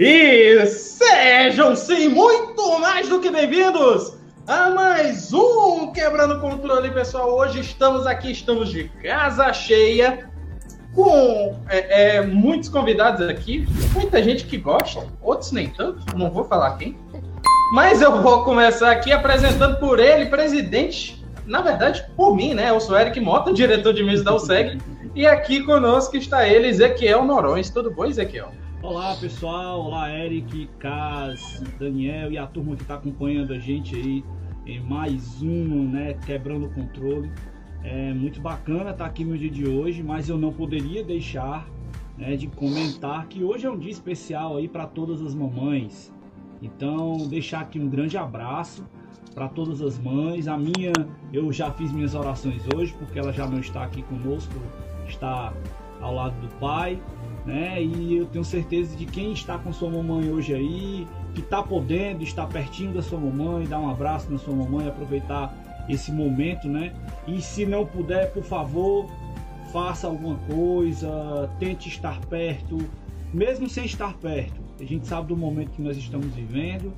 E sejam sim muito mais do que bem-vindos a mais um Quebrando Controle, pessoal. Hoje estamos aqui, estamos de casa cheia, com é, é, muitos convidados aqui, muita gente que gosta, outros nem tanto, não vou falar quem. Mas eu vou começar aqui apresentando por ele, presidente, na verdade, por mim, né? Eu sou Eric Mota, diretor de mesa da USEG, e aqui conosco está ele, Ezequiel Norões. Tudo bom, Ezequiel? Olá pessoal, olá Eric, Cas, Daniel e a turma que está acompanhando a gente aí em mais um, né, Quebrando o Controle. É muito bacana estar tá aqui no dia de hoje, mas eu não poderia deixar né, de comentar que hoje é um dia especial aí para todas as mamães. Então, deixar aqui um grande abraço para todas as mães. A minha, eu já fiz minhas orações hoje, porque ela já não está aqui conosco, está ao lado do pai né? E eu tenho certeza de quem está com sua mamãe hoje aí, que está podendo estar pertinho da sua mamãe, dar um abraço na sua mamãe, aproveitar esse momento, né? E se não puder, por favor, faça alguma coisa, tente estar perto, mesmo sem estar perto. A gente sabe do momento que nós estamos vivendo,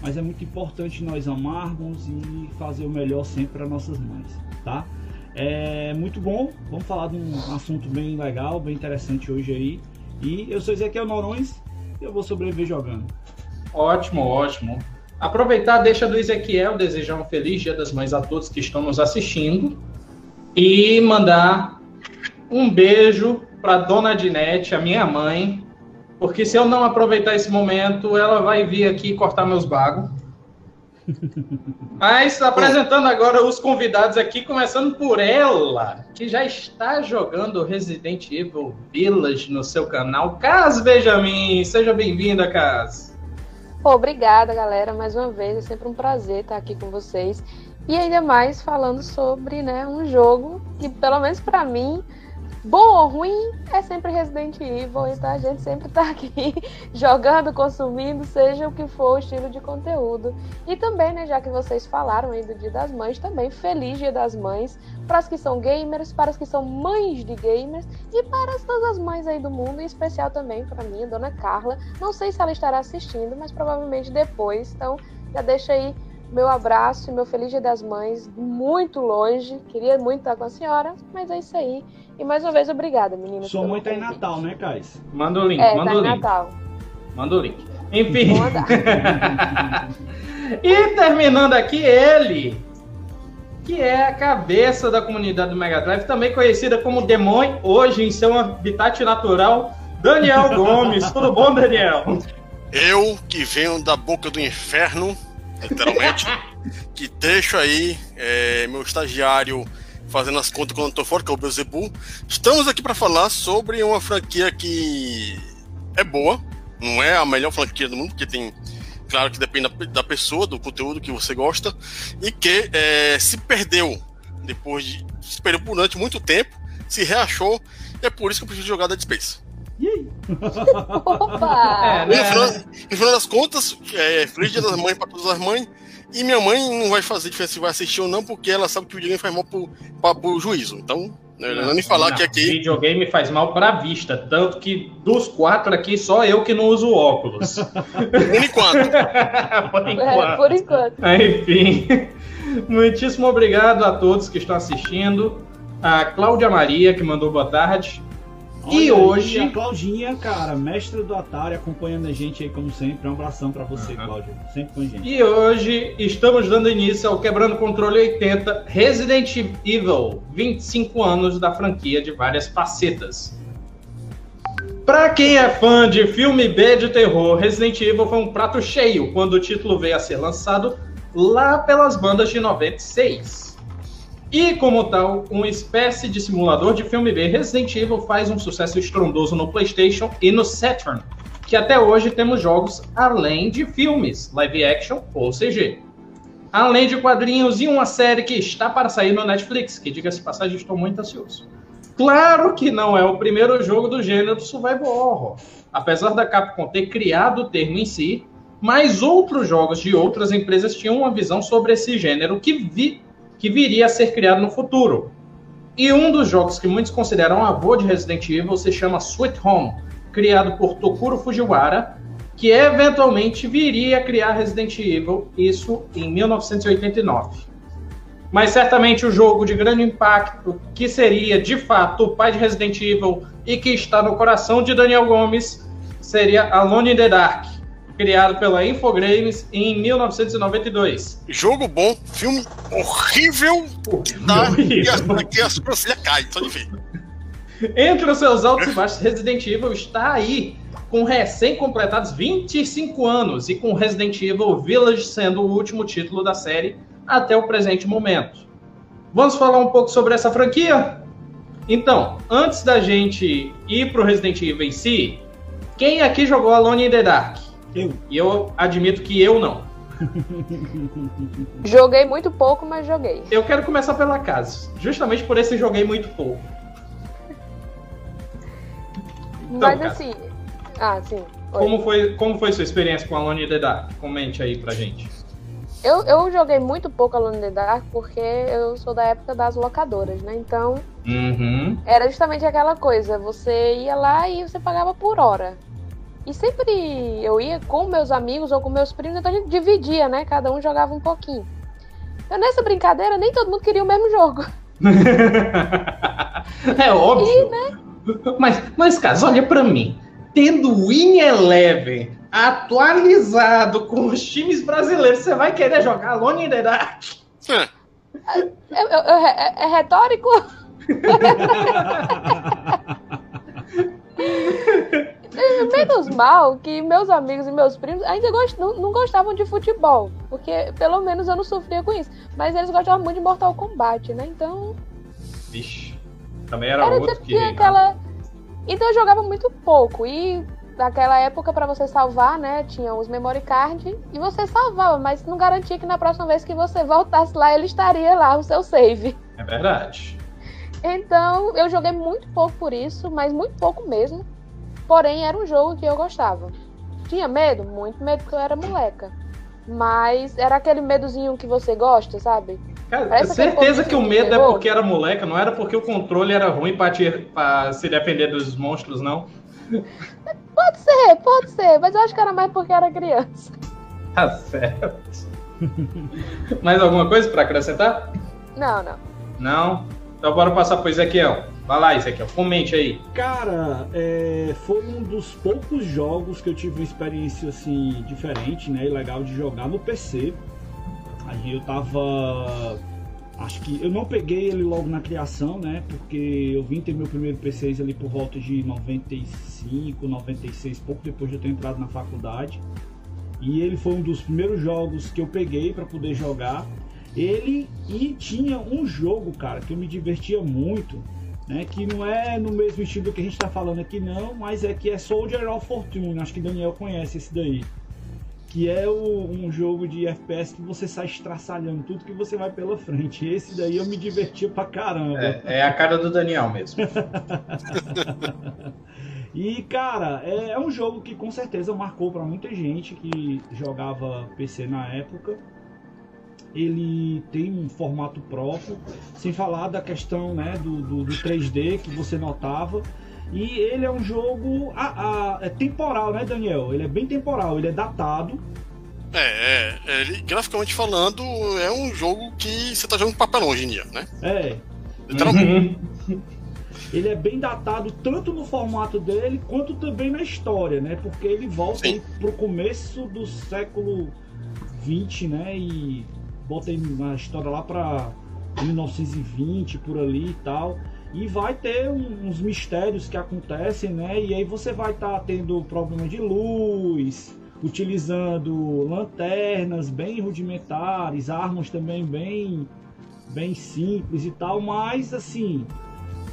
mas é muito importante nós amarmos e fazer o melhor sempre para nossas mães, tá? É muito bom, vamos falar de um assunto bem legal, bem interessante hoje aí. E eu sou Ezequiel Norões e eu vou sobreviver jogando. Ótimo, ótimo. Aproveitar, deixa do Ezequiel desejar um feliz Dia das Mães a todos que estão nos assistindo e mandar um beijo para Dona Dinete, a minha mãe, porque se eu não aproveitar esse momento, ela vai vir aqui cortar meus bagos. Mas apresentando agora os convidados aqui, começando por ela, que já está jogando Resident Evil Village no seu canal. Cas Benjamin, seja bem-vinda, Cas. Obrigada, galera, mais uma vez. É sempre um prazer estar aqui com vocês. E ainda mais falando sobre né, um jogo que, pelo menos para mim, bom ou ruim, é sempre Resident Evil, então a gente sempre tá aqui jogando, consumindo, seja o que for o estilo de conteúdo. E também, né, já que vocês falaram aí do Dia das Mães, também feliz Dia das Mães para as que são gamers, para as que são mães de gamers e para todas as mães aí do mundo, em especial também para mim, a dona Carla. Não sei se ela estará assistindo, mas provavelmente depois. Então, já deixa aí meu abraço e meu feliz Dia das Mães muito longe. Queria muito estar com a senhora, mas é isso aí. E mais uma vez, obrigada, meninas. Sua mãe tá em Natal, né, Cais? Manda o link, é, manda tá o link. Natal. Manda o link. Enfim. e terminando aqui, ele, que é a cabeça da comunidade do Mega Drive, também conhecida como Demônio, hoje em seu habitat natural, Daniel Gomes. Tudo bom, Daniel? Eu que venho da boca do inferno, literalmente, que deixo aí é, meu estagiário fazendo as contas quando eu tô fora, que é o Beelzebub. Estamos aqui para falar sobre uma franquia que é boa, não é a melhor franquia do mundo, porque tem. Claro que depende da, pessoa, do conteúdo que você gosta, e que é, se perdeu depois de. Se perdeu durante muito tempo, se reachou, e é por isso que eu preciso jogar Dead Space. Opa! É, né? no, final, no final das contas, é, feliz dia das mães para todas as mães. E minha mãe não vai fazer diferença se vai assistir ou não, porque ela sabe que o videogame faz mal pro, pra, pro juízo. Então, não, não, nem falar não, que aqui. Videogame faz mal pra vista. Tanto que dos quatro aqui, só eu que não uso óculos. por enquanto. por enquanto. É, por enquanto. Enfim. Muitíssimo obrigado a todos que estão assistindo. A Cláudia Maria, que mandou boa tarde. Olha e hoje. A Claudinha, cara, mestre do Atari, acompanhando a gente aí como sempre. Um abração para você, uhum. Cláudia. Sempre com a gente. E hoje estamos dando início ao Quebrando Controle 80 Resident Evil 25 anos da franquia de várias facetas. Para quem é fã de filme B de terror, Resident Evil foi um prato cheio quando o título veio a ser lançado lá pelas bandas de 96. E, como tal, uma espécie de simulador de filme B, Resident Evil faz um sucesso estrondoso no PlayStation e no Saturn, que até hoje temos jogos além de filmes, live action ou CG. Além de quadrinhos e uma série que está para sair no Netflix, que, diga-se passagem, estou muito ansioso. Claro que não é o primeiro jogo do gênero survival horror, apesar da Capcom ter criado o termo em si, mas outros jogos de outras empresas tinham uma visão sobre esse gênero que vi que viria a ser criado no futuro. E um dos jogos que muitos consideram avô de Resident Evil se chama Sweet Home, criado por Tokuro Fujiwara que eventualmente viria a criar Resident Evil, isso em 1989. Mas certamente o jogo de grande impacto, que seria de fato o pai de Resident Evil e que está no coração de Daniel Gomes, seria Alone in the Dark, criado pela Infogrames em 1992. Jogo bom, filme horrível, tá? E as, aqui as sobrancelhas caem, só de ver. Entre os seus altos e baixos, Resident Evil está aí, com recém-completados 25 anos e com Resident Evil Village sendo o último título da série até o presente momento. Vamos falar um pouco sobre essa franquia? Então, antes da gente ir para o Resident Evil em si, quem aqui jogou Alone in the Dark? Eu. E eu admito que eu não. Joguei muito pouco, mas joguei. Eu quero começar pela casa, justamente por esse joguei muito pouco. mas cara. assim. Ah, sim. Oi. Como foi, como foi sua experiência com Alone in the Dark? Comente aí pra gente. Eu, eu joguei muito pouco Alone in the Dark porque eu sou da época das locadoras, né? Então Uhum. era justamente aquela coisa, você ia lá e você pagava por hora. E sempre eu ia com meus amigos ou com meus primos, então a gente dividia, né? Cada um jogava um pouquinho. Então nessa brincadeira, nem todo mundo queria o mesmo jogo. é óbvio. Mas, mas, cara, olha pra mim. Tendo o Win Eleven atualizado com os times brasileiros, você vai querer jogar Alone in the Dark? É, eu- eu- é, é retórico? Menos mal que meus amigos e meus primos ainda gost- não, não gostavam de futebol. Porque pelo menos eu não sofria com isso. Mas eles gostavam muito de Mortal Kombat, né? Então. Vixe, também era, Era outro que aquela. Então eu jogava muito pouco. E naquela época, pra você salvar, né? Tinha os memory card e você salvava, mas não garantia que na próxima vez que você voltasse lá, ele estaria lá, o seu save. É verdade. Então, eu joguei muito pouco por isso, mas muito pouco mesmo. Porém, era um jogo que eu gostava. Tinha medo? Muito medo, porque eu era moleca. Mas era aquele medozinho que você gosta, sabe? Cara, Parece certeza que o medo é porque era moleca, não era porque o controle era ruim pra, te, pra se defender dos monstros, não. Pode ser, pode ser, mas eu acho que era mais porque era criança. Tá certo. Mais alguma coisa pra acrescentar? Não, não. Não? Então bora passar pro Ezequiel. Vai lá, Ezequiel, comente aí. Cara, é, foi um dos poucos jogos que eu tive uma experiência assim diferente, né? E legal de jogar no PC. Aí eu tava. Acho que eu não peguei ele logo na criação, né? Porque eu vim ter meu primeiro PC ali por volta de 95, 96, pouco depois de eu ter entrado na faculdade. E ele foi um dos primeiros jogos que eu peguei para poder jogar. Ele e tinha um jogo, cara, que eu me divertia muito, né? Que não é no mesmo estilo que a gente tá falando aqui, não, mas é que é Soldier of Fortune. Acho que Daniel conhece esse daí. Que é o- um jogo de FPS que você sai estraçalhando tudo que você vai pela frente. Esse daí eu me divertia pra caramba. É, é a cara do Daniel mesmo. E cara, é, é um jogo que com certeza marcou pra muita gente que jogava PC na época. Ele tem um formato próprio, sem falar da questão né, do, do, do 3D que você notava. E ele é um jogo a, a- é temporal, né, Daniel? Ele é bem temporal, ele é datado. é, é, ele, graficamente falando, é um jogo que você tá jogando papelão hoje em dia, né? É, Literalmente. Uhum. ele é bem datado tanto no formato dele quanto também na história, né? Porque ele volta aí pro começo do século 20, né? E bota na história lá pra 1920 por ali e tal. E vai ter uns mistérios que acontecem, né? E aí você vai estar tendo problema de luz, utilizando lanternas bem rudimentares, armas também bem bem simples e tal, mas assim,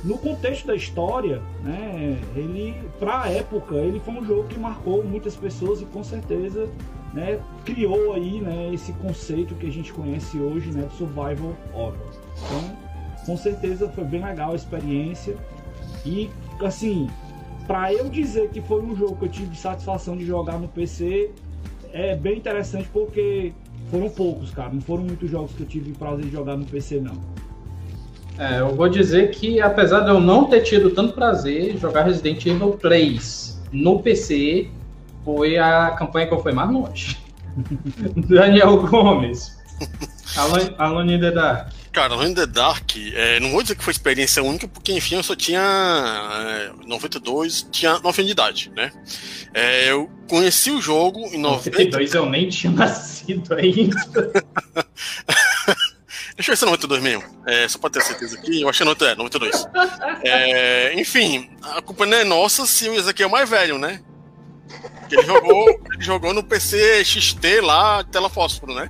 no contexto da história, né, ele pra época, ele foi um jogo que marcou muitas pessoas e com certeza, né, criou aí, né, esse conceito que a gente conhece hoje, né, survival horror. Então, com certeza foi bem legal a experiência e assim, pra eu dizer que foi um jogo que eu tive satisfação de jogar no PC, é bem interessante porque foram poucos, cara, não foram muitos jogos que eu tive prazer de jogar no PC não. É, eu vou dizer que, apesar de eu não ter tido tanto prazer jogar Resident Evil 3 no PC, foi a campanha que eu fui mais longe. Daniel Gomes. Alone, Alone in the Dark. Cara, Alone in the Dark, é, não vou dizer que foi experiência única, porque enfim, eu só tinha é, 92, tinha 9 anos de idade, né? É, eu conheci o jogo em 92 90... eu nem tinha nascido ainda. Deixa eu ver se é 92 mesmo. É, só pra ter certeza aqui, eu achei que é 92. É, enfim, a culpa não é nossa se o Ezequiel é mais velho, né? Ele jogou, ele jogou no PC XT lá, tela fósforo, né?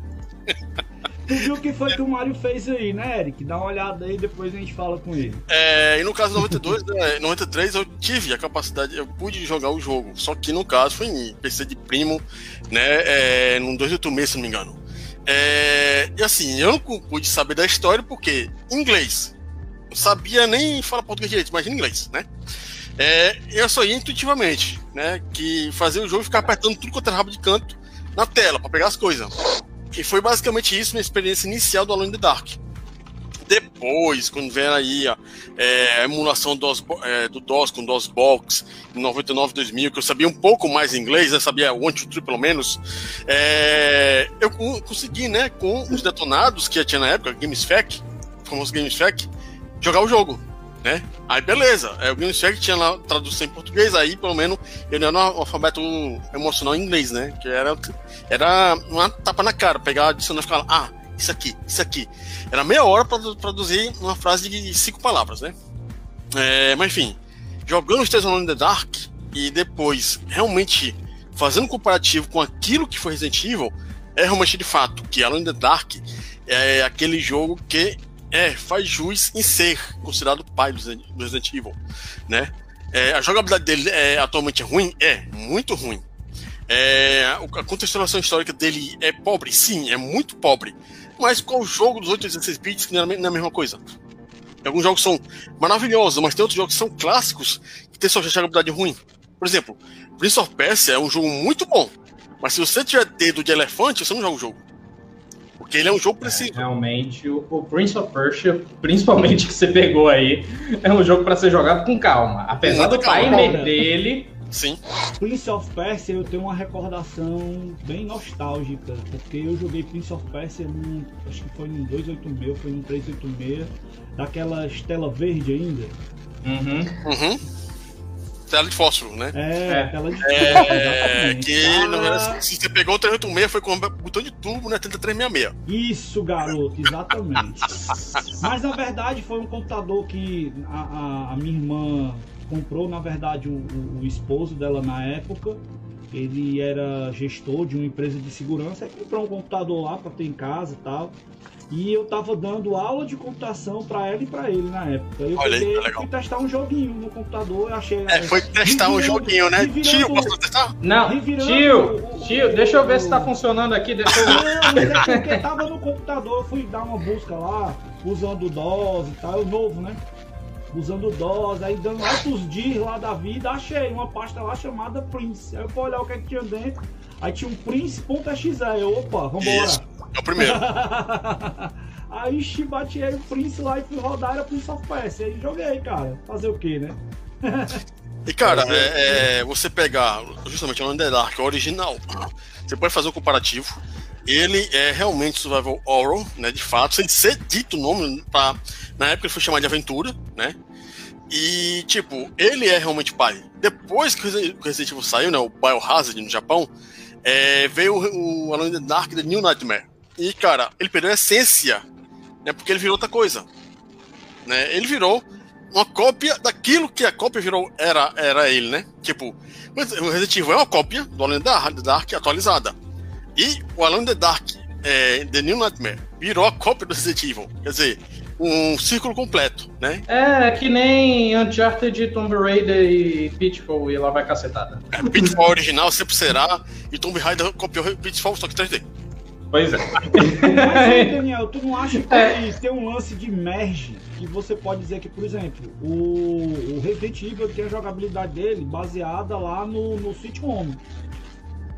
Tu viu o que foi que o Mario fez aí, né, Eric? Dá uma olhada aí, depois a gente fala com ele. É, e no caso 92, né, 93, eu tive a capacidade, eu pude jogar o jogo. Só que no caso foi em PC de primo, né? É, num 286, se não me engano. É, e assim, eu não pude saber da história porque inglês. Não sabia nem falar português direito, imagina inglês, né? É, eu só ia intuitivamente, né? Que fazer o jogo ficar apertando tudo quanto era rabo de canto na tela para pegar as coisas. E foi basicamente isso minha experiência inicial do Alone in the Dark. Depois, quando vem aí a, é, a emulação DOS, é, do DOS com DOS Box em 99, 2000, que eu sabia um pouco mais inglês, né, sabia one, two, three pelo menos, é, eu consegui, né, com os detonados que tinha na época, GameSpec, o famoso GameSpec, jogar o jogo né? Aí beleza, é, o GameSpec tinha lá tradução em português, aí pelo menos eu não era um alfabeto emocional em inglês, né? Que era, era uma tapa na cara, pegar a adição e ficar ah, isso aqui, isso aqui. Era meia hora para traduzir uma frase de cinco palavras, né? É, mas enfim, jogando os três Alone in the Dark e depois realmente fazendo comparativo com aquilo que foi Resident Evil, é realmente de fato que Alone in the Dark é aquele jogo que é, faz jus em ser considerado pai do Resident Evil, né? É, a jogabilidade dele é atualmente ruim? É, muito ruim. É, a contextualização histórica dele é pobre? Sim, é muito pobre. Mas qual jogo dos 816 bits que não é a mesma coisa? Alguns jogos são maravilhosos, mas tem outros jogos que são clássicos que tem sua jogabilidade ruim. Por exemplo, Prince of Persia é um jogo muito bom, mas se você tiver dedo de elefante, você não joga o jogo. Porque ele é um jogo preciso. É, realmente, o, o, Prince of Persia, principalmente que você pegou aí, é um jogo para ser jogado com calma. Apesar do timer dele. Sim. Prince of Persia eu tenho uma recordação bem nostálgica, porque eu joguei Prince of Persia num, acho que foi no 286, foi no 386, daquela tela verde ainda. Uhum. Uhum tela de fósforo, né? É, é. tela de é, fósforo. Que ah. se você pegou o 386 foi com o botão de turbo na né, 3366. Isso, garoto, exatamente. Mas na verdade foi um computador que a, a, a minha irmã comprou, na verdade, o, o, o, esposo dela na época. Ele era gestor de uma empresa de segurança, aí comprou um computador lá para ter em casa e tal. E eu tava dando aula de computação para ela e para ele na época. Eu Olha peguei, aí, fui testar um joguinho no computador, eu achei. É, foi testar um joguinho, né? Tio, posso testar? Não, tio, o, tio, deixa eu ver o, se tá funcionando aqui. Deixa eu... Não, mas é porque tava no computador, eu fui dar uma busca lá, usando o DOS e tal, é o novo, né? Usando o DOS, aí dando altos dias lá da vida, achei uma pasta lá chamada Prince. Aí eu fui olhar o que, é que tinha dentro. Aí tinha um Prince.exe. Eu, opa, vambora. Isso. É o primeiro. aí chibateei o Prince lá e fui rodar era Prince of Persia. Aí joguei, cara. Fazer o quê, né? E cara, é, é, você pegar justamente o Under Dark original, você pode fazer um comparativo. Ele é realmente survival horror, né? De fato, sem ser dito o nome, pra, na época ele foi chamado de aventura, né? E, tipo, ele é realmente pai. Depois que o Resident Evil saiu, né? O Biohazard no Japão, é, veio o, o Alone in the Dark The New Nightmare. E, cara, ele perdeu a essência, né? Porque ele virou outra coisa. Né? Ele virou uma cópia daquilo que a cópia virou era, era ele, né? Tipo, o Resident Evil é uma cópia do Alone in the Dark atualizada. E o Alone in the Dark é, The New Nightmare virou a cópia do Resident Evil. Quer dizer, um círculo completo, né? É, que nem Uncharted, Tomb Raider e Pitfall e lá vai cacetada. É, Pitfall original sempre será e Tomb Raider copiou Pitfall só que 3D. Pois é. Mas aí, Daniel, tu não acha que é. tem um lance de merge que você pode dizer que, por exemplo, o, o Resident Evil tem a jogabilidade dele baseada lá no, no Switch Home.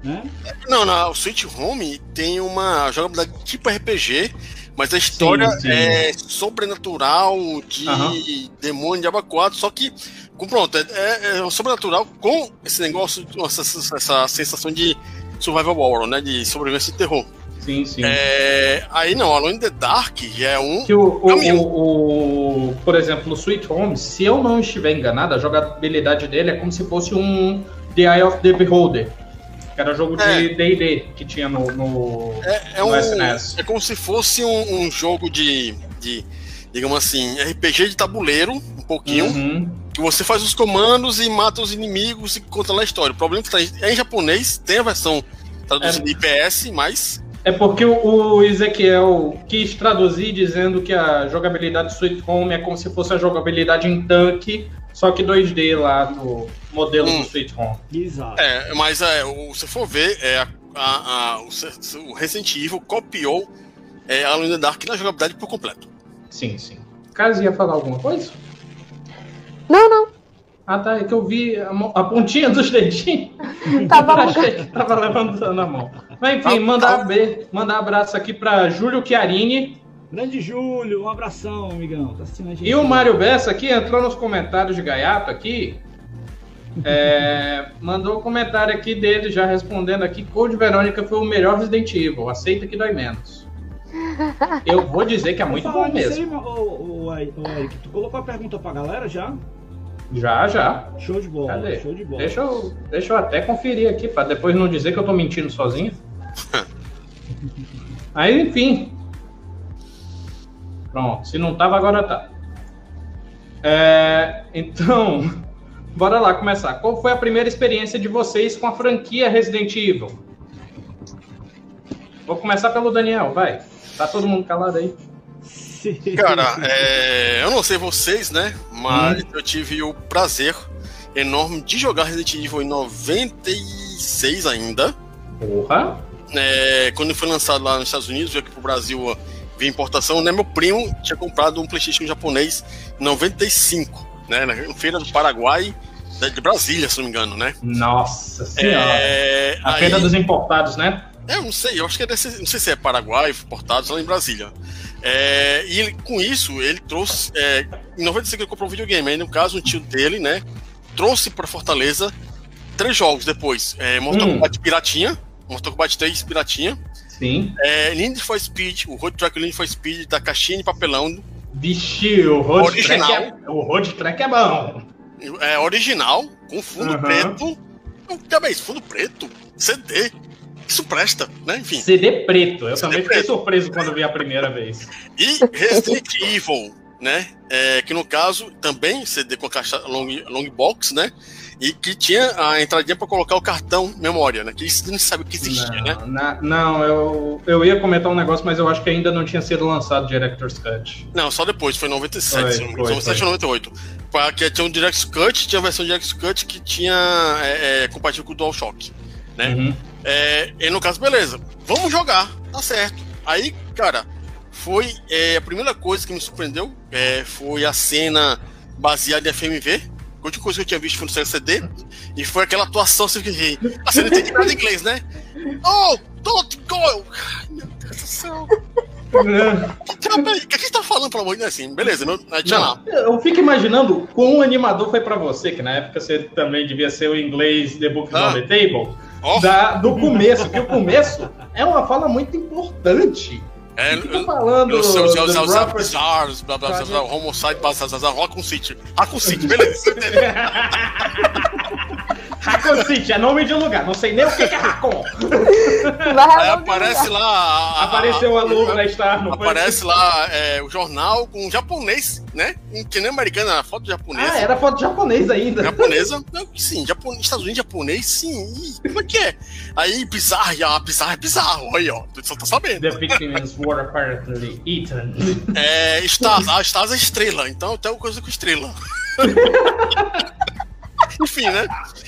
Né? Não, não, o Switch Home tem uma jogabilidade tipo RPG, mas a história sim, sim. é sobrenatural, de uhum. demônio, de 4, só que com, pronto, é, é, é sobrenatural com esse negócio, essa, essa sensação de survival horror, né? De sobrevivência de terror. Sim, sim. É, aí não, Alone in the Dark já é um. Que o, o, o, o, por exemplo, no Sweet Home, se eu não estiver enganado, a jogabilidade dele é como se fosse um The Eye of the Beholder. Que era jogo de DD é. que tinha no, no, é, é no um, SNES. É como se fosse um, um jogo de, de, digamos assim, RPG de tabuleiro, um pouquinho. Uhum. Que você faz os comandos e mata os inimigos e conta lá a história. O problema é que tá em japonês, tem a versão traduzida é. IPS, mas é porque o Ezequiel quis traduzir dizendo que a jogabilidade Sweet Home é como se fosse a jogabilidade em tanque, só que 2D lá no modelo hum. do Sweet Home. Exato. É, mas é, se for ver, é, a, a, a, o Resident Evil copiou é, a Alone Dark na jogabilidade por completo. Sim, sim. Carlos ia falar alguma coisa? Não, não. Ah, tá. É que eu vi a, a pontinha dos dedinhos. tava, Achei que tava levantando a mão. Mas enfim, mandar, mandar abraço aqui para Júlio Chiarini. Grande Júlio, um abração, amigão. Tá assistindo a gente. E o Mário Bessa aqui entrou nos comentários de Gaiato aqui. É, mandou um comentário aqui dele já respondendo aqui: Code Verônica foi o melhor Resident Evil. Aceita que dói menos. Eu vou dizer que é muito bom mesmo. Aí, ô, ô, Eric, tu colocou a pergunta pra galera já? Já, já. Show de bola. Cadê? Show de bola. Deixa eu, deixa eu até conferir aqui, para depois não dizer que eu tô mentindo sozinho. Aí, enfim. Pronto, se não tava, agora tá. É, então, bora lá começar. Qual foi a primeira experiência de vocês com a franquia Resident Evil? Vou começar pelo Daniel, vai. Tá todo mundo calado aí. Cara, é, eu não sei vocês, né? Mas hum. eu tive o prazer enorme de jogar Resident Evil em 96 ainda. Porra! É, quando foi lançado lá nos Estados Unidos, veio aqui pro Brasil via importação, né? Meu primo tinha comprado um PlayStation japonês em 95, né? Na feira do Paraguai, de Brasília, se não me engano, né? Nossa senhora! É, a aí, feira dos importados, né? Eu não sei, eu acho que é desse, não sei se é Paraguai, importados lá em Brasília. É, e ele, com isso, ele trouxe. É, em 95 ele comprou um videogame. Aí, no caso, um tio dele, né? Trouxe para Fortaleza três jogos depois: é, Mortal hum. Kombat Piratinha, Mortal Kombat 3 Piratinha. Sim. É, Need for Speed, o Road Track Need for Speed da caixinha de papelão. Vixe, o Road original. Track é, o Road Track é bom. É original, com fundo uhum. preto. Também, fundo preto, CD isso presta, né? Enfim. CD preto. Eu CD também preto. fiquei surpreso quando vi a primeira vez. E Resident Evil, né? É, que no caso também CD com a caixa long, long box, né? E que tinha a entradinha para colocar o cartão memória, né? Que isso não sabe que existia, não, né? Na, não, eu, eu ia comentar um negócio, mas eu acho que ainda não tinha sido lançado Director's Cut. Não, só depois, foi em 97, foi, foi, 97 ou 98. Que tinha um Director's Cut, tinha a versão Director's Cut que tinha é, é, compatível com o DualShock, né? Uhum. É, e no caso, beleza, vamos jogar, tá certo. Aí, cara, foi é, a primeira coisa que me surpreendeu é, foi a cena baseada em FMV. A última coisa que eu tinha visto foi no CLCD. E foi aquela atuação assim, que a cena tem nada em inglês, né? Oh, don't go! Ai, meu Deus do céu. O que a gente tá falando, pelo amor de Deus? Assim, beleza, não, tinha lá. Eu fico imaginando como o animador foi pra você, que na época você também devia ser o inglês The Book ah. on the Table oh. da, do começo, que o começo é uma fala muito importante. É, eu, falando eu sei usar os bizarros, blá blá blá, homicide, Raccoon City. Raccoon City, beleza. Raccoon City é nome de lugar, não sei nem o que é Raccoon. Aí aparece lá. A, Apareceu a logo da Star, não Aparece foi? lá é, o jornal com um japonês, né? Que nem americana, foto japonesa. Ah, era foto japonesa ainda. Japonesa? Sim, Japon... Estados Unidos japonês, sim. Ih, como é que é? Aí, bizarro, ah, bizarro é bizarro. Aí, ó, tu só tá sabendo. The victims were apparently eaten. É, Stars, a Stars é estrela, então tem coisa com estrela. Enfim, né?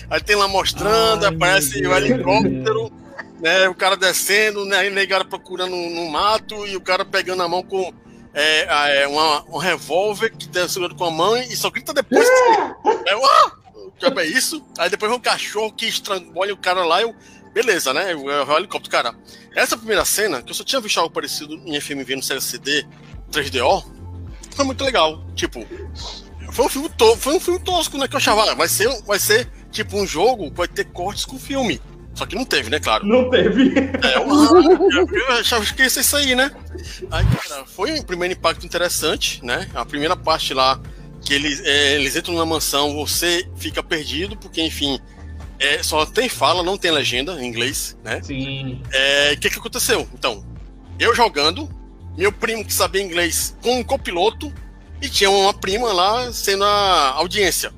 Aí tem lá mostrando, Ai, aparece o helicóptero, né? O cara descendo, né? Aí negara procurando no mato e o cara pegando a mão com é, é, uma, um revólver que tá segurando com a mão e só grita depois. Que, é, ah! que é isso? Aí depois vem um cachorro que estrangula o cara lá e eu. Beleza, né? O, o helicóptero, cara. Essa primeira cena, que eu só tinha visto algo parecido em FMV no CLCD 3DO, foi muito legal. Tipo, foi um filme, to foi um filme tosco, né? Que eu achava, ah, vai ser, vai ser tipo um jogo, vai ter cortes com o filme. Só que não teve, né, claro. Não teve. É, eu, eu, eu achava que ia ser isso aí, né? Aí, cara, foi um primeiro impacto interessante, né? A primeira parte lá, que eles, é, eles entram na mansão, você fica perdido, porque, enfim, é, só tem fala, não tem legenda em inglês, né? Sim. É, o que, que aconteceu? Então, eu jogando, meu primo que sabia inglês com um copiloto, e tinha uma prima lá sendo a audiência.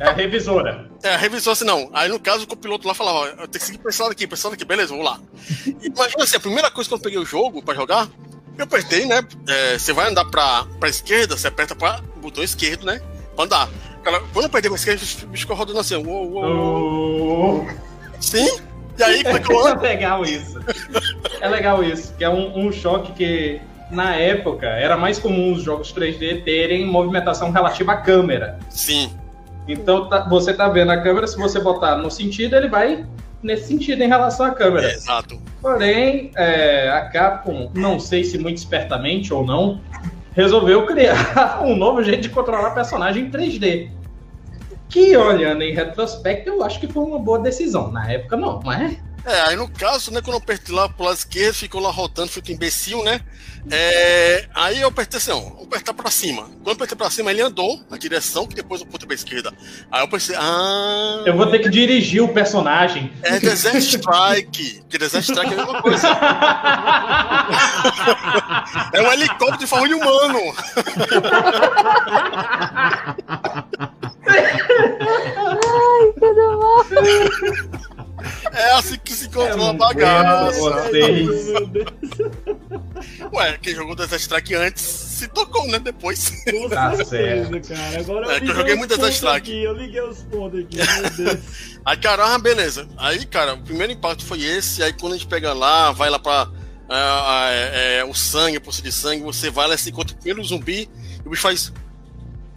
É a revisora. É, a revisora assim, não. Aí no caso o copiloto lá falava, ó, eu tenho que seguir pra esse lado aqui, pra esse lado aqui, beleza, vou lá. Imagina assim, a primeira coisa que eu peguei o jogo pra jogar, eu apertei, né? É, você vai andar pra, pra esquerda, você aperta pra botão esquerdo, né? Pra andar. Cara, quando eu apertei pra esquerda, o bicho ficou rodando assim, uou, uou, uou. Oh. Sim? E aí, como é que eu É ando? legal isso. É legal isso, que é um, um choque que, na época, era mais comum os jogos 3D terem movimentação relativa à câmera. Sim, Então tá- você tá vendo a câmera, se você botar no sentido, ele vai nesse sentido em relação à câmera. é, exato. Porém, é, a Capcom, não sei se muito espertamente ou não, resolveu criar um novo jeito de controlar personagem em 3D. Que, olhando em retrospecto, eu acho que foi uma boa decisão. Na época, não, não é? Aí no caso, né, quando eu apertei lá pro lado esquerdo, ficou lá rodando, feito imbecil, né? É, aí eu apertei assim, ó, vou apertar pra cima. Quando eu apertei pra cima, ele andou na direção que depois eu apertei pra esquerda. Aí eu pensei, ah. Eu vou ter que dirigir o personagem. É Desert Strike. Que Desert Strike é a mesma coisa. É um helicóptero de forma de humano. Tudo bom? É assim que se controla a Eu bagaça. Vocês. Meu Deus. Ué, quem jogou Desert Strike antes se tocou, né? Depois. Com Tá certeza, cara. Agora É, que eu liguei joguei muito Desert Strike. aqui, Eu liguei os pontos aqui, meu Deus. Aí, cara, ah, beleza. Aí, cara, o primeiro impacto foi esse. Aí, quando a gente pega lá, vai lá pra. ah, é, é, o sangue, a poça de sangue, você vai lá, se encontra o primeiro zumbi, e o bicho faz.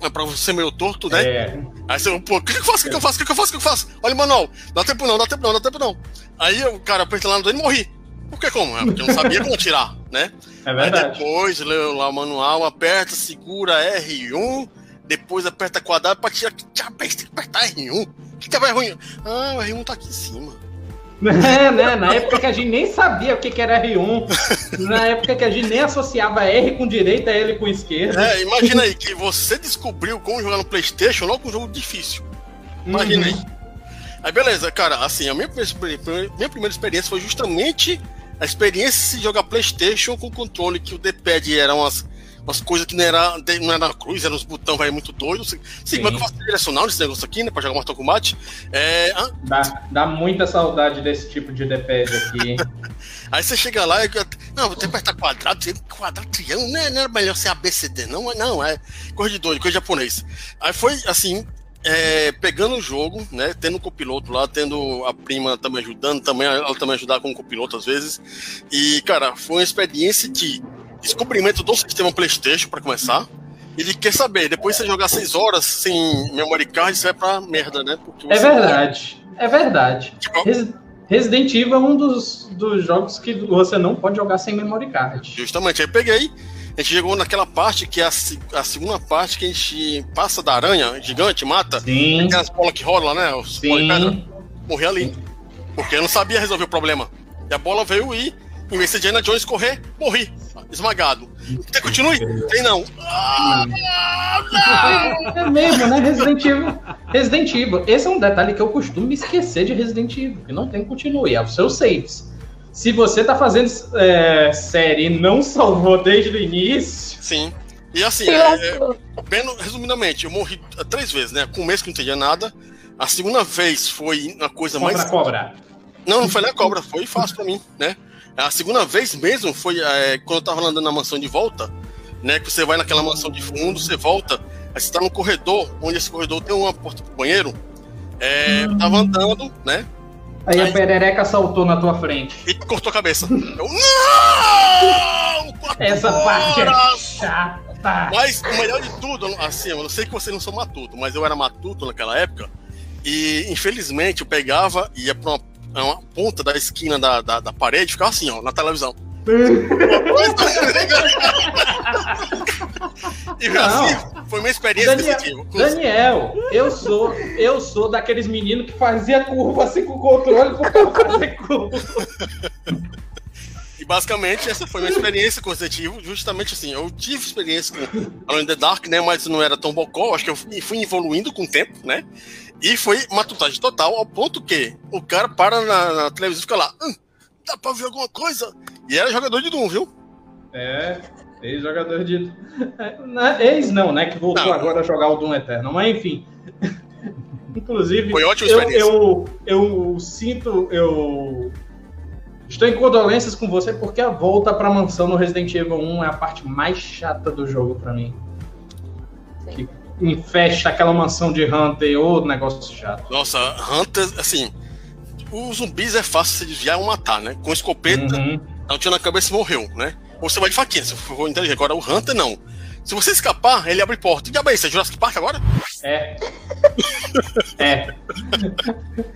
É pra você meio torto, né? É, Aí você, pô, o que, que eu faço? O que, que eu faço? O que, que eu faço? O que, eu faço? Olha o manual. Dá tempo não, dá tempo não, dá tempo não. Aí o cara aperta lá no dedo e morri. Por que como? É porque eu não sabia como atirar, né? é Aí verdade. depois, leu lá o manual, aperta, segura R1, depois aperta quadrado pra tirar. Que diabo é? Tem que apertar R1. Que diabo é ruim? Ah, o R1 tá aqui em cima. É, né? Na época que a gente nem sabia o que, que era R1. Na época que a gente nem associava R com direita, L com esquerda. É, imagina aí que você descobriu como jogar no Playstation logo um jogo difícil. Imagina aí. Aí beleza, cara, assim, a minha, primeira- minha primeira experiência foi justamente a experiência de jogar Playstation com controle, que o D-pad era umas, umas coisas que não era, não era cruz, eram uns botões vai muito doidos. Sim, Sim. como é que eu faço direcional nesse negócio aqui, né, pra jogar Mortal Kombat? É, ah, Dá, dá muita saudade desse tipo de D-pad aqui. Aí você chega lá e. Não, vou ter que apertar quadrado, quadrado, triângulo, não, é- não era melhor ser ABCD, não, não, é coisa de doido, coisa de japonês. Aí foi assim, é, pegando o jogo, né? Tendo o copiloto lá, tendo a prima também ajudando, também ela também ajudar com o copiloto às vezes. E, cara, foi uma experiência de descobrimento do sistema Playstation para começar. Ele quer saber, depois você jogar 6 horas sem memory card, você vai pra merda, né? Porque É verdade. É verdade. Tipo, Resi- Resident Evil é um dos, dos jogos que você não pode jogar sem memory card. Justamente, aí peguei, a gente chegou naquela parte que é a, a segunda parte que a gente passa da aranha gigante, mata, Sim, tem as bolas que rolam, né? Os sim. morri ali. Porque eu não sabia resolver o problema. E a bola veio e, em vez de Indiana Jones correr, morri, esmagado. Que continue? Tem não. Ah, É mesmo, né? Resident Evil. Resident Evil. Esse é um detalhe que eu costumo esquecer de Resident Evil, que não tem continue, é os seus saves. Se você tá fazendo é, série e não salvou desde o início, Sim. E assim, é, é, bem resumidamente, eu morri eh, três vezes, né? Com um mês que não entendia nada. A segunda vez foi uma coisa mais contra cobra. Não, não foi nem a cobra, foi fácil pra mim, né? A segunda vez mesmo foi é, quando eu tava andando na mansão de volta, né? Que você vai naquela mansão de fundo, você volta, aí você tá no corredor, onde esse corredor tem uma porta pro banheiro. É, eu tava andando, né? Aí a Aí- perereca saltou na tua frente. E cortou a cabeça. Eu, não! Quatro Essa parte é horas! chata. Mas o melhor de tudo, assim, eu não sei que vocês não são matuto, mas eu era matuto naquela época. E infelizmente eu pegava e ia pra uma, uma ponta da esquina da, da, da parede, ficava assim, ó, na televisão. e Não. assim, Foi uma experiência Daniel, positiva. Daniel, eu sou, eu sou daqueles meninos que fazia curva assim com o controle porque eu fazia curva. E basicamente essa foi uma experiência positiva, justamente assim, eu tive experiência com Alone in the Dark, né, mas não era tão bocó, acho que eu fui evoluindo com o tempo, né, e foi matutagem total, ao ponto que o cara para na, na televisão e fica lá, "Hum, dá pra ver alguma coisa? E era jogador de Doom, viu? É, ex-jogador de. Ex não, né? Que voltou Não. agora a jogar o Doom Eterno. Mas enfim. Inclusive, Foi ótima eu, eu, eu sinto. Eu. Estou em condolências com você porque a volta pra mansão no Resident Evil 1 é a parte mais chata do jogo pra mim. Sim. Infesta aquela mansão de Hunter, ô negócio chato. Nossa, Hunter, assim, os zumbis é fácil se desviar ou matar, né, com escopeta, Uhum. dá um tiro na cabeça e morreu, né, ou você vai de faquinha, se for inteligente, agora o Hunter não. Se você escapar, ele abre porta. E diabo é isso? É Jurassic Park agora? É. É.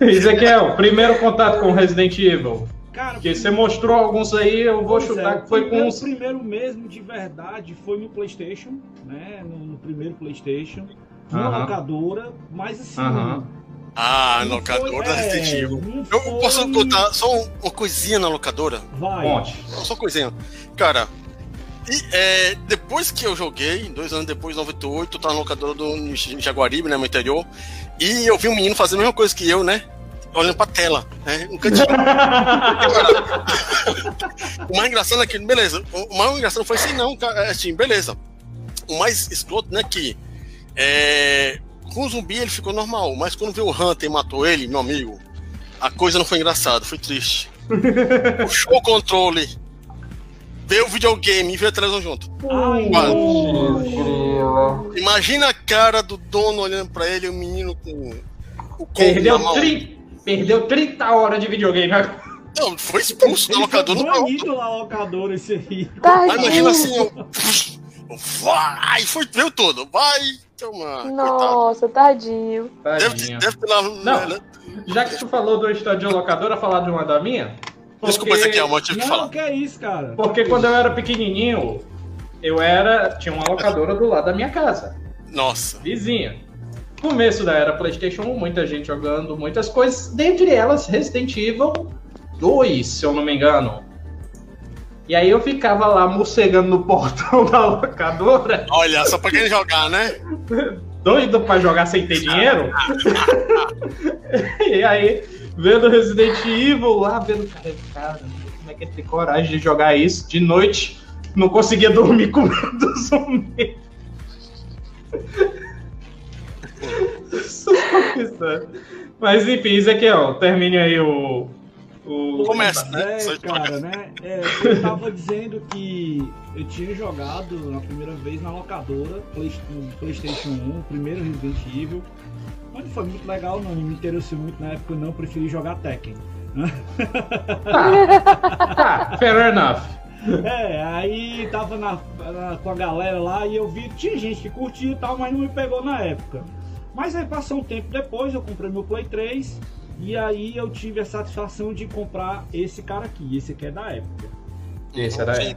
Ezequiel, primeiro contato com Resident Evil. Cara, Porque você mostrou alguns aí, eu vou Pois chutar é, que foi com. O primeiro mesmo de verdade foi no PlayStation, né? No, no primeiro PlayStation, numa Aham. locadora, mas assim. Aham. Ah, não locadora foi- é, Eu foi- posso contar só um- uma coisinha na locadora? Vai. Ponte. Só uma coisinha. Cara, e, é, depois que eu joguei, dois anos depois, 98, eu tava na locadora do Jaguaribe, né, no interior, e eu vi um menino fazendo a mesma coisa que eu, né? Olhando pra tela, né? Um cantinho. o mais engraçado é que, beleza, o mais engraçado foi assim, não, cara, é assim, beleza. O mais escroto, né, que é, com o zumbi ele ficou normal, mas quando viu o Hunter e matou ele, meu amigo, a coisa não foi engraçada, foi triste. Puxou o controle, veio o videogame e veio a televisão junto. Ai. Imagina a cara do dono olhando pra ele, o menino com o Perdeu, na mão. 30, perdeu 30 horas de videogame. Não, foi expulso da foi locadora. Não, banido na locadora esse aí. Mas imagina assim, Tadinho. ó, vai, foi, veio todo, vai, toma, coitado. Nossa, tadinho. Deve, ter- Tadinho. deve ter lá. Não. né? Já que tu falou do estúdio de locadora, falar de uma da minha? Desculpa, Porque- Ezequiel, mas eu tive que Não, falar. que é isso, cara. Porque quando eu era pequenininho, eu era. Tinha uma locadora do lado da minha casa. Nossa. Vizinha. Começo da era PlayStation 1, muita gente jogando muitas coisas, dentre elas Resident Evil 2, se eu não me engano. E aí eu ficava lá morcegando no portão da locadora, Olha, só pra quem jogar, né? doido pra jogar sem ter dinheiro. e aí, vendo Resident Evil lá, vendo, cara, cara, como é que ele tem coragem de jogar isso de noite? Não conseguia dormir com medo do zumbi. Mas enfim, Ezequiel, termine aí o. o... Começa, né? É, cara, né? É, eu tava dizendo que eu tinha jogado na primeira vez na locadora, Play- no PlayStation 1, o primeiro Resident Evil. Mas não foi muito legal, não. Não me interessou muito na época, não. Preferi jogar Tekken. Tá, tá, fair enough. É, aí tava na, na- com a galera lá e eu vi, tinha gente que curtia e tal, mas não me pegou na época. Mas aí passou um tempo depois, eu comprei meu Play 3 e aí eu tive a satisfação de comprar esse cara aqui, esse aqui é da época. Esse era Sim.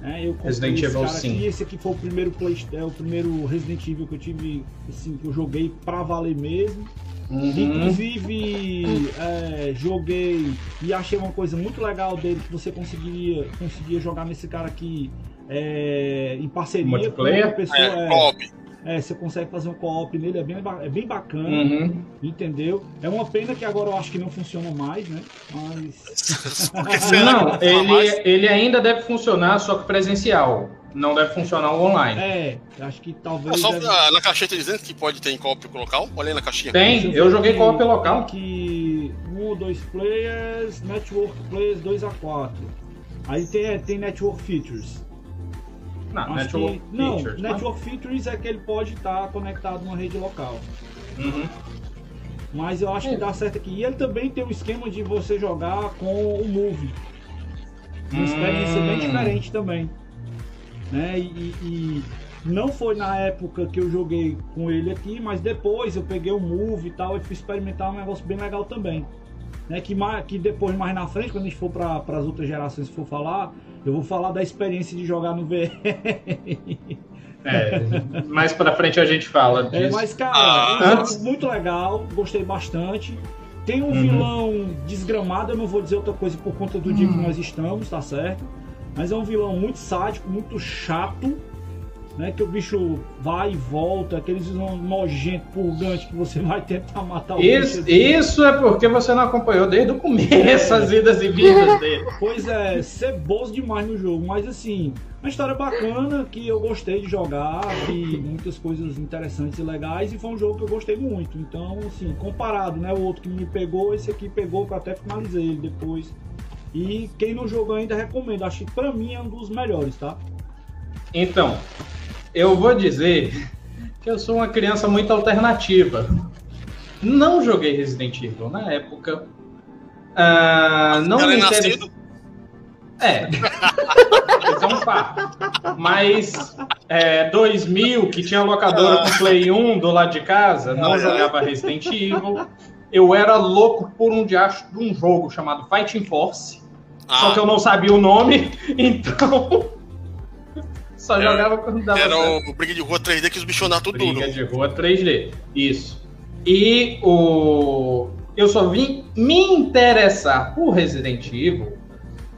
né? Eu comprei Resident esse Evil cara 5. aqui, esse aqui foi o primeiro Play, é, o primeiro Resident Evil que eu tive, assim, que eu joguei pra valer mesmo. Uhum. Inclusive, é, joguei e achei uma coisa muito legal dele que você conseguiria, conseguia jogar nesse cara aqui é, em parceria com Multiplayer? outra pessoa. É, É, Bob. É, você consegue fazer um co-op nele, é bem, é bem bacana, Uhum. entendeu? É uma pena que agora eu acho que não funciona mais, né? Mas. Não, ele, ele ainda deve funcionar, só que presencial. Não deve funcionar o online. É, acho que É talvez. só deve- na, caixinha tá dizendo que pode ter em co-op local? Olha aí na caixinha. Tem, eu joguei co-op local. tem Que um ou dois players, network players 2 a 4. Aí tem, tem network features. Não, Acho Network que, não, Features. né? network features é que ele pode estar conectado numa rede local. Uhum. Mas eu acho que É. dá certo aqui. E ele também tem um esquema de você jogar com o Move. Uma experiência bem Hum. diferente também. Né? E, e- e não foi na época que eu joguei com ele aqui, mas depois eu peguei o Move e tal e fui experimentar um negócio bem legal também. Né? Que, mais, que depois, mais na frente, quando a gente for para as outras gerações for falar, eu vou falar da experiência de jogar no VR. É, mais pra frente a gente fala É, disso. mas, cara, Ah, é um jogo antes- muito legal, gostei bastante. Tem um Uhum. vilão desgramado, eu não vou dizer outra coisa por conta do dia que Hum. nós estamos, tá certo? Mas é um vilão muito sádico, muito chato, né? Que o bicho vai e volta, aqueles vilão nojento, purgante que você vai tentar matar o Isso, bicho. isso é porque você não acompanhou desde o começo as idas e vindas dele. Pois é, ceboso demais no jogo, mas assim, uma história bacana que eu gostei de jogar, vi muitas coisas interessantes e legais, e foi um jogo que eu gostei muito. Então, assim, comparado, né, o outro que me pegou, esse aqui pegou que eu até finalizei ele depois. E quem não jogou ainda recomendo, acho que pra mim é um dos melhores, tá? Então, eu vou dizer que eu sou uma criança muito alternativa. Não joguei Resident Evil na época. Ah, não Ela é me interessa. nascido? É. Isso é um fato. Mas é, 2000, que tinha locadora com Play 1 do lado de casa, não é. jogava Resident Evil. Eu era louco por um diacho de um jogo chamado Fighting Force. Só Ah, que eu não sabia o nome, então. Só Era- jogava quando dava era certo. o Briga de Rua 3D que os bichos tudo duro. Briga de rua 3D. Isso. E o. Eu só vim me interessar por Resident Evil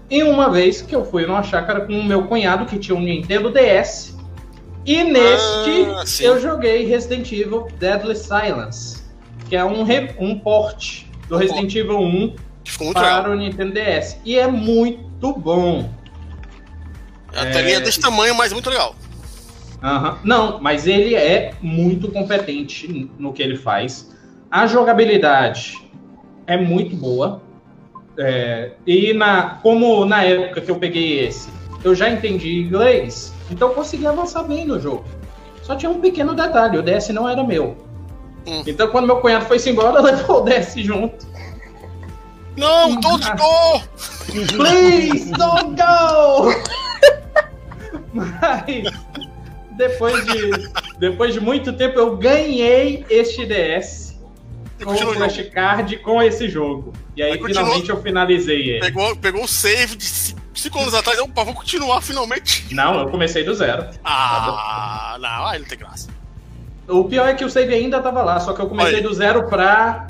em uma vez que eu fui numa chácara com o meu cunhado que tinha um Nintendo DS. E neste Ah, eu joguei Resident Evil Deadly Silence, que é um, um port do Resident Evil 1 Que ficou muito legal. para o Nintendo DS. E é muito bom. A telinha é desse tamanho, mas muito legal. Aham. Não, mas ele é muito competente no que ele faz. A jogabilidade é muito boa. É, e na, como na época que eu peguei esse, eu já entendi inglês, então eu consegui avançar bem no jogo. Só tinha um pequeno detalhe, o DS não era meu. Hum. Então quando meu cunhado foi embora, levou o DS junto. Não, don't go! Please don't go! Mas depois de, depois de muito tempo eu ganhei este DS com o flashcard com esse jogo. E aí Aí finalmente eu finalizei ele. Pegou, pegou o save de 5 anos atrás. Opa, vou continuar finalmente. Não, eu comecei do zero. Ah, não, aí não tem graça. O pior é que o save ainda tava lá, só que eu comecei do zero pra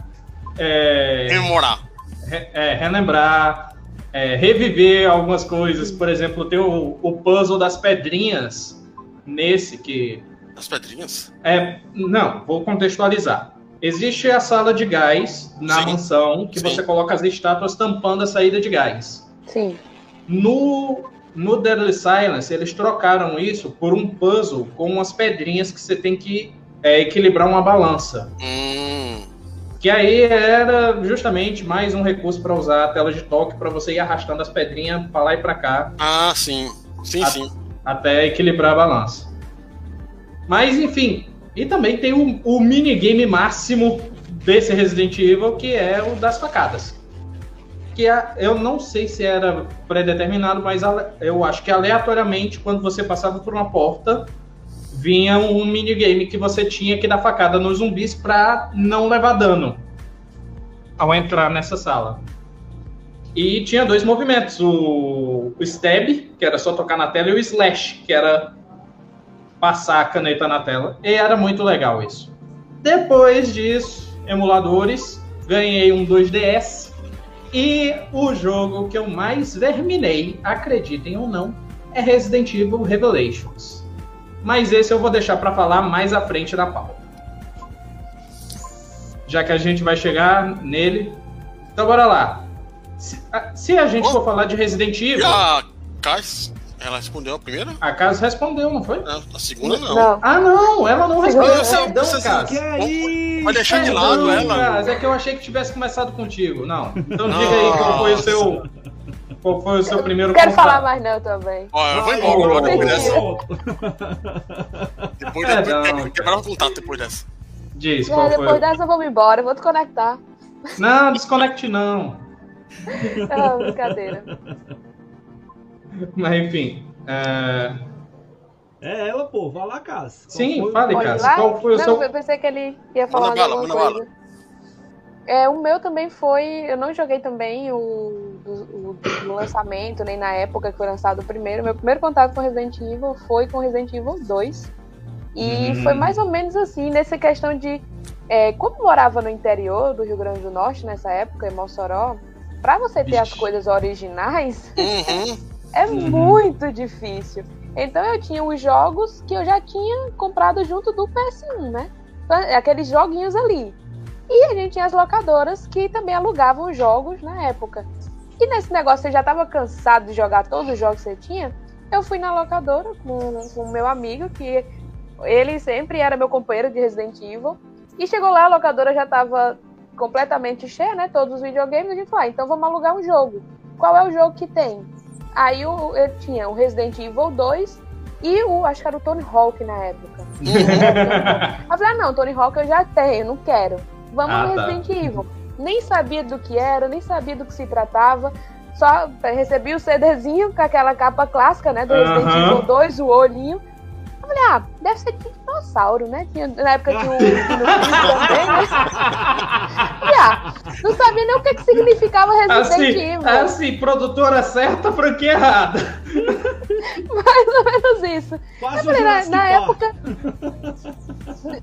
é, Rememorar. re- é, relembrar, é, reviver algumas coisas. Por exemplo, tem o, o puzzle das pedrinhas nesse que As pedrinhas? É, não, vou contextualizar. Existe a sala de gás na Sim. mansão que Sim. você coloca as estátuas tampando a saída de gás. Sim. No, no Deadly Silence, eles trocaram isso por um puzzle com umas pedrinhas que você tem que é, equilibrar uma balança. Hum. Que aí era justamente mais um recurso para usar a tela de toque para você ir arrastando as pedrinhas para lá e para cá Ah, sim. Sim, Ah. sim. até equilibrar a balança. Mas enfim, e também tem o, o minigame máximo desse Resident Evil, que é o das facadas. Que é, eu não sei se era pré-determinado, mas eu acho que aleatoriamente, quando você passava por uma porta, vinha um minigame que você tinha que dar facada nos zumbis para não levar dano ao entrar nessa sala. E tinha dois movimentos, o, o stab, que era só tocar na tela, e o slash, que era passar a caneta na tela. E era muito legal isso. Depois disso, emuladores, ganhei um 2DS. E o jogo que eu mais verminei, acreditem ou não, é Resident Evil Revelations. Mas esse eu vou deixar para falar mais à frente da pauta. Já que a gente vai chegar nele. Então bora lá. Se a, se a gente Oh. for falar de Resident E Evil, a Kais, ela respondeu a primeira? a Casa respondeu, não foi? Não, a segunda não. Não. Ah, não, ela não respondeu. Perdão, Você- Cas. Que é isso? Vai deixar de lado ela. Cas, é que eu achei que tivesse começado contigo. Não. Então diga aí qual foi o seu. Qual foi o seu primeiro Não quero contato. falar mais não também. Ó, eu vou embora ó, depois dessa. Depois, É, depois não. que- quebrar o contato depois dessa. Diz, qual depois foi? dessa eu vou me embora, eu vou te conectar. Não, desconecte não. Ah, brincadeira. Mas enfim. é, É ela, pô, vai lá, Cássio. Sim, foi? fale, Cássio. lá? Qual foi o não, seu- eu pensei que ele ia falar Manda de bala, manda coisa. É, o meu também foi. Eu não joguei também o, o, o- no lançamento, nem na época que foi lançado o primeiro. Meu primeiro contato com Resident Evil foi com Resident Evil 2. E Uhum. foi mais ou menos assim, nessa questão de. É, como eu morava no interior do Rio Grande do Norte nessa época, em Mossoró, pra você ter as Vixe. coisas originais, Uhum. é Uhum. muito difícil. Então eu tinha os jogos que eu já tinha comprado junto do PS1, né? Então, Aqueles joguinhos ali. E a gente tinha as locadoras que também alugavam os jogos na época. E nesse negócio, você já estava cansado de jogar todos os jogos que você tinha? Eu fui na locadora com o meu amigo, que ele sempre era meu companheiro de Resident Evil. E chegou lá, a locadora já estava completamente cheia, né? Todos os videogames. A gente falou, ah, então vamos alugar um jogo. Qual é o jogo que tem? Aí o, eu tinha o Resident Evil 2 e o, acho que era o Tony Hawk na época. Aí eu falei, ah, não, Tony Hawk eu já tenho, não quero. Vamos Ah, no tá. Resident Evil. Nem sabia do que era, nem sabia do que se tratava. Só recebi o CDzinho com aquela capa clássica, né? Do Resident Aham. Evil 2, o olhinho. Eu falei, ah, deve ser de dinossauro, né? Tinha, na época tinha o também, né? Ah, não sabia nem o que, que significava Resident Assim, Evil. assim, produtora certa, franquia errada. Mais ou menos isso. Quase Eu falei, na, na época.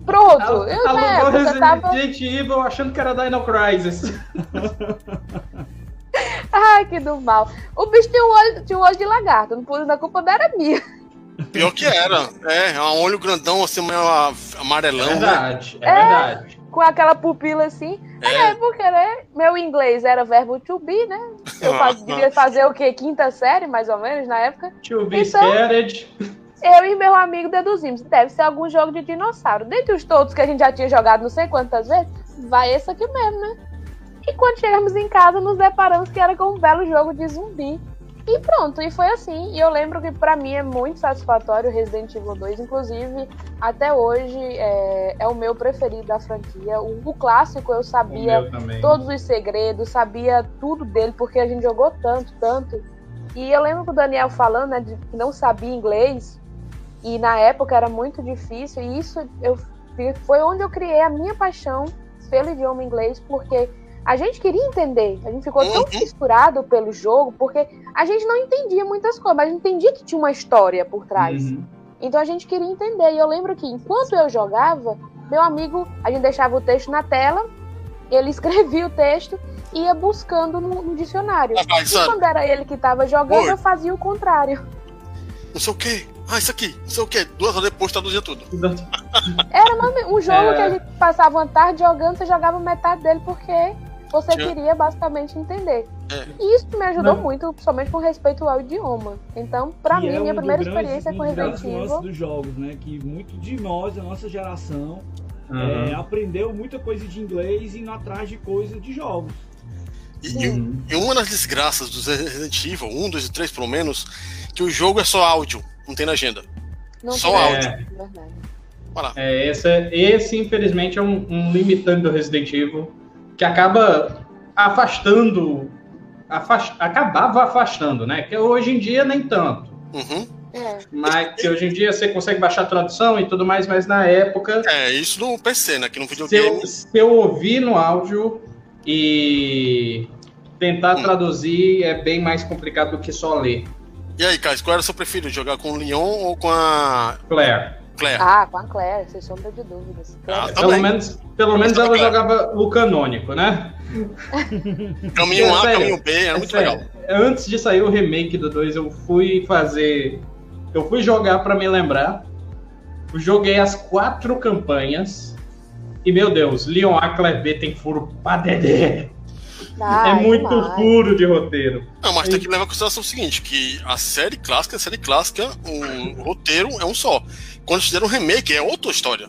Pronto, eu na época tava. Resident Evil achando que era Dino Crisis. Ai, que do mal. O bicho tinha um olho, tinha um olho de lagarto, não a culpa não era minha. Pior que era. É, um olho grandão, assim, meio É amarelão, né? verdade, é, É. verdade. Com aquela pupila assim. É, porque, né? Meu inglês era verbo to be, né? Eu faz- devia fazer o quê? Quinta série, mais ou menos, na época. To be Então- scared. Eu e meu amigo deduzimos. Deve ser algum jogo de dinossauro. Dentre os todos que a gente já tinha jogado não sei quantas vezes, vai esse aqui mesmo, né? E quando chegamos em casa, nos deparamos que era com um belo jogo de zumbi. E pronto, e foi assim. E eu lembro que pra mim é muito satisfatório o Resident Evil 2. Inclusive, até hoje é, é o meu preferido da franquia. O, o clássico eu O sabia todos os segredos, sabia tudo dele, porque a gente jogou tanto, tanto. E eu lembro do Daniel falando, né, de que não sabia inglês, e na época era muito difícil, e isso eu, foi onde eu criei a minha paixão pelo idioma inglês, porque a gente queria entender, a gente ficou tão Uhum. fissurado pelo jogo, porque a gente não entendia muitas coisas, mas a gente entendia que tinha uma história por trás. Uhum. Então a gente queria entender. E eu lembro que enquanto eu jogava, meu amigo, a gente deixava o texto na tela, ele escrevia o texto e ia buscando no, no dicionário. Ah, E sabe? quando era ele que estava jogando, Oi. eu fazia o contrário. Não sei o quê. Ah, isso aqui. Não sei o quê. Duas horas depois traduzia tudo. Era um jogo É. que a gente passava uma tarde jogando, você jogava metade dele porque você Tinha- queria basicamente entender. É. E isso me ajudou Não. muito, principalmente com respeito ao idioma. Então, pra Que mim, é a minha um primeira experiência com um Resident Evil. dos jogos, né? Que muito de nós, da nossa geração, Uhum. é, aprendeu muita coisa de inglês indo atrás de coisas de jogos. E, e- e uma das desgraças dos Resident Evil, um, dois e três pelo menos, que o jogo é só áudio, não tem legenda. Não Só tem áudio. lá. É, esse, esse, infelizmente, é um, um limitante do Resident Evil que acaba afastando. afast- acabava afastando, né? Que hoje em dia nem tanto. Uhum. É. Mas que hoje em dia você consegue baixar a tradução e tudo mais, mas na época, É, isso no PC, né? Que no se videogame. eu, se eu ouvir no áudio e tentar Hum. traduzir é bem mais complicado do que só ler. E aí, Caio, qual era o seu preferido? Jogar com o Leon ou com a Claire. Claire? Ah, com a Claire, sem sombra de dúvidas. Ah, tá pelo bem. menos, pelo menos ela Claire. jogava o canônico, né? Caminho É A, sério, caminho B, era É muito sério, legal. Antes de sair o remake do 2, eu fui fazer. Eu fui jogar pra me lembrar. Eu joguei as quatro campanhas. E, meu Deus, Leon A, Claire B tem furo pra dedé. Ah, é muito demais. furo de roteiro. Não, mas tem que levar em consideração o seguinte, que a série clássica, a série clássica, o roteiro é um só. Quando fizeram o remake, é outra história.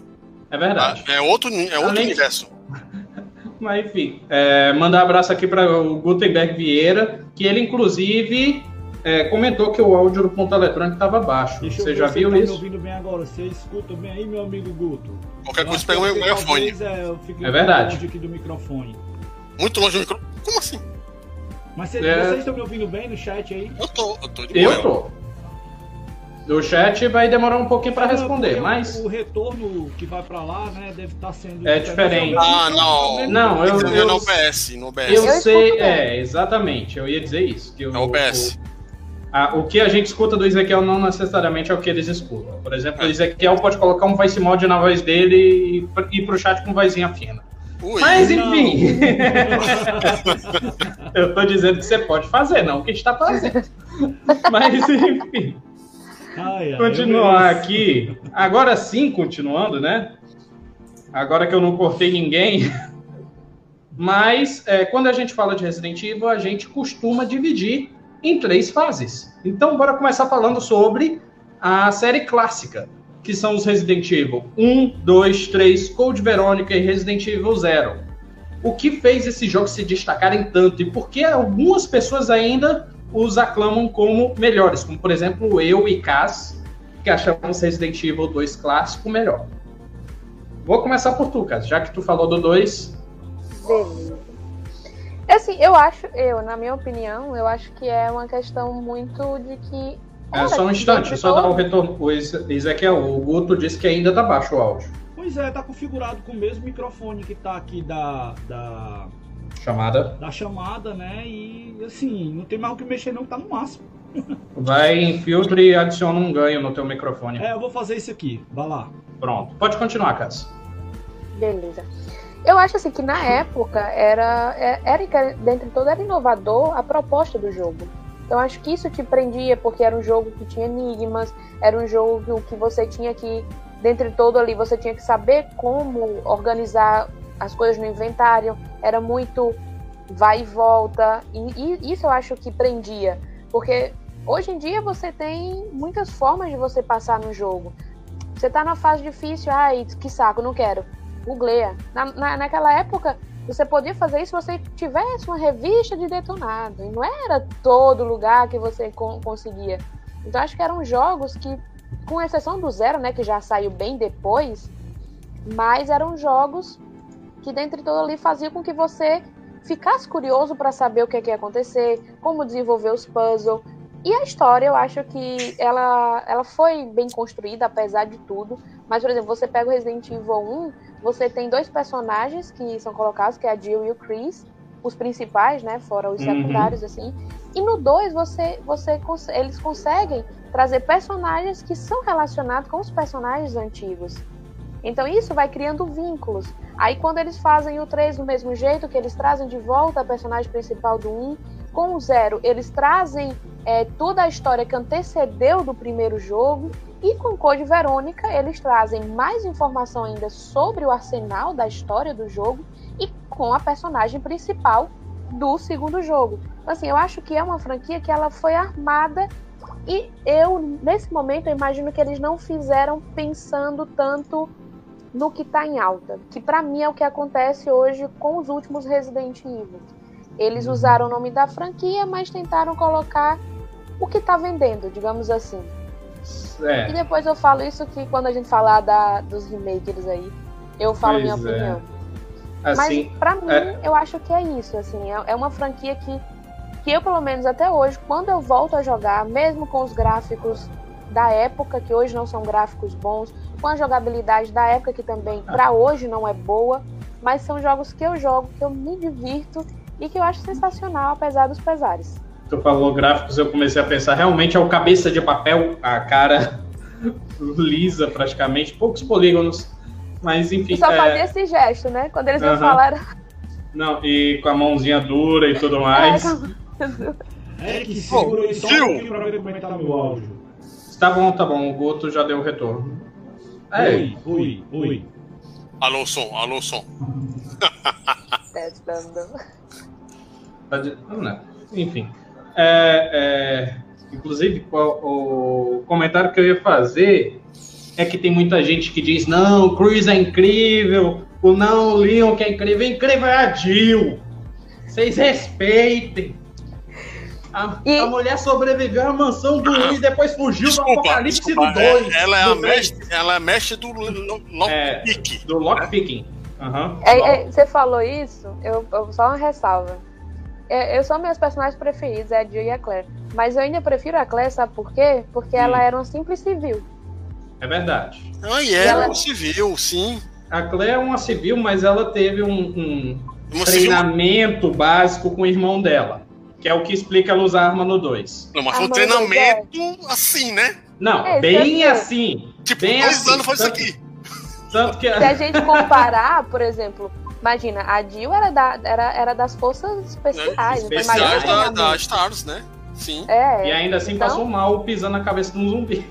É verdade. É outro, é outro Além- universo. Mas enfim, é, mandar um abraço aqui para o Gutenberg Vieira, que ele inclusive é, comentou que o áudio do ponto eletrônico estava baixo. Deixa Você já se viu tá me isso? ouvindo bem agora. Você escuta bem aí, meu amigo Guto? Qualquer Eu coisa pega o meu talvez, É, É verdade. aqui do microfone. Muito longe do microfone. Como assim? Mas cê- É. vocês estão me ouvindo bem no chat aí? Eu tô, eu tô de Eu boa. tô. O chat vai demorar um pouquinho para responder, mas. O retorno que vai pra lá, né, deve estar sendo. É diferente. Ah, não. Não, eu- Você eu- no OBS, no OBS. Eu Eu sei, é, exatamente, eu ia dizer isso. Que o, É o OBS. o- Ah, o que a gente escuta do Ezequiel não necessariamente é o que eles escutam. Por exemplo, o Ezequiel pode colocar um voice mod na voz dele e ir pro chat com vozinha fina. Ui, Mas enfim. eu tô dizendo que você pode fazer, não o que está fazendo. Mas enfim. Ai, ai, Continuar aqui. Agora sim, continuando, né? Agora que eu não cortei ninguém. Mas é, quando a gente fala de Resident Evil, a gente costuma dividir em três fases. Então, bora começar falando sobre a série clássica, que são os Resident Evil 1, 2, 3, Code Veronica e Resident Evil 0. O que fez esses jogos se destacarem tanto e por que algumas pessoas ainda os aclamam como melhores, como por exemplo eu e Cas, que achamos Resident Evil 2 clássico melhor. Vou começar por tu, Cas, já que tu falou do 2. Beleza. É assim, eu acho, eu, na minha opinião, eu acho que é uma questão muito de que. É só um instante, só dar um retorno. O Ezequiel, o Guto disse que ainda tá baixo o áudio. Pois é, tá configurado com o mesmo microfone que tá aqui da. da... Chamada. Da chamada, né? E assim, não tem mais o que mexer, não, tá no máximo. Vai em filtro e adiciona um ganho no teu microfone. É, eu vou fazer isso aqui. Vai lá. Pronto. Pode continuar, Cássio. Beleza. Eu acho assim que na época era, é, era dentre todo era inovador a proposta do jogo. Então acho que isso te prendia porque era um jogo que tinha enigmas, era um jogo que você tinha que dentre todo ali você tinha que saber como organizar as coisas no inventário, era muito vai e volta, e, e isso eu acho que prendia, porque hoje em dia você tem muitas formas de você passar no jogo. Você tá na fase difícil, ai, que saco, não quero googleia. Na, na, naquela época, você podia fazer isso se você tivesse uma revista de detonado. E não era todo lugar que você conseguia. Então acho que eram jogos que, com exceção do Zero, né, que já saiu bem depois, mas eram jogos que dentre todo ali faziam com que você ficasse curioso para saber o que, é que ia acontecer, como desenvolver os puzzles. E a história, eu acho que ela, ela foi bem construída, apesar de tudo. Mas, por exemplo, você pega o Resident Evil 1, você tem dois personagens que são colocados, que é a Jill e o Chris, os principais, né, fora os uhum. secundários, assim. E no 2, você, você, eles conseguem trazer personagens que são relacionados com os personagens antigos. Então isso vai criando vínculos. Aí quando eles fazem o 3 do mesmo jeito, que eles trazem de volta a personagem principal do 1, com o 0 eles trazem é, toda a história que antecedeu do primeiro jogo, e com Code Verônica, eles trazem mais informação ainda sobre o arsenal da história do jogo e com a personagem principal do segundo jogo. Então, assim, eu acho que é uma franquia que ela foi armada e eu, nesse momento, eu imagino que eles não fizeram pensando tanto no que está em alta, que para mim é o que acontece hoje com os últimos Resident Evil. Eles usaram o nome da franquia, mas tentaram colocar o que está vendendo, digamos assim. É. E depois eu falo isso que quando a gente falar da, dos remakes aí, eu falo pois minha é. opinião. Assim, Mas pra mim, é... eu acho que é isso, assim, é, é uma franquia que, que eu, pelo menos até hoje, quando eu volto a jogar, mesmo com os gráficos da época, que hoje não são gráficos bons, com a jogabilidade da época, que também para hoje não é boa, mas são jogos que eu jogo, que eu me divirto e que eu acho sensacional, apesar dos pesares tu falou gráficos, eu comecei a pensar, realmente é o cabeça de papel, a cara lisa praticamente, poucos polígonos, mas enfim. E só é... fazia esse gesto, né? Quando eles uhum. falaram. Não, e com a mãozinha dura e tudo mais. É, que segura aí só um pra ver como é que tá meu áudio. Tá bom, tá bom, o Goto já deu o retorno. É. Oi, oi, oi. Alô, som, alô, som. Enfim. É, é, inclusive, o, o, comentário que eu ia fazer é que tem muita gente que diz: não, o Cruz é incrível, o não, o Leon que é incrível, incrível é a Jill. Vocês respeitem. A, e... a, mulher sobreviveu à mansão do Luiz, depois fugiu desculpa, do Apocalipse desculpa, do 2. É, ela, é a mestre, ela é mestre do lockpicking. É, do lockpicking. Uhum. É, é, você falou isso, eu, eu, só uma ressalva. É, eu sou meus personagens preferidos, é a Jill e a Claire. Mas eu ainda prefiro a Claire, sabe por quê? Porque hum. ela era uma simples civil. É verdade. Ah, e era ela... uma civil, sim. A Claire é uma civil, mas ela teve um, um treinamento civil... básico com o irmão dela. Que é o que explica ela usar arma no 2. Não, mas foi um mas treinamento assim, né? Não, É, bem é- assim. Tipo, bem dois assim, anos foi isso aqui. Tanto que. Se a gente comparar, por exemplo, imagina, a Jill era, da, era, era das forças especiais. então Especiais Especiais da, da Stars, né? Sim. É, E ainda assim então, passou mal pisando na cabeça de um zumbi.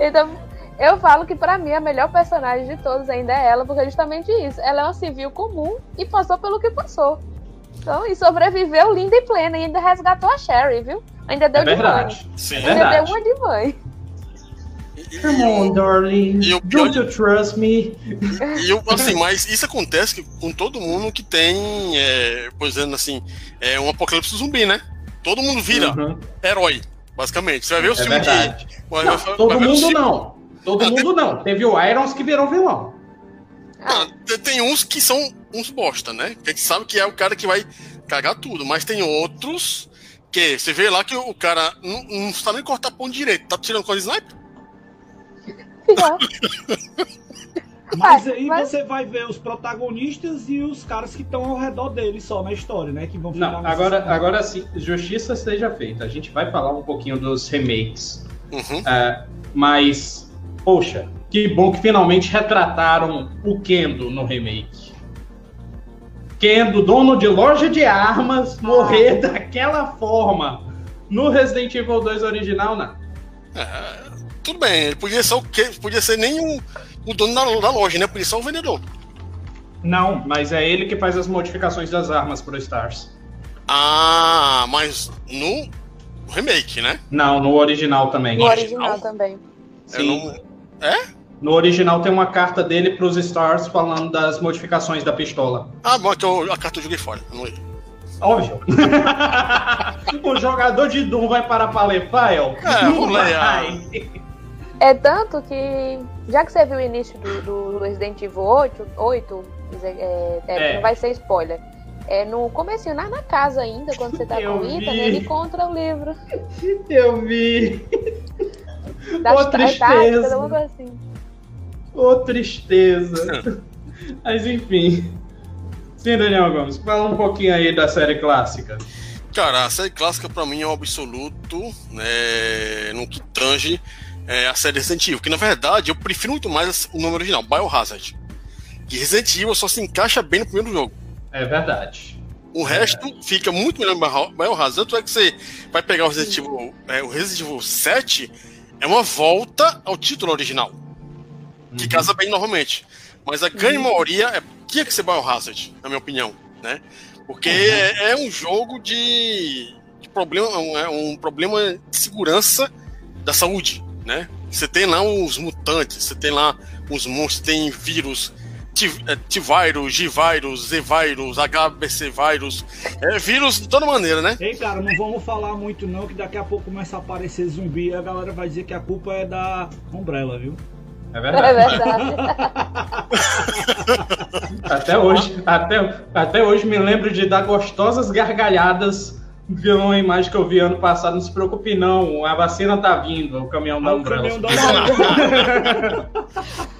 Então, eu falo que pra mim a melhor personagem de todos ainda é ela, porque é justamente isso. Ela é uma civil comum e passou pelo que passou. Então, e sobreviveu linda e plena e ainda resgatou a Sherry, viu? Ainda deu É de mãe. verdade. Sim. É Ainda verdade. deu uma de mãe. Come on, darling. E o pior Don't you trust me? E eu, assim, mas isso acontece com todo mundo que tem, é, por exemplo, assim, é um apocalipse zumbi, né? Todo mundo vira Uhum, herói, basicamente. Você vai ver os é filmes verdade. de. vai- Não, vai- todo vai mundo não. Todo Ah, mundo não. Teve o Irons que virou vilão. Ah, tem- tem uns que são uns bosta, né? Que a gente sabe que é o cara que vai cagar tudo, mas tem outros que você vê lá que o cara não, não sabe nem cortar pão direito, tá tirando com a sniper? Pior. Mas aí Mas- você vai ver os protagonistas e os caras que estão ao redor dele só na história, né? Que vão ficar Não, agora, história. agora sim, justiça seja feita. A gente vai falar um pouquinho dos remakes. Uhum. É, mas, poxa, que bom que finalmente retrataram o Kendo no remake. Kendo, dono de loja de armas, morrer daquela forma. No Resident Evil 2 original, não. É, tudo bem, ele podia ser o quê? Podia ser nem o, o dono da, da loja, né? Podia ser o vendedor. Não, mas é ele que faz as modificações das armas pro Stars. Ah, mas no remake, né? Não, no original também. No original? original também. Sim. não- No original tem uma carta dele pros Stars falando das modificações da pistola. Ah, bom, é que eu, a carta eu joguei fora. Não li. Óbvio. o jogador de Doom vai para Palefile? É, Não vai. É tanto que, já que você viu o início do, do Resident Evil 8, 8 quer dizer, é, é, É. não vai ser spoiler. É no comecinho, na, na casa ainda, quando você tá Eu com o Ethan, ele encontra o livro. Eu vi. Das Ô, tristeza. coisa assim. Ô, tristeza. Mas enfim. Sim, Daniel Gomes, fala um pouquinho aí da série clássica. Cara, a série clássica pra mim é o absoluto, né, no que tange é, a série Resident Evil, que na verdade eu prefiro muito mais o nome original, Biohazard. Que Resident Evil só se encaixa bem no primeiro jogo. É verdade. O resto fica muito melhor em Bio- Biohazard. Tanto é que você vai pegar o Resident Evil, é, o Resident Evil 7, é uma volta ao título original, que Uhum. casa bem novamente. Mas a grande maioria é, tinha que ser Biohazard, na minha opinião, né? Porque é, é um jogo de, de problema, é um problema de segurança da saúde, né? Você tem lá os mutantes, você tem lá os monstros, tem vírus, é, T-Virus, G-Virus, Z-Virus, HBC-Virus, é vírus de toda maneira, né? Ei, cara, não vamos falar muito não, que daqui a pouco começa a aparecer zumbi e a galera vai dizer que a culpa é da Umbrella, viu? É É verdade. verdade. Até hoje, até, até hoje me lembro de dar gostosas gargalhadas de uma imagem que eu vi ano passado. Não se preocupe, não. A vacina tá vindo, o caminhão da Ah, o Umbrella.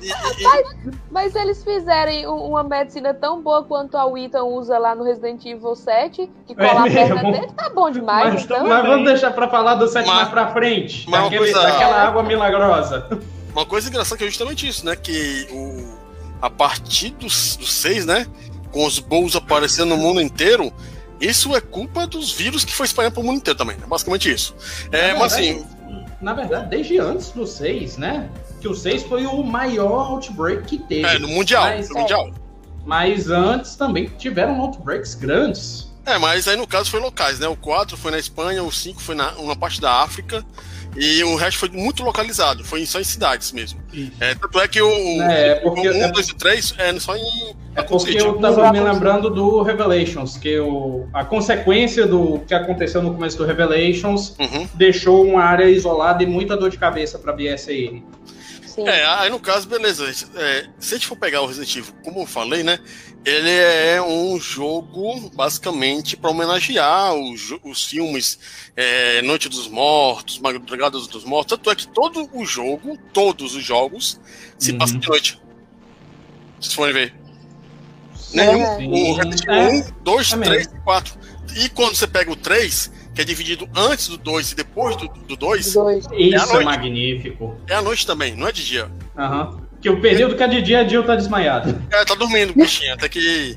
e- e- Mas se eles fizerem um- uma medicina tão boa quanto a Ethan usa lá no Resident Evil 7, que cola a É perna mesmo? dele, tá bom demais, Mas, então. mas vamos deixar pra falar do 7 Mas- mais pra frente. mas daquele- coisa- Daquela água milagrosa. Uma coisa engraçada que é justamente isso, né? Que o, a partir dos, dos seis, né? Com os Bulls aparecendo no mundo inteiro, isso é culpa dos vírus que foi espalhando pro mundo inteiro também. É basicamente isso. É, Na mas verdade- assim, Na verdade, desde antes do 6, né? Que o 6 foi o maior outbreak que teve. é, no Mundial. Mas- no mundial. Mas antes também tiveram outbreaks grandes. É, mas aí no caso foi locais, né? O 4 foi na Espanha, o 5 foi na uma parte da África. E o resto foi muito localizado, foi só em cidades mesmo. É, tanto é que o, É, porque- o 1, 2 e 3 é só em. É porque City. eu tava me lembrando do Revelations, que o, a consequência do que aconteceu no começo do Revelations Uhum. deixou uma área isolada e muita dor de cabeça pra. Sim. É, aí no caso, beleza. É, se a gente for pegar o Resident Evil, como eu falei, né? Ele é um jogo basicamente para homenagear os, os filmes é, Noite dos Mortos, Madrugada dos Mortos. Tanto é que todo o jogo, todos os jogos, se Uhum. passam de noite. Se vocês forem ver. Nenhum. É. O Resident É. Evil 1, 2, É 3 e 4. E quando você pega o 3, que é dividido antes do 2 e depois do, do 2, Dois. É à Isso é magnífico. é à noite também, não é de dia. Aham. Que o período que é de dia, a Jill tá desmaiado. É, tá dormindo, bichinha, até que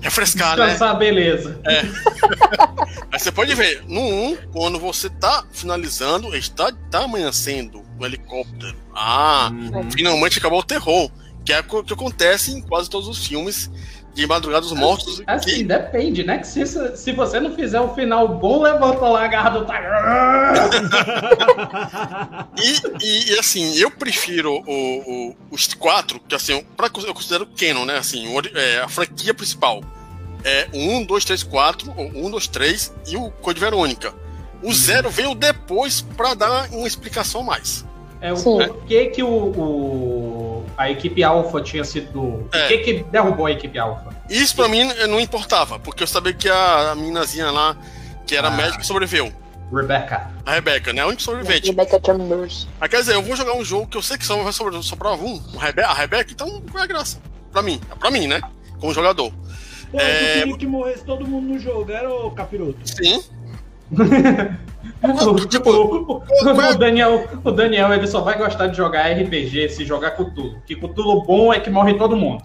refrescar, né? Descansar, beleza. Aí você pode ver, no 1, quando você tá finalizando, está tá amanhecendo o helicóptero. Ah, Uhum. finalmente acabou o terror. Que é o que acontece em quase todos os filmes de Madrugada dos Mortos. Assim, que- depende, né? Que se, se você não fizer o final bom, levanta lá a garra do e, e, e, assim, eu prefiro o- o- os quatro, que assim, pra, eu considero canon, né? Assim, o é, a franquia principal. É o 1, 2, 3, 4, ou 1, 2, 3 e o Code Verônica. O zero veio depois pra dar uma explicação a mais. É o Sim. porquê que o, o- a equipe Alpha tinha sido. É. O que que derrubou a equipe Alpha? Isso pra mim não importava, porque eu sabia que a, a meninazinha lá, que era Ah. médica, sobreviveu. Rebecca. A Rebeca, né? A única sobrevivente. Rebecca Chambers. Ah, quer dizer, eu vou jogar um jogo que eu sei que só vai sobrar, um, a Rebe- a Rebeca, então qual é a graça? Pra mim, pra mim, né? Como jogador. Pô, É. tu queria que morresse todo mundo no jogo, era o capiroto. Sim. O, Tipo, o- o- é- o Daniel, o Daniel ele só vai gostar de jogar RPG se jogar Cthulhu. Que Cthulhu bom é que morre todo mundo.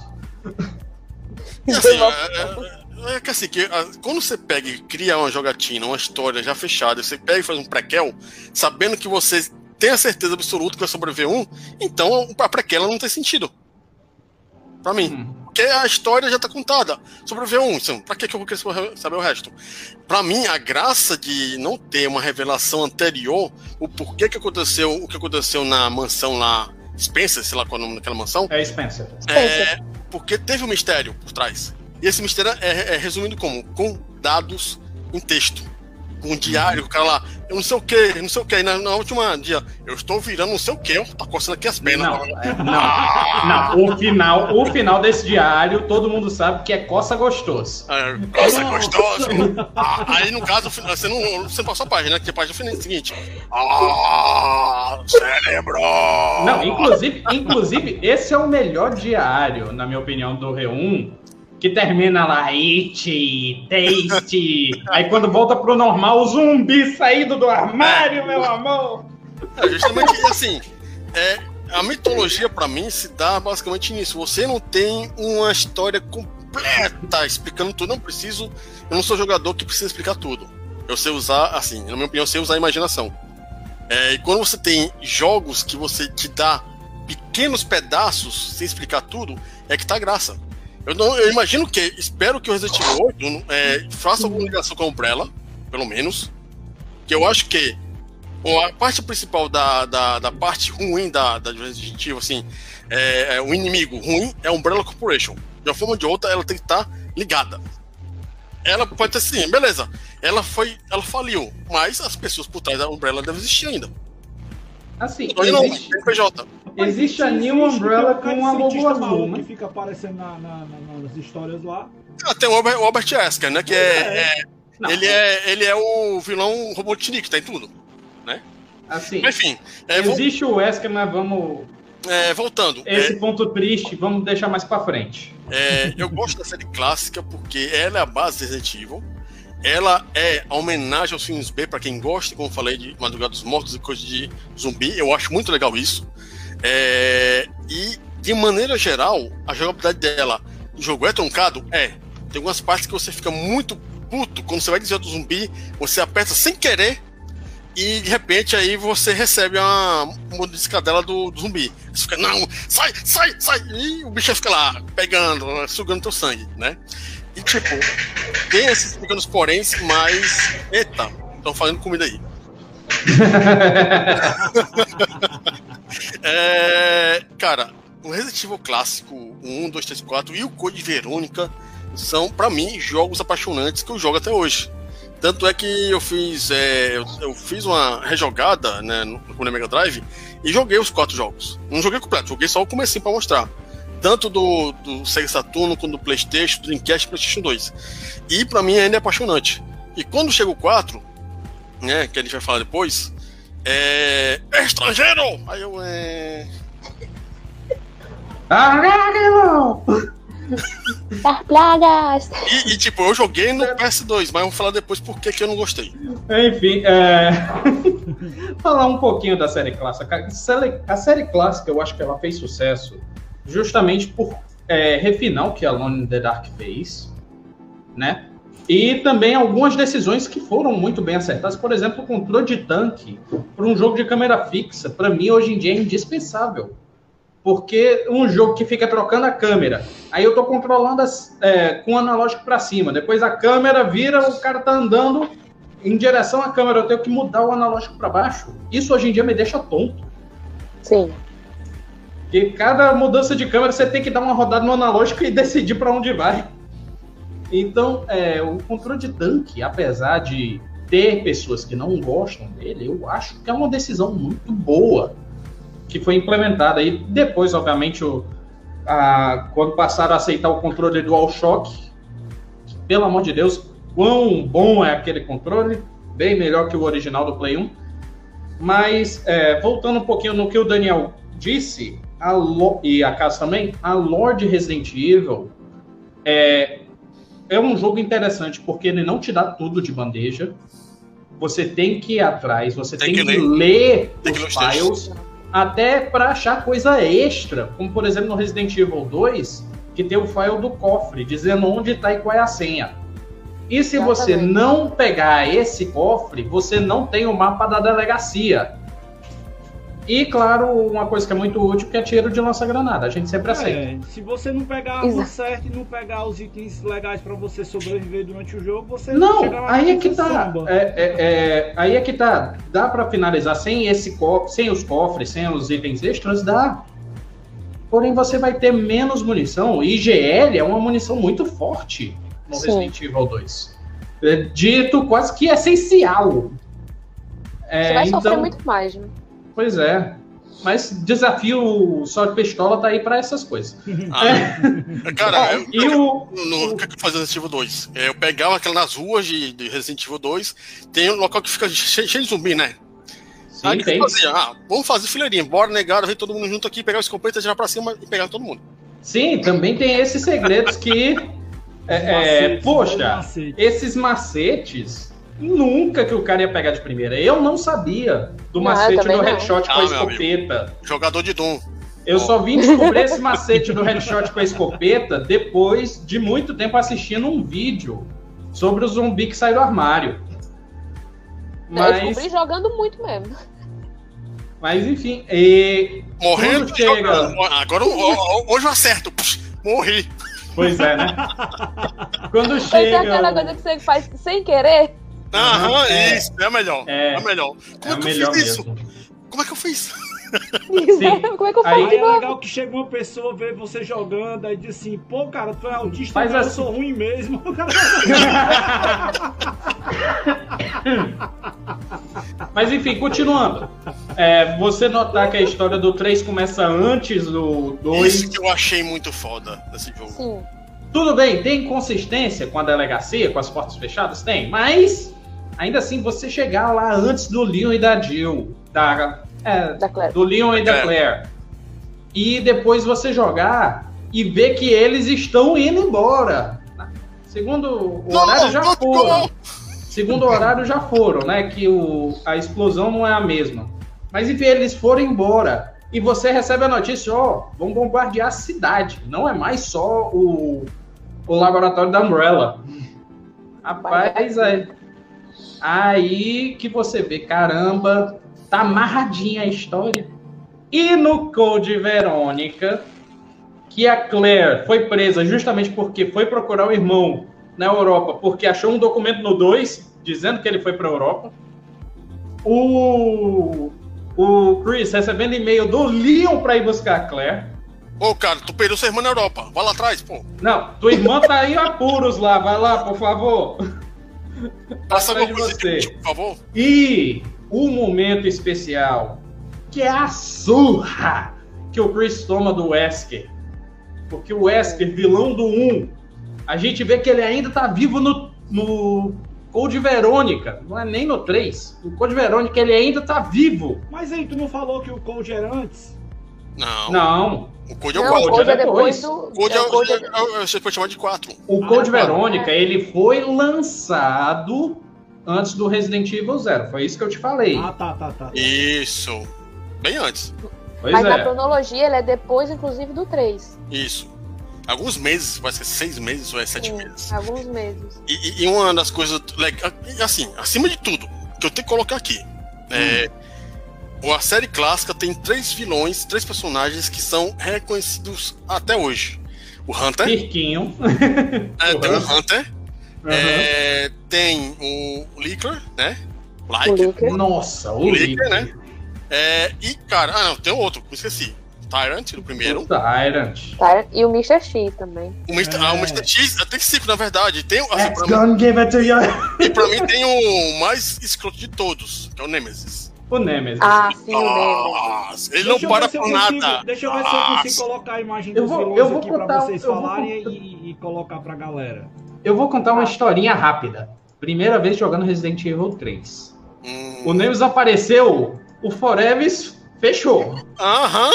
E assim, é, é- é que assim, que, ah, quando você pega e cria uma jogatina, uma história já fechada, você pega e faz um prequel, sabendo que você tem a certeza absoluta que vai sobreviver um, então a prequela não tem sentido. Pra mim. Hum. Porque a história já tá contada. Sobreviveu um, então, pra que eu vou querer saber o resto? Pra mim, a graça de não ter uma revelação anterior, o porquê que aconteceu, o que aconteceu na mansão lá, Spencer, sei lá qual é o nome daquela mansão, É Spencer. é porque teve um mistério por trás. E esse mistério é, é resumido como? Com dados em texto. Com um diário, o cara lá, eu não sei o que, não sei o que. Na, na última dia, eu estou virando não sei o que, tá coçando aqui as pernas. Não, é, não, não. O final, o final desse diário, todo mundo sabe que é coça gostoso. É, é gostoso. Ah, aí, no caso, você não, você não passou a página, né? Que a página final é a seguinte. Ah, cérebro! Não, inclusive, inclusive, esse é o melhor diário, na minha opinião, do Re1, que termina lá, it, taste. Aí quando volta pro normal, o zumbi saído do armário, meu amor. É, justamente assim, é, a mitologia pra mim se dá basicamente nisso. Você não tem uma história completa explicando tudo. Não preciso. Eu não sou jogador que precisa explicar tudo. Eu sei usar, assim, na minha opinião, eu sei usar a imaginação. É, e quando você tem jogos que você te dá pequenos pedaços sem explicar tudo, é que tá graça. Eu, não, eu imagino que, espero que o Resident Evil 8 é, faça alguma ligação com a Umbrella, pelo menos. Que eu acho que Bom, a parte principal da, da, da parte ruim da, da Resident Evil, assim, é, é, o inimigo ruim é a Umbrella Corporation. De uma forma ou de outra, ela tem que estar ligada. Ela pode ter sim, beleza. Ela foi. Ela faliu, mas as pessoas por trás da Umbrella devem existir ainda. Assim, Então, não, existe, PJ. existe a New existe, Umbrella um com a logo azul, né? que fica aparecendo na, na- na- nas histórias lá. Ah, tem o Albert, o Albert Wesker, né? Que é, é- Não, ele, é, ele é o vilão Robotnik, tá em tudo. Assim, Enfim, é, existe o Wesker, mas vamos... é, voltando. é, Esse ponto triste, vamos deixar mais pra frente. É, eu gosto da série clássica porque ela é a base de Resident Evil. Ela é a homenagem aos filmes B, para quem gosta, como eu falei, de Madrugada dos Mortos e coisa de zumbi. Eu acho muito legal isso. É, e, de maneira geral, a jogabilidade dela, o jogo é truncado? É. Tem algumas partes que você fica muito puto quando você vai dizer do zumbi, você aperta sem querer e de repente aí você recebe uma mordiscadela do, do zumbi. Você fica, não, sai, sai, sai! E o bicho fica lá, pegando, sugando teu sangue, né? E tipo, tem esses pequenos poréns, mas. Eita, estão fazendo comida aí. É, cara, o Resident Evil clássico, o 1, 2, 3, 4 e o Code Verônica são, pra mim, jogos apaixonantes que eu jogo até hoje. Tanto é que eu fiz, é, eu, eu fiz uma rejogada né, no, no Mega Drive e joguei os quatro jogos. Não joguei completo, joguei só o comecinho pra mostrar. Tanto do, do Sega Saturno quanto do Playstation, do Dreamcast e Playstation 2. E pra mim ainda é apaixonante. E quando chega o 4, né, que a gente vai falar depois, é, é estrangeiro! Aí eu, é... Ah! Dar plagas! E, e, tipo, eu joguei no PS2, mas eu vou falar depois por que eu não gostei. Enfim, é... falar um pouquinho da série clássica. A série clássica, eu acho que ela fez sucesso justamente por é, refinar o que a Alone in the Dark fez, né? E também algumas decisões que foram muito bem acertadas. Por exemplo, o controle de tanque para um jogo de câmera fixa, para mim, hoje em dia é indispensável. Porque um jogo que fica trocando a câmera, aí eu estou controlando as, é, com o analógico para cima, depois a câmera vira, o cara tá andando em direção à câmera, eu tenho que mudar o analógico para baixo. Isso hoje em dia me deixa tonto. Sim. Porque cada mudança de câmera você tem que dar uma rodada no analógico e decidir para onde vai. Então, é, o controle de tanque, apesar de ter pessoas que não gostam dele, eu acho que é uma decisão muito boa que foi implementada. E depois, obviamente, o, a, quando passaram a aceitar o controle DualShock, pelo amor de Deus, quão bom é aquele controle, bem melhor que o original do Play 1. Mas, é, voltando um pouquinho no que o Daniel disse, a e a Casa também, a Lord Resident Evil é, é um jogo interessante porque ele não te dá tudo de bandeja. Você tem que ir atrás, você tem, tem que, que, ler, tem os que files, até para achar coisa extra, como por exemplo no Resident Evil 2, que tem o file do cofre, dizendo onde está e qual é a senha. E se Exatamente. você não pegar esse cofre, você não tem o mapa da delegacia. E, claro, uma coisa que é muito útil que é tiro de lança-granada. A gente sempre aceita. É, se você não pegar a arma certa e não pegar os itens legais para você sobreviver durante o jogo, você não. Aí é que tá. É, é, é, aí é que tá. Dá para finalizar sem esse sem os cofres, sem os itens extras, dá. Porém, você vai ter menos munição. E IGL é uma munição muito forte no Sim. Resident Evil 2. É dito quase que essencial. É, você vai então... sofrer muito mais, né? Pois é. Mas desafio só de pistola tá aí para essas coisas. Ah, é. Cara, eu, e o, no, o que eu fazia Resident Evil 2? É, eu pegava aquela nas ruas de, de, Resident Evil 2, tem um local que fica cheio, cheio de zumbi, né? Sim, aí tem. Fazia, ah, vamos fazer fileirinha, bora negar, ver todo mundo junto aqui, pegar o escopeta, tirar pra cima e pegar todo mundo. Sim, também tem esses segredos que. é, é, poxa, esses macetes nunca que o cara ia pegar de primeira. Eu não sabia do macete do headshot não. com a ah, escopeta. Jogador de Doom. Eu só vim descobrir esse macete do headshot com a escopeta depois de muito tempo assistindo um vídeo sobre o zumbi que sai do armário. Mas... Eu descobri jogando muito mesmo. Mas enfim, e... morrendo chega. Agora hoje eu acerto. morri. Pois é, né? Quando Mas chega. é aquela coisa que você faz sem querer. Aham, é, isso, é melhor. É, é melhor. Como é, é que eu fiz isso? Como é que eu fiz? Sim. Como é que eu faço aí, é legal que chega uma pessoa, vê você jogando, aí diz assim, pô, cara, tu é autista, Faz assim. eu sou ruim mesmo. Mas enfim, continuando. É, você notar que a história do 3 começa antes do 2. Isso que eu achei muito foda desse jogo. Sim. Tudo bem, tem consistência com a delegacia, com as portas fechadas? Tem, mas ainda assim, você chegar lá antes do Leon e da Jill, da, é, da do Leon e da Claire, e depois você jogar e ver que eles estão indo embora. Segundo o horário já foram. Segundo o horário já foram, né? Que o, a explosão não é a mesma. Mas enfim, eles foram embora. E você recebe a notícia, ó, vão bombardear a cidade. Não é mais só o, o laboratório da Umbrella. Rapaz, aí, aí que você vê, caramba, tá amarradinha a história. E no Code Verônica, que a Claire foi presa justamente porque foi procurar o irmão na Europa, porque achou um documento no 2 dizendo que ele foi para a Europa. O, o Chris recebendo e-mail do Leon para ir buscar a Claire. Ô, cara, tu perdeu sua irmã na Europa. Vai lá atrás, pô. Não, tua irmã tá aí apuros lá. Vai lá, por favor. Passa de você. por favor. E o momento especial, que é a surra que o Chris toma do Wesker. Porque o Wesker, vilão do 1, a gente vê que ele ainda tá vivo no, no Code Verônica. Não é nem no 3. O Code Verônica, ele ainda tá vivo. Mas aí, tu não falou que o Code era antes? Não. Não. O Code é o Não, 4. o Code é depois. depois do. O Code é, é, o Code é- é, é, você pode chamar de 4. O Code. Verônica, ele foi lançado antes do Resident Evil Zero. Foi isso que eu te falei. Ah, tá, tá, tá. Isso. Bem antes. Pois Mas na é. cronologia ele é depois, inclusive, do 3. Isso. Alguns meses, vai ser seis meses ou é sete meses. Alguns meses. E, e- uma das coisas legais, assim, acima de tudo, que eu tenho que colocar aqui, é, a série clássica tem três vilões, três personagens que são reconhecidos até hoje. O Hunter, Pirquinho. é, o tem o Hunter. Hunter, Uhum. é, tem o Licker, né? Licker. Nossa, o O né? é, e cara, ah não, tem outro, me esqueci. Tyrant, o primeiro. O Tyrant. E o Mr. X também. O Mr. Ah, o Mr. X, tem cinco, na verdade. Tem, assim, Let's pra mim, give it to you. e pra mim tem o mais escroto de todos, que é o Nemesis. O Nemesis. Ah, sim, o Nemesis. Nossa, ele não para por consigo- nada. Deixa eu ver se eu consigo colocar a imagem dos vou- vilões vou aqui pra contar- vocês eu vou falarem contar- e, e colocar pra galera. Eu vou contar uma historinha rápida. Primeira vez jogando Resident Evil 3. Hum, O Nemesis apareceu, o Forevis fechou. Aham.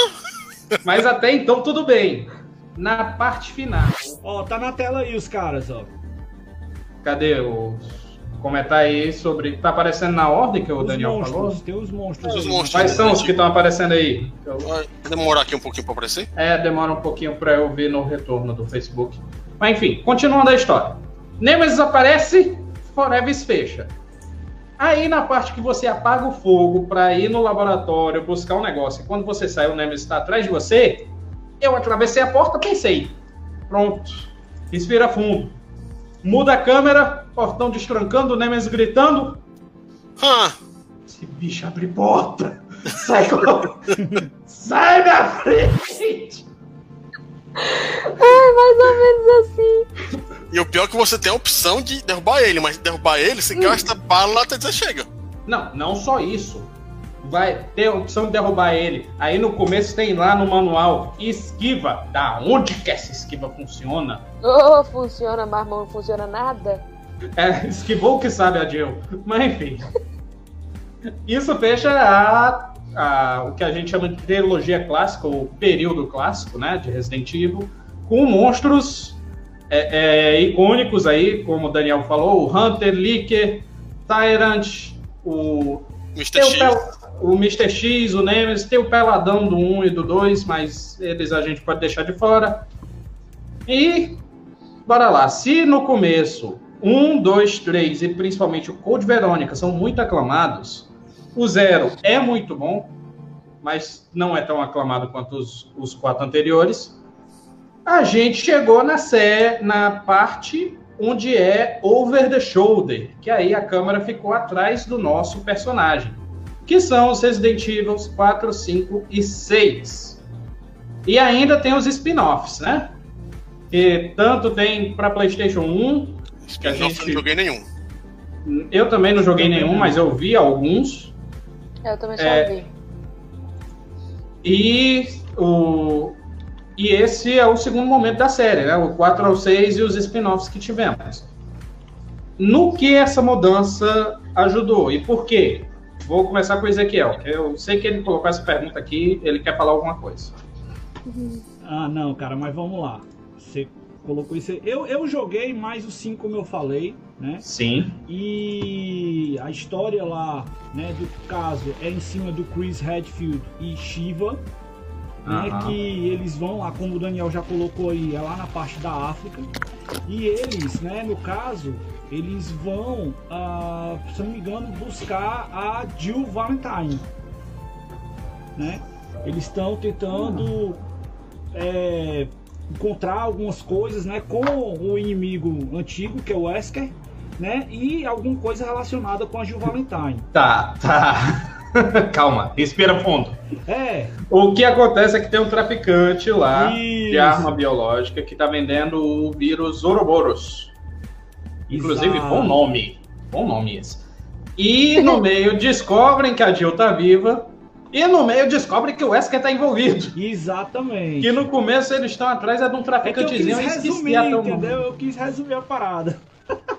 Mas até então tudo bem. Na parte final. Ó, tá na tela aí os caras, ó. Cadê o. Comentar aí sobre. Tá aparecendo na ordem que o Os Daniel monstros, falou? tem os monstros. Os monstros. Quais são os que estão aparecendo aí? Eu- Vai demorar aqui um pouquinho pra aparecer? É, demora um pouquinho pra eu ver no retorno do Facebook. Mas enfim, continuando a história. Nemesis aparece, Forevis fecha. Aí na parte que você apaga o fogo pra ir no laboratório buscar um negócio, e quando você sai o Nemesis está atrás de você, eu atravessei a porta, pensei, pronto, respira fundo. Muda a câmera, portão destrancando, o Nemesis gritando, Ah, esse bicho abre porta, sai, com- sai da frente. É mais ou menos assim. e o pior é que você tem a opção de derrubar ele, mas derrubar ele, você gasta bala até dizer chega. Não, não só isso. Vai ter a opção de derrubar ele. Aí no começo tem lá no manual esquiva. Da onde que essa esquiva funciona? Oh, funciona, mas não funciona nada. É, esquivou o que sabe a Jill. Mas enfim. Isso fecha a, a- o que a gente chama de trilogia clássica, o período clássico, né? De Resident Evil, com monstros é, é, icônicos aí, como o Daniel falou, o Hunter, Licker, Tyrant, o Mr. Tem o, Mr. X, o Nemesis, tem o Peladão do 1 e do 2, mas eles a gente pode deixar de fora. E bora lá. Se no começo 1, 2, 3 e principalmente o Code Verônica são muito aclamados, o Zero é muito bom, mas não é tão aclamado quanto os, os quatro anteriores. A gente chegou na, sé, na parte onde é over the shoulder, que aí a câmera ficou atrás do nosso personagem, que são os Resident Evil 4, 5 e 6. E ainda tem os spin-offs, né? Que tanto tem para PlayStation 1, que a gente- não joguei nenhum. eu também não joguei Também nenhum, não. mas eu vi alguns. Eu também só É. vi. E o e esse é o segundo momento da série, né? O 4 ao 6 e os spin-offs que tivemos. No que essa mudança ajudou e por quê? Vou começar com o Ezequiel, que eu sei que ele colocou essa pergunta aqui, ele quer falar alguma coisa. Ah, não, cara, mas vamos lá. Você colocou isso aí. Eu, eu joguei mais o 5, como eu falei, né? Sim. E a história lá, né, do caso é em cima do Chris Redfield e Shiva, né, que eles vão lá, como o Daniel já colocou aí, é lá na parte da África. E eles, né, no caso, eles vão, ah, se não me engano, buscar a Jill Valentine, né? Eles estão tentando é, encontrar algumas coisas, né, com o inimigo antigo, que é o Wesker, né, e alguma coisa relacionada com a Jill Valentine. Tá, tá. Calma, respira fundo. É, O que acontece é que tem um traficante lá de Isso. arma biológica que tá vendendo o vírus Ouroboros. Inclusive, Exato. bom nome. Bom nome esse. E no meio descobrem que a Jill tá viva. E no meio descobrem que o Wesker tá envolvido. Exatamente. Que no começo eles estão atrás é de um É que eu quis traficantezinho. Eu resumir, entendeu? Eu quis resumir a parada.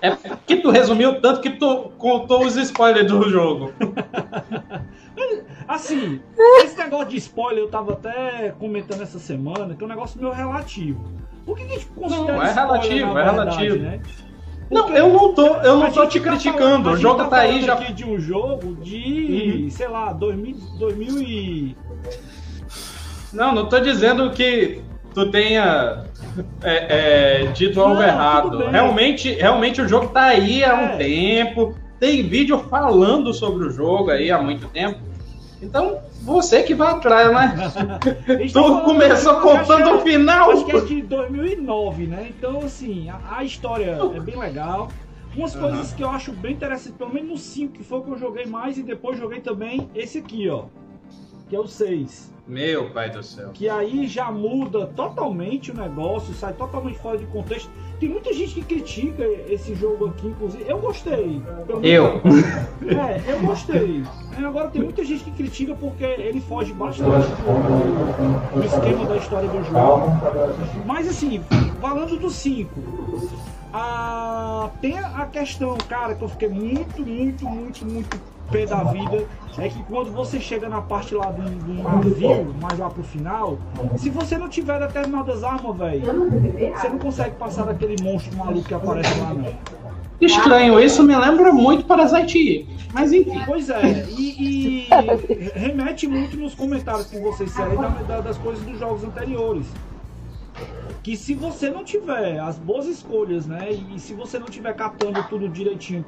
É que tu resumiu tanto que tu contou os spoilers do jogo. Assim, esse negócio de spoiler eu tava até comentando essa semana, que é um negócio meio relativo. O que a gente considera Não, é spoiler, relativo, na é verdade, relativo. Né? Não, eu não tô, eu não tô te tá criticando. O jogo tá tá aí já. aqui de um jogo de, Uhum. sei lá, 2000, 2000 e... Não, não tô dizendo que tu tenha é, é, dito algo Não, errado. Realmente, realmente o jogo tá aí há É. um tempo. Tem vídeo falando sobre o jogo aí há muito tempo. Então, você que vai atrás, né? A gente Tu falando- começou contando o final. Acho que é de 2009, né? Então, assim, a, a história é bem legal. Umas Aham. coisas que eu acho bem interessantes, pelo menos no 5, que foi o que eu joguei mais, e depois joguei também esse aqui, ó. Que é o 6. Meu pai do céu. Que aí já muda totalmente o negócio, sai totalmente fora de contexto. Tem muita gente que critica esse jogo aqui, inclusive. Eu gostei. Eu. É, eu gostei. Agora tem muita gente que critica porque ele foge bastante do, do esquema da história do jogo. Mas assim, falando do 5, a, tem a questão, cara, que eu fiquei muito, muito, muito, muito pé da vida. É que quando você chega na parte lá do, do navio, mais lá pro final, se você não tiver determinadas armas, velho, você não consegue passar daquele monstro maluco que aparece lá, não. Estranho, isso me lembra muito Parasite. Mas enfim. Pois é, e, e remete muito nos comentários que vocês fizeram da- da- das coisas dos jogos anteriores. Que se você não tiver as boas escolhas, né? E se você não tiver catando tudo direitinho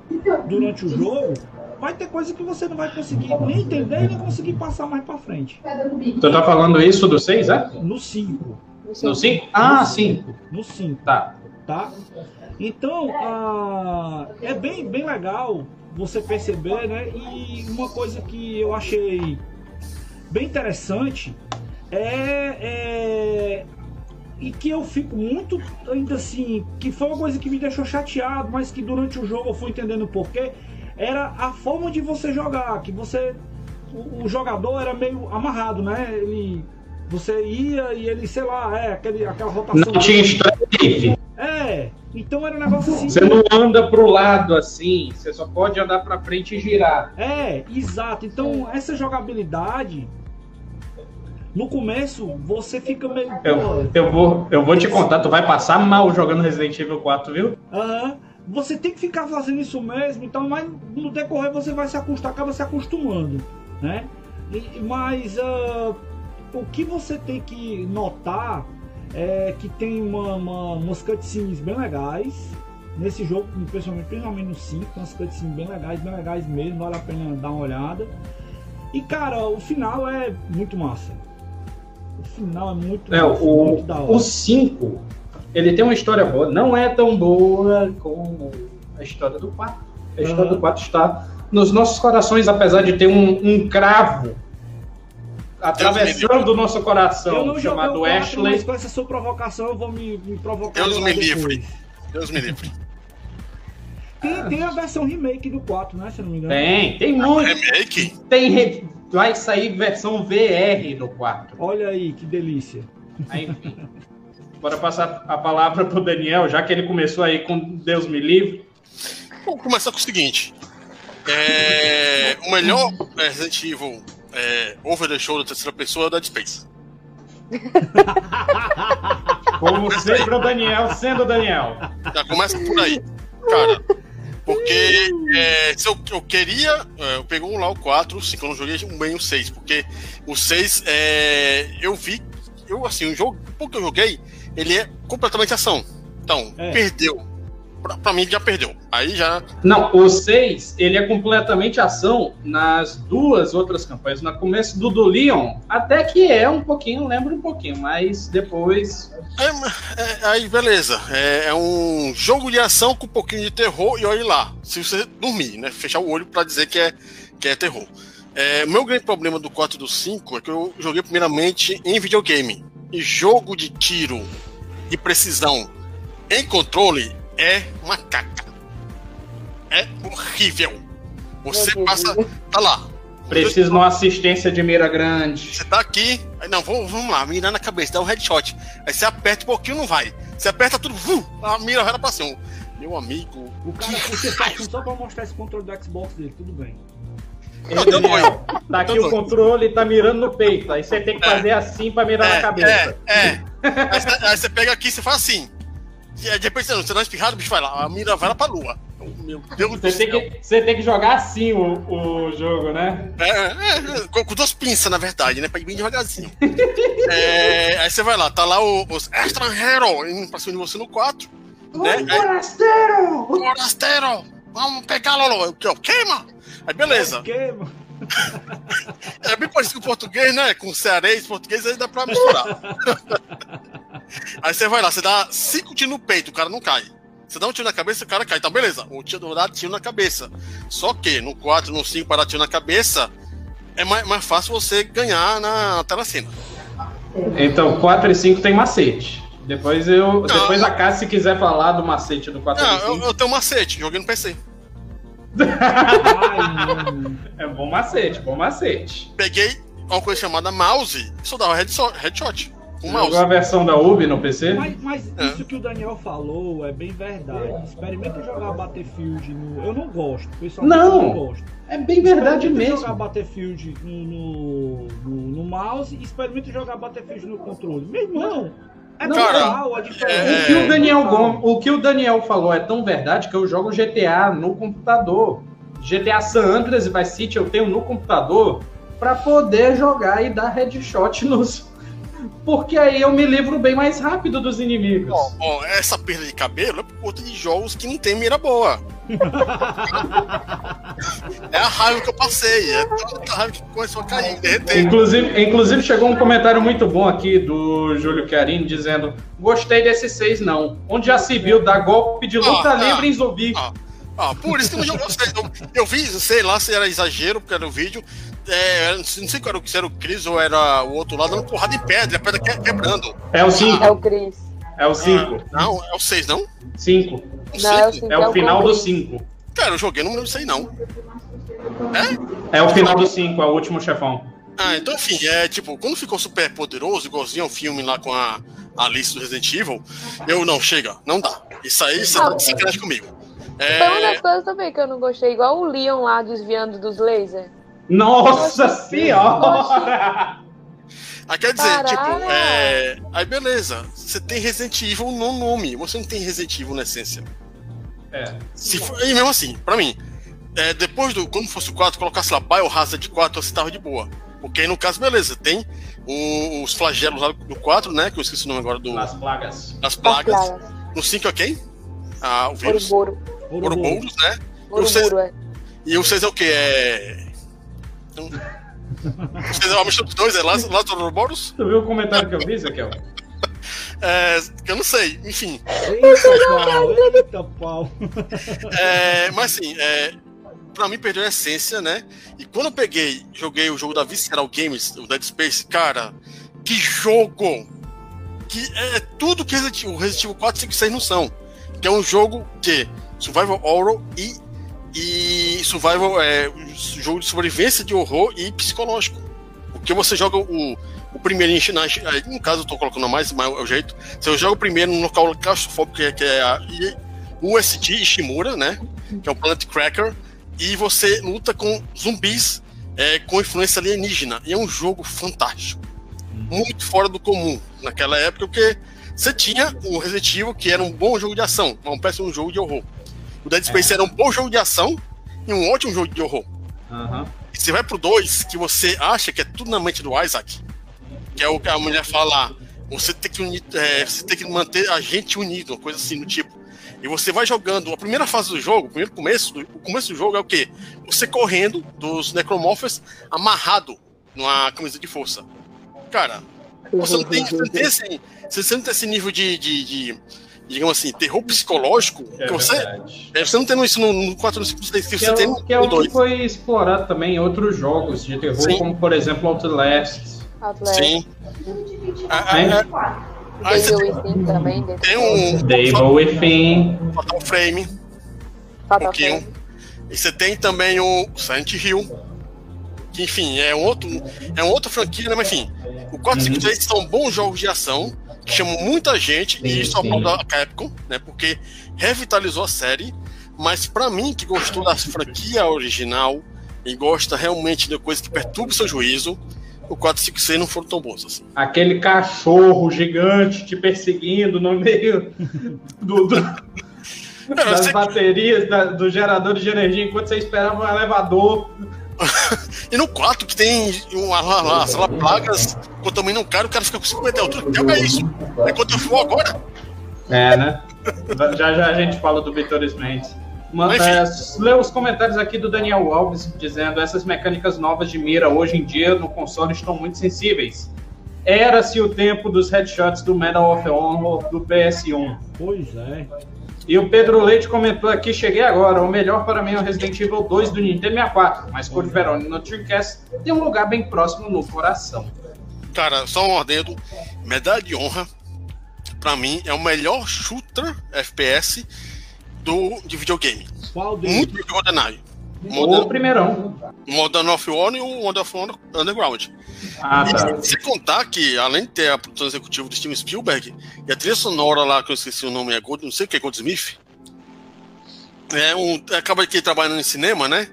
durante o jogo, vai ter coisa que você não vai conseguir nem entender e nem conseguir passar mais pra frente. Tu tá falando isso do 6, é? No 5. No 5? Ah, 5. No 5. Tá. tá? Então, ah, é bem, bem legal você perceber, né? E uma coisa que eu achei bem interessante é, é- e que eu fico muito ainda assim, que foi uma coisa que me deixou chateado, mas que durante o jogo eu fui entendendo o porquê, era a forma de você jogar, que você o, o jogador era meio amarrado, né? Ele você ia e ele, sei lá, é aquele, aquela rotação. Não tinha strafe. É, então era um negócio assim. Você não anda pro lado assim, você só pode andar pra frente e girar. É, exato. Então essa jogabilidade. No começo, você fica meio. Eu, eu, vou, eu vou te contar, tu vai passar mal jogando Resident Evil 4, viu? aham, você tem que ficar fazendo isso mesmo, então, mas no decorrer você vai se acostumar, acaba se acostumando, né? E- mas ah, o que você tem que notar é que tem uma, uma, umas cutscenes bem legais nesse jogo, principalmente, principalmente no 5, tem umas cutscenes bem legais, bem legais mesmo, vale a pena dar uma olhada. E cara, o final é muito massa. O final é muito É, massa, o, muito o 5, ele tem uma história boa, não é tão boa como a história do 4. A história Aham. do 4 está nos nossos corações, apesar de ter um, um cravo atravessando o nosso Eu coração, chamado o 4, Ashley. mas com essa sua provocação eu vou me, me provocar. Deus me livre. Deus me livre. Tem, tem a versão remake do 4, né? Se eu não me engano. Tem, tem muito. Remake? Tem, re- vai sair versão VR do 4. Olha aí, que delícia. Aí, enfim. Bora passar a palavra pro Daniel, já que ele começou aí com Deus me livre. Vamos começar com o seguinte. É, o melhor Resident Evil é, over the shoulder terceira pessoa é o Dead Space. Como sempre, o Daniel sendo o Daniel. Já começa por aí, cara. Porque é, se eu, eu queria, é, eu pegou lá o 4, o 5, eu não joguei bem o 6, porque o 6 é, eu vi, eu assim, o jogo, o pouco que eu joguei, ele é completamente ação. Então, É. perdeu. Pra, pra mim já perdeu. Aí já. Não, o 6, ele é completamente ação nas duas outras campanhas. No começo do do Leon, até que é um pouquinho, lembra um pouquinho, mas depois. É, é, aí, beleza. É, é um jogo de ação com um pouquinho de terror, e olha lá. Se você dormir, né? Fechar o olho pra dizer que é, que é terror. É, meu grande problema do 4 e do 5 é que eu joguei primeiramente em videogame. E jogo de tiro de precisão em controle é uma caca. É horrível. Você passa. Tá lá. Precisa de uma assistência de mira grande. Você tá aqui, aí não, vamos, vamos lá, mirar na cabeça, dá um headshot. Aí você aperta um pouquinho, não vai. Você aperta tudo, vum, a mira vai pra cima. Meu amigo, O cara esse assunto só pra mostrar esse controle do Xbox dele, tudo bem. Ei, Daniel, tá aqui o controle, tá mirando no peito. Aí você tem que fazer assim pra mirar é, na cabeça. É, é. Aí, você, aí você pega aqui e você faz assim. E aí depois você dá uma espirrada, o bicho vai lá. A mira vai lá pra lua. Meu Deus você do tem céu. Que, você tem que jogar assim o, o jogo, né? É, é, é com, com, duas pinças, na verdade, né? Pra ir bem devagarzinho. é, aí você vai lá, tá lá o, os Extra Hero indo pra cima de você no 4. Né? Forasteiro! Forasteiro! Vamos pegar, Lolo! Queima! Aí beleza. Queima! É bem parecido com o português, né? Com o cearês, português, aí dá pra misturar. aí você vai lá, você dá cinco tiros no peito, o cara não cai. Você dá um tiro na cabeça, o cara cai. Então, beleza, o tiro dá tiro na cabeça. Só que no 4, no 5, para dar tiro na cabeça, é mais, mais fácil você ganhar na telecena. Então, 4 e 5 tem macete. Depois eu. Não, depois a casa, se quiser falar do macete do 4 não, 5. Eu, eu tenho macete, joguei no PC. é bom macete, bom macete. Peguei uma coisa chamada mouse e só dava headshot. Com mouse. Jogou a versão da UB no PC? Mas, mas é. isso que o Daniel falou é bem verdade. Experimenta jogar Battlefield no. Eu não gosto, pessoalmente não, não gosto. É bem verdade mesmo. jogar Battlefield no, no, no, no mouse e experimenta jogar Battlefield no controle. Meu irmão, é não, normal, a É... O, que o, Daniel Gomes, o que o Daniel falou é tão verdade que eu jogo GTA no computador. GTA San Andreas e Vice City eu tenho no computador para poder jogar e dar headshot nos. Porque aí eu me livro bem mais rápido dos inimigos. Bom, bom essa perda de cabelo é por conta de jogos que não tem mira boa. É a raiva que eu passei, é tanta raiva que começou a cair, derreter. Inclusive, inclusive, chegou um comentário muito bom aqui do Júlio Chiarini dizendo: Gostei desse 6, não. Onde já se viu dar golpe de luta ah, livre ah, em zumbi. Ah, ah, por isso que eu não gostei. Eu, eu vi, sei lá se era exagero, porque era o vídeo. É, não sei se era o Cris ou era o outro lado, dando porrada em pedra, a pedra quebrando. É o 5. É o Cris. É o 5. Ah, não, é o 6, não? 5. Não, é o, cinco, é o final do 5. Cara, eu joguei, não me lembro disso aí, não. É? É o final do 5, é o último chefão. Ah, então, enfim, é tipo, quando ficou super poderoso, igualzinho ao filme lá com a Alice do Resident Evil, eu não, chega, não dá. Isso aí, isso é sacanagem comigo. É... Foi uma das coisas também que eu não gostei, igual o Leon lá desviando dos lasers. Nossa senhora! Aí quer dizer, tipo, é... aí beleza, você tem Resident Evil no nome, você não tem Resident Evil na essência. É. Se for, e mesmo assim, pra mim, é, depois do. Quando fosse o 4, colocasse lá Biohazard 4, você tava de boa. Porque aí no caso, beleza, tem o, os flagelos lá do 4, né? Que eu esqueci o nome agora do. As plagas. As plagas. As plagas. No 5 é quem? Ah, o vírus. Ouro Ouroboros, né? Ouro é. E o 6 é o quê? É. Vocês é uma mistura dos dois, é Lázaro Ouroboros? Tu viu o comentário que eu vi, Zaquel? É, eu não sei, enfim. Eita pau, eita pau. É, mas assim, é, pra mim perdeu a essência, né? E quando eu peguei, joguei o jogo da Visceral Games, o Dead Space, cara, que jogo! Que é tudo que o Resident Evil 4, 5 e 6 não são. Que é um jogo que Survival Horror e, e Survival é jogo de sobrevivência de horror e psicológico. Porque você joga o, o primeiro no caso eu tô colocando mais, mas é o jeito. Você joga o primeiro no local claustrofóbico, que é, é a USG Ishimura, né? Que é o Planet Cracker, e você luta com zumbis é, com influência alienígena. E é um jogo fantástico. Muito fora do comum naquela época, porque você tinha o Resident Evil, que era um bom jogo de ação, mas um péssimo jogo de horror. O Dead Space é. era um bom jogo de ação e um ótimo jogo de horror. Uhum. E você vai pro 2, que você acha que é tudo na mente do Isaac, que é o que a mulher fala, você tem que unir, é, você tem que manter a gente unido, uma coisa assim do tipo. E você vai jogando. A primeira fase do jogo, o primeiro começo, o começo do jogo é o quê? Você correndo dos necromorphers amarrado numa camisa de força. Cara, você não tem, você não tem, esse, você não tem esse nível de, de, de digamos assim, terror psicológico, é que você, é, você não tem isso no, no 4 no 5 que você é tem no Que é o que foi explorado também em outros jogos de terror, Sim. como por exemplo Outlast. Outlast. Sim. Ah, ah, ah, Within também. Tem um. Devil Within. Fatal Frame. Fatal um Frame. E você tem também o Silent Hill. Que, enfim, é um outro. É um outro franquia, né? Mas enfim. O 4 5 3 são bons jogos de ação que chamam muita gente, sim, e isso é da Capcom, né? Porque revitalizou a série, mas para mim, que gostou da franquia original, e gosta realmente de coisa que perturba o seu juízo, o 456 não foram tão bons assim. Aquele cachorro gigante te perseguindo no meio do, do das baterias, da, do gerador de energia, enquanto você esperava um elevador. e no 4 que tem uma, lá, lá, sei lá, plagas contaminam um cara, o cara fica com 5 metros de altura. Que é isso? É quanto eu for agora? É, né? já já a gente fala do Vitórios Mendes. É, lê os comentários aqui do Daniel Alves dizendo essas mecânicas novas de mira hoje em dia no console estão muito sensíveis. Era-se o tempo dos headshots do Medal of Honor do PS1. Pois é. E o Pedro Leite comentou aqui, cheguei agora, o melhor para mim é o Resident Evil 2 do Nintendo 64, mas Code Verônica no Dreamcast tem um lugar bem próximo no coração. Cara, só um ordendo, medalha de honra, para mim, é o melhor shooter FPS do, de videogame. Qual deles? Muito melhor GoldenEye. Modern, o primeirão. Modern of War e o Modern of War Underground. Ah, tá. E, se contar que, além de ter a produção executiva do Steven Spielberg, e a trilha sonora lá, que eu esqueci o nome, é Gold, não sei o que é Goldsmith, é um, acaba aqui trabalhando em cinema, né?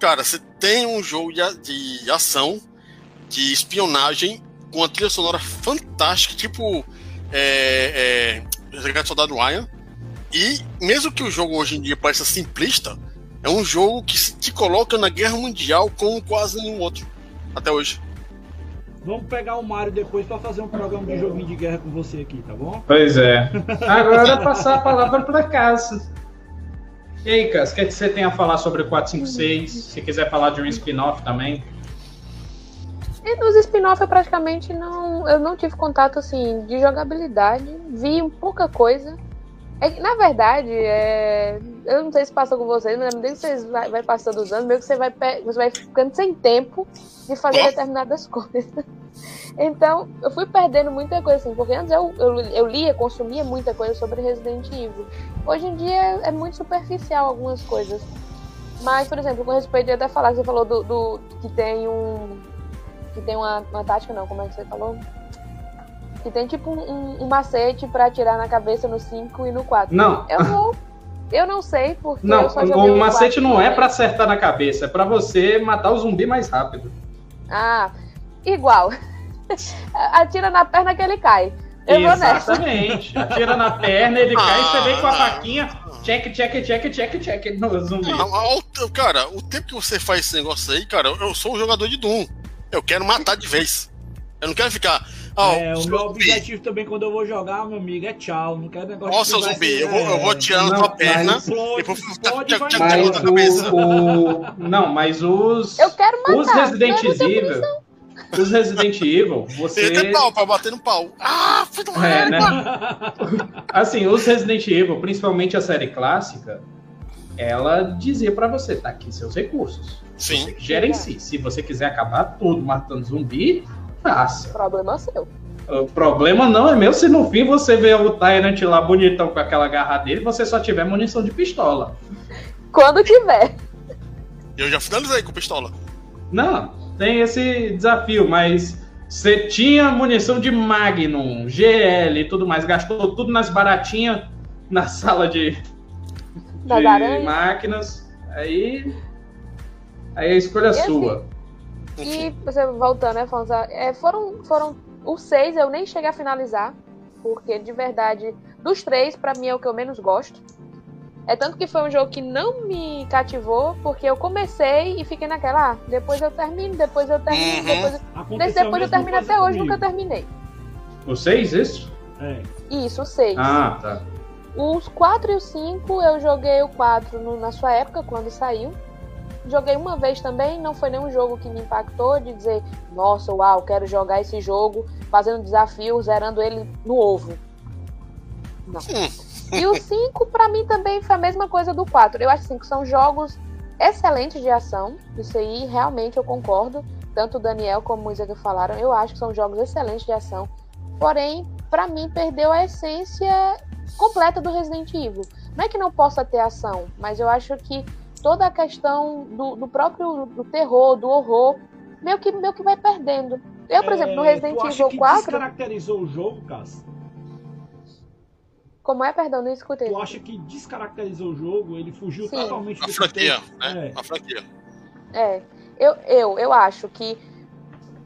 Cara, você tem um jogo de, de ação, de espionagem, com uma trilha sonora fantástica, tipo é, é, Soldado Ryan, e mesmo que o jogo hoje em dia pareça simplista, é um jogo que te coloca na guerra mundial como quase nenhum outro, até hoje. Vamos pegar o Mario depois para fazer um programa de joguinho de guerra com você aqui, tá bom? Pois é. Agora passar a palavra para casa. E aí, Cas, o que, é que você tem a falar sobre o 456? Se quiser falar de um spin-off também. E nos spin-off eu praticamente não. Eu não tive contato assim de jogabilidade. Vi pouca coisa. É que, na verdade, é... eu não sei se passa com vocês, mas nem que vocês vai, vai passando os anos, meio que você vai, você vai ficando sem tempo de fazer determinadas coisas. Então, eu fui perdendo muita coisa, assim, porque antes eu, eu, eu lia, consumia muita coisa sobre Resident Evil. Hoje em dia é muito superficial algumas coisas. Mas, por exemplo, com respeito, eu até falar, você falou do, do que tem um. que tem uma, uma tática, não, como é que você falou? Que tem tipo um, um macete para atirar na cabeça no 5 e no 4. Não. Eu não. Eu não sei, porque não, eu só joguei o macete não é para acertar na cabeça, é para você matar o zumbi mais rápido. Ah, igual. Atira na perna que ele cai. Eu Exatamente. Atira na perna, ele cai, você vem com a ah. faquinha, check, check, check, check, check no zumbi. Cara, o tempo que você faz esse negócio aí, cara, eu sou um jogador de Doom. Eu quero matar de vez. Eu não quero ficar. Oh, é, o meu objetivo também quando eu vou jogar, meu amigo, é tchau. Não quero negócio Nossa, de zumbi, eu, vou, eu vou tirando a tua perna explode, e vou explode, mas o, o, Não, mas os. Eu quero matar. Os Resident Evil. Os Resident Evil, você. Tem pau pra bater no pau. Ah, foi do é, né? Assim, os Resident Evil, principalmente a série clássica, ela dizia para você, tá aqui seus recursos. Sim. Você gerencie. Se você quiser acabar tudo matando zumbi, Problema seu. O problema não é meu se no fim você vê o Tyrant lá bonitão com aquela garra dele você só tiver munição de pistola. Quando tiver. Eu já finalizei com pistola. Não, tem esse desafio, mas você tinha munição de Magnum, GL e tudo mais, gastou tudo nas baratinhas na sala de, de máquinas. Aí, aí a escolha é sua. E você voltando, né, Fonza? É, foram, foram os seis, eu nem cheguei a finalizar, porque de verdade, dos três, para mim é o que eu menos gosto. É tanto que foi um jogo que não me cativou, porque eu comecei e fiquei naquela, ah, depois eu termino, depois eu termino, uhum. depois eu... Desse depois eu termino até hoje, nunca terminei. O 6, isso? É. Isso, o 6. Ah, tá. Os 4 e o 5, eu joguei o 4 na sua época, quando saiu. Joguei uma vez também, não foi nenhum jogo que me impactou de dizer, nossa, uau, quero jogar esse jogo, fazendo desafio, zerando ele no ovo. Não. E o 5, para mim, também foi a mesma coisa do 4. Eu acho assim, que são jogos excelentes de ação. Isso aí, realmente, eu concordo. Tanto o Daniel como o Moisés falaram, eu acho que são jogos excelentes de ação. Porém, para mim, perdeu a essência completa do Resident Evil. Não é que não possa ter ação, mas eu acho que toda a questão do, do próprio do terror, do horror, meio que, meio que vai perdendo. Eu, por é, exemplo, no Resident Evil 4. que caracterizou o jogo, Cássio? Como é, perdão, não escutei. Tu acha que descaracterizou o jogo? Ele fugiu Sim. totalmente a do franquia, né? É. A franquia. É. eu, eu, eu acho que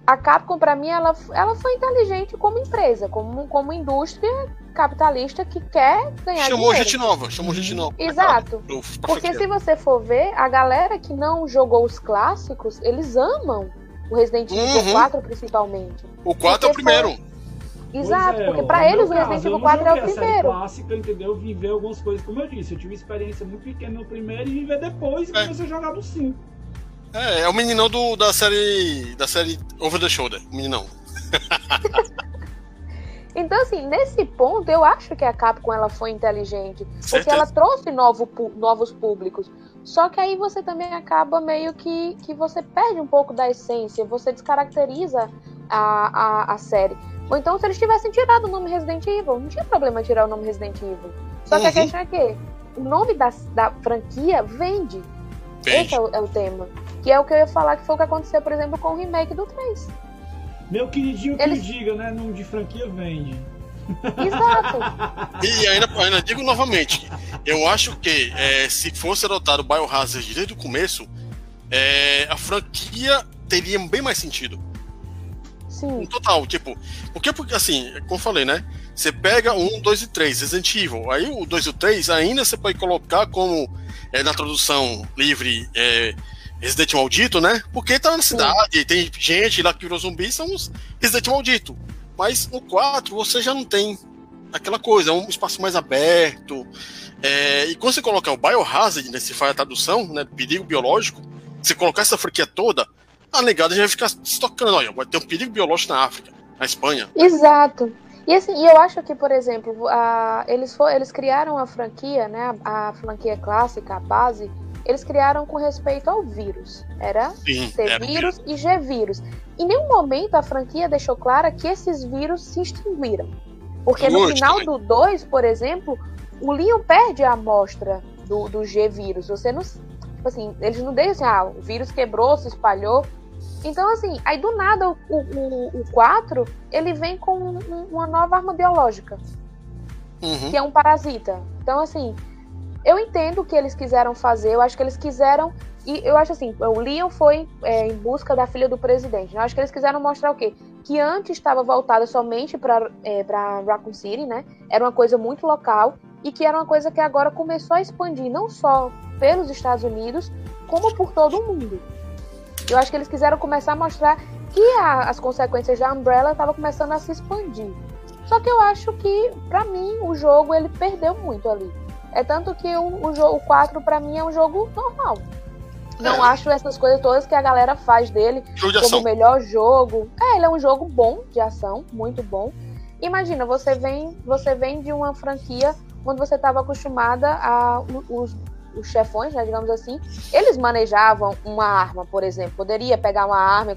a Capcom, para mim, ela, ela foi inteligente como empresa, como, como indústria capitalista que quer ganhar chamou dinheiro. gente nova, chamou gente nova. Exato. Pro- pra Porque se você for ver, a galera que não jogou os clássicos, eles amam o Resident Evil Uhum. 4 principalmente. O 4 é o primeiro. Exato, Pois é, porque pra no eles o Resident Evil não 4 é o primeiro. clássica, entendeu? Viver algumas coisas, como eu disse, eu tive uma experiência muito pequena no primeiro e viver depois e É. comecei a jogar do 5. É, é o meninão do, da série. Da série Over the Shoulder. O meninão. Então, assim, nesse ponto, eu acho que a Capcom ela foi inteligente. Porque Certeza. ela trouxe novo, novos públicos. Só que aí você também acaba meio que, que você perde um pouco da essência, você descaracteriza a, a, a série. Ou então, se eles tivessem tirado o nome Resident Evil, não tinha problema tirar o nome Resident Evil. Só que a Uhum. questão é que o nome da, da franquia vende. Esse Vende. é o, é o tema. Que é o que eu ia falar que foi o que aconteceu, por exemplo, com o remake do 3. Meu queridinho que Eles- me diga, né? Nome de franquia vende. Exato. E ainda, ainda digo novamente, eu acho que é, se fosse adotado o Biohazard desde o começo, é, a franquia teria bem mais sentido. Sim. No total, tipo, porque, porque assim, como eu falei, né? Você pega um, dois e três, Resident Evil. Aí o 2 e o 3 ainda você pode colocar como é, na tradução livre é, Resident Maldito, né? Porque tá na cidade, tem gente lá que virou zumbi, são os Resident Maldito. Mas no 4 você já não tem aquela coisa, é um espaço mais aberto. É, e quando você colocar o Biohazard, né, se faz a tradução, né? Perigo biológico, você colocar essa franquia toda, a negada já vai ficar se tocando. Olha, vai ter um perigo biológico na África, na Espanha. Exato. E assim, eu acho que, por exemplo, a, eles, for, eles criaram a franquia, né? A, a franquia clássica, a base, eles criaram com respeito ao vírus. Era Sim, C era vírus e G vírus. Em nenhum momento a franquia deixou clara que esses vírus se extinguiram. Porque no Muito final também. do 2, por exemplo, o Leon perde a amostra do, do G vírus. Você não. Tipo assim, eles não deixam assim, ah, o vírus quebrou, se espalhou. Então, assim, aí do nada o, o, o 4 ele vem com um- uma nova arma biológica, Uhum. que é um parasita. Então, assim, eu entendo o que eles quiseram fazer, eu acho que eles quiseram. E eu acho assim, o Leon foi é, em busca da filha do presidente. né? Eu acho que eles quiseram mostrar o quê? Que antes estava voltada somente para é, Raccoon City, né? Era uma coisa muito local e que era uma coisa que agora começou a expandir não só pelos Estados Unidos, como por todo o mundo. Eu acho que eles quiseram começar a mostrar que a- as consequências da Umbrella estavam começando a se expandir. Só que eu acho que, pra mim, o jogo ele perdeu muito ali. É tanto que o, o jogo 4 pra mim é um jogo normal. Não É. acho essas coisas todas que a galera faz dele de como o melhor jogo. É, ele é um jogo bom de ação, muito bom. Imagina, você vem, você vem de uma franquia onde você estava acostumada a os, os chefões, né, digamos assim, eles manejavam uma arma, por exemplo. Poderia pegar uma arma.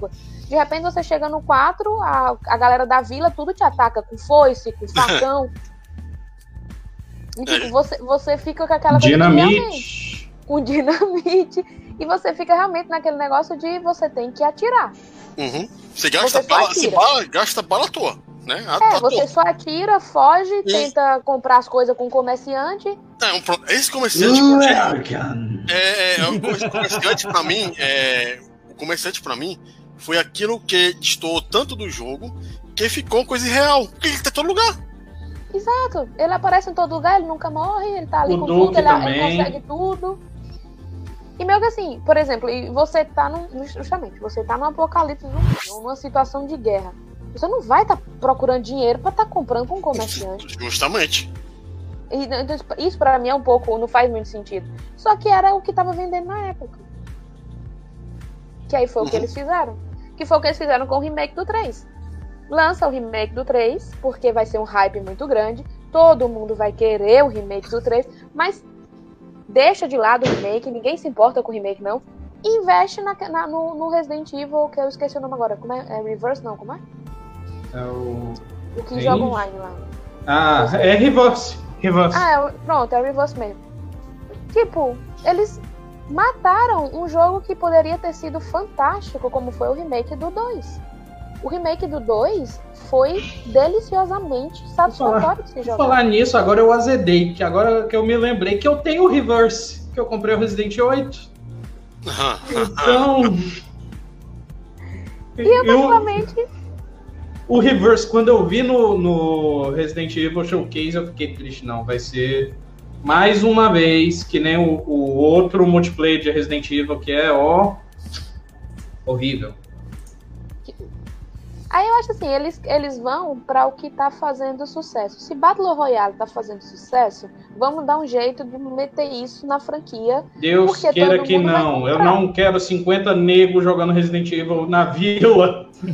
De repente você chega no 4, a, a galera da vila tudo te ataca com foice, com facão. E, tipo, É. você, você fica com aquela coisa de realmente Dinamite. com dinamite e você fica realmente naquele negócio de você tem que atirar. Uhum. Você gasta Você bala, você bala- gasta bala à toa, né? À, É, à você toa. só atira, foge, tenta comprar as coisas com o comerciante. É, um esse comerciante American. é, é, o comerciante pra mim, é, o comerciante para mim foi aquilo que destoou tanto do jogo que ficou coisa irreal. Porque ele tá em todo lugar. Exato. Ele aparece em todo lugar, ele nunca morre, ele tá ali O com Duke tudo, ele, ele consegue tudo. E meio que assim, por exemplo, e você tá num, justamente, você tá num apocalipse zumbi, numa situação de guerra. Você não vai estar procurando dinheiro pra estar comprando com um comerciante. Justamente. E, então, isso pra mim é um pouco, não faz muito sentido. Só que era o que tava vendendo na época. Que aí foi o que Uhum. eles fizeram. Que foi o que eles fizeram com o remake do 3. Lança o remake do 3, porque vai ser um hype muito grande. Todo mundo vai querer o remake do 3, mas deixa de lado o remake, ninguém se importa com o remake, não. E investe na- na- no, no Resident Evil, que eu esqueci o nome agora. Como é? é Reverse, não, como é? É o... O que joga online lá. Ah, é Reverse. Reverse. Ah, é, pronto, é Reverse mesmo. Tipo, eles mataram um jogo que poderia ter sido fantástico, como foi o remake do 2. O remake do 2 foi deliciosamente satisfatório de se jogar. falar nisso, agora eu azedei, que agora que eu me lembrei que eu tenho o Reverse, que eu comprei o Resident 8. Aham. Então, E efetivamente. O Reverse, quando eu vi no, no Resident Evil Showcase, eu fiquei triste, não. Vai ser mais uma vez, que nem o, o outro multiplayer de Resident Evil, que é, ó, horrível. Aí eu acho assim, eles, eles vão para o que tá fazendo sucesso. Se Battle Royale tá fazendo sucesso, vamos dar um jeito de meter isso na franquia. Deus queira que não. Eu não quero 50 negros jogando Resident Evil na vila.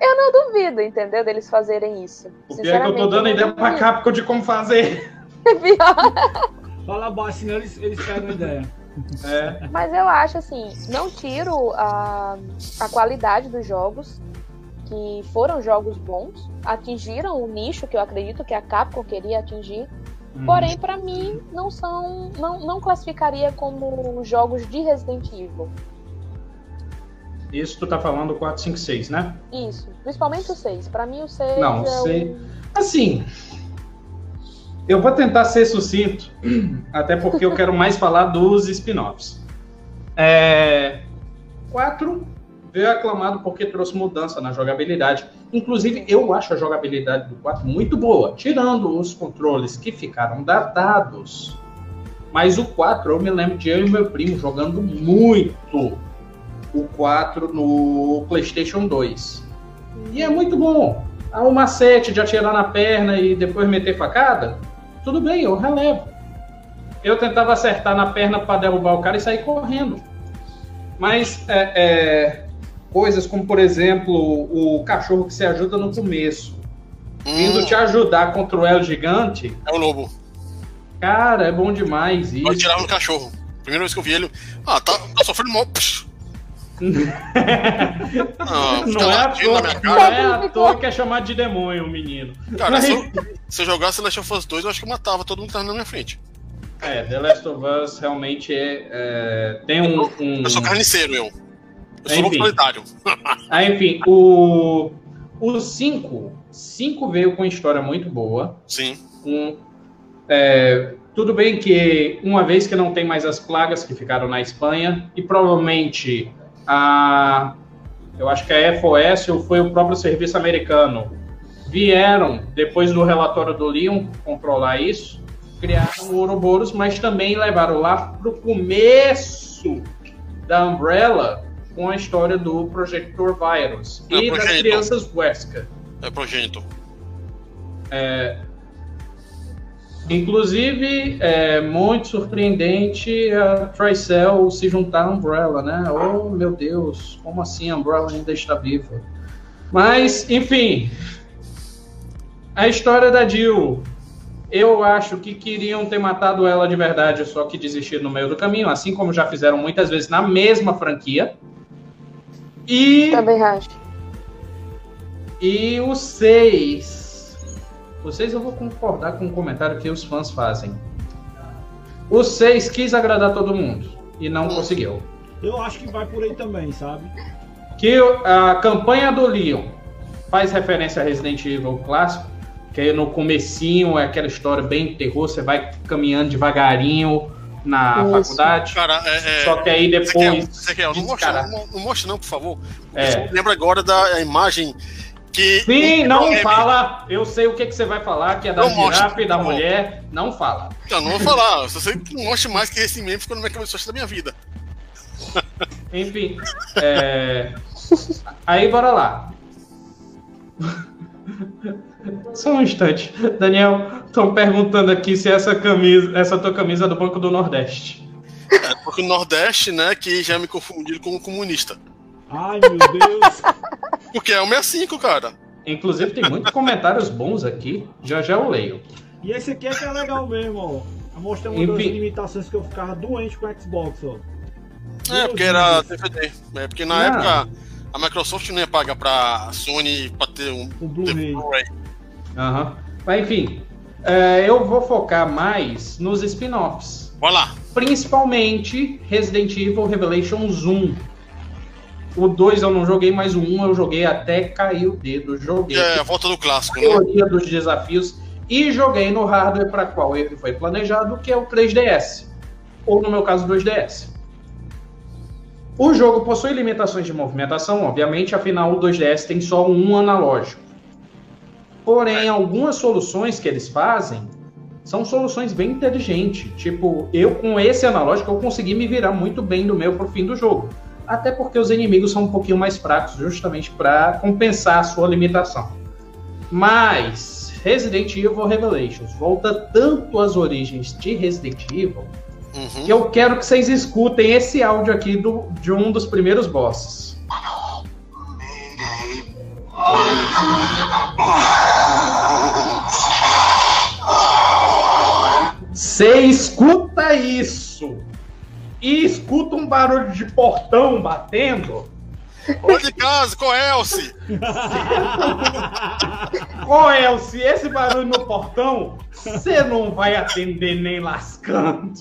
eu não duvido, entendeu? Deles fazerem isso. O pior é que eu tô dando ideia pra Capcom de como fazer. Fala baixo, senão eles, eles pegam ideia. É. Mas eu acho assim, não tiro a, a qualidade dos jogos, que foram jogos bons, atingiram o nicho que eu acredito que a Capcom queria atingir. Uhum. Porém, para mim, não são. Não, não classificaria como jogos de Resident Evil. Isso tu tá falando 4, 5, 6, né? Isso. Principalmente o 6. Pra mim o 6 Não, é sei. Assim, eu vou tentar ser sucinto, até porque eu quero mais falar dos spin-offs. É, 4 veio aclamado porque trouxe mudança na jogabilidade. Inclusive, eu acho a jogabilidade do 4 muito boa, tirando os controles que ficaram datados. Mas o 4, eu me lembro de eu e meu primo jogando muito o 4 no PlayStation 2. E é muito bom. Há um macete de atirar na perna e depois meter facada tudo bem, eu relevo. Eu tentava acertar na perna para derrubar o cara e sair correndo. Mas é, é, coisas como, por exemplo, o cachorro que se ajuda no começo, hum. vindo te ajudar contra o El Gigante. É o lobo. Cara, é bom demais isso. Pode tirar no cachorro. Primeira vez que eu vi ele. Ah, tá, tá sofrendo mal. Não, não, é à toa, não é à toa que é chamado de demônio o menino. Cara, Mas... se, eu, se eu jogasse Last of Us 2, eu acho que eu matava todo mundo que tava na minha frente. É, The Last of Us realmente é, é tem um, um, Eu sou carniceiro, eu. Eu sou enfim. solitário. ah, enfim, o. O 5. 5 veio com uma história muito boa. Sim. Um, é, tudo bem que, uma vez que não tem mais as plagas que ficaram na Espanha, e provavelmente a, eu acho que a FOS ou foi o próprio serviço americano, vieram, depois do relatório do Leon, controlar isso, criaram o Ouroboros, mas também levaram lá para o começo da Umbrella com a história do Projector Virus é, e das crianças Wesker. É Progenitor. É, Inclusive, é muito surpreendente a Tricell se juntar à Umbrella, né? Oh, meu Deus, como assim a Umbrella ainda está viva? Mas, enfim, a história da Jill. Eu acho que queriam ter matado ela de verdade, só que desistiram no meio do caminho, assim como já fizeram muitas vezes na mesma franquia. E. Também acho. E o 6 vocês eu vou concordar com o comentário que os fãs fazem. O 6 quis agradar todo mundo e não conseguiu. Eu acho que vai por aí também, sabe? Que a campanha do Leon faz referência a Resident Evil clássico, que aí no comecinho é aquela história bem terror, você vai caminhando devagarinho na Isso. faculdade. Cara, é, é, só que aí depois. Você quer, não, mostra, não, não mostra não, por favor. É. Lembra agora da imagem que Sim, não fala. Eu sei o que, que você vai falar, que é da não girafa e da mulher. Não fala. Não, não vou falar. Eu só sei que não mostre mais que esse meme ficou na minha cabeça da minha vida. Enfim. É... Aí, bora lá. Só um instante. Daniel, estão perguntando aqui se essa camisa, essa tua camisa é do Banco do Nordeste. É, Banco do Nordeste, né, que já me confundiram como comunista. Ai, meu Deus. Porque é o 65, cara. Inclusive, tem muitos comentários bons aqui. Já já eu leio. E esse aqui é que é legal mesmo, ó. Mostrando uma das limitações que eu ficava doente com o Xbox, ó. É, porque era DVD. É, porque na ah. época a Microsoft não ia pagar pra Sony pra ter um o Blu-ray. Aham. Mas enfim, é, eu vou focar mais nos spin-offs. Vai lá. Principalmente Resident Evil Revelations 1 o 2 eu não joguei, mas o 1 um eu joguei até cair o dedo. Joguei. É, a volta do clássico, a né? maioria dos desafios. E joguei no hardware para qual ele foi planejado, que é o 3DS. Ou no meu caso, 2DS. O jogo possui limitações de movimentação, obviamente, afinal o 2DS tem só um analógico. Porém, algumas soluções que eles fazem são soluções bem inteligentes. Tipo, eu com esse analógico eu consegui me virar muito bem do meu pro fim do jogo. Até porque os inimigos são um pouquinho mais fracos, justamente para compensar a sua limitação. Mas Resident Evil Revelations volta tanto às origens de Resident Evil Uhum. que eu quero que vocês escutem esse áudio aqui do, de um dos primeiros bosses. Você escuta isso e escuta um barulho de portão batendo. Olha de casa, com. Qual é, se esse barulho no portão, você não vai atender nem lascando.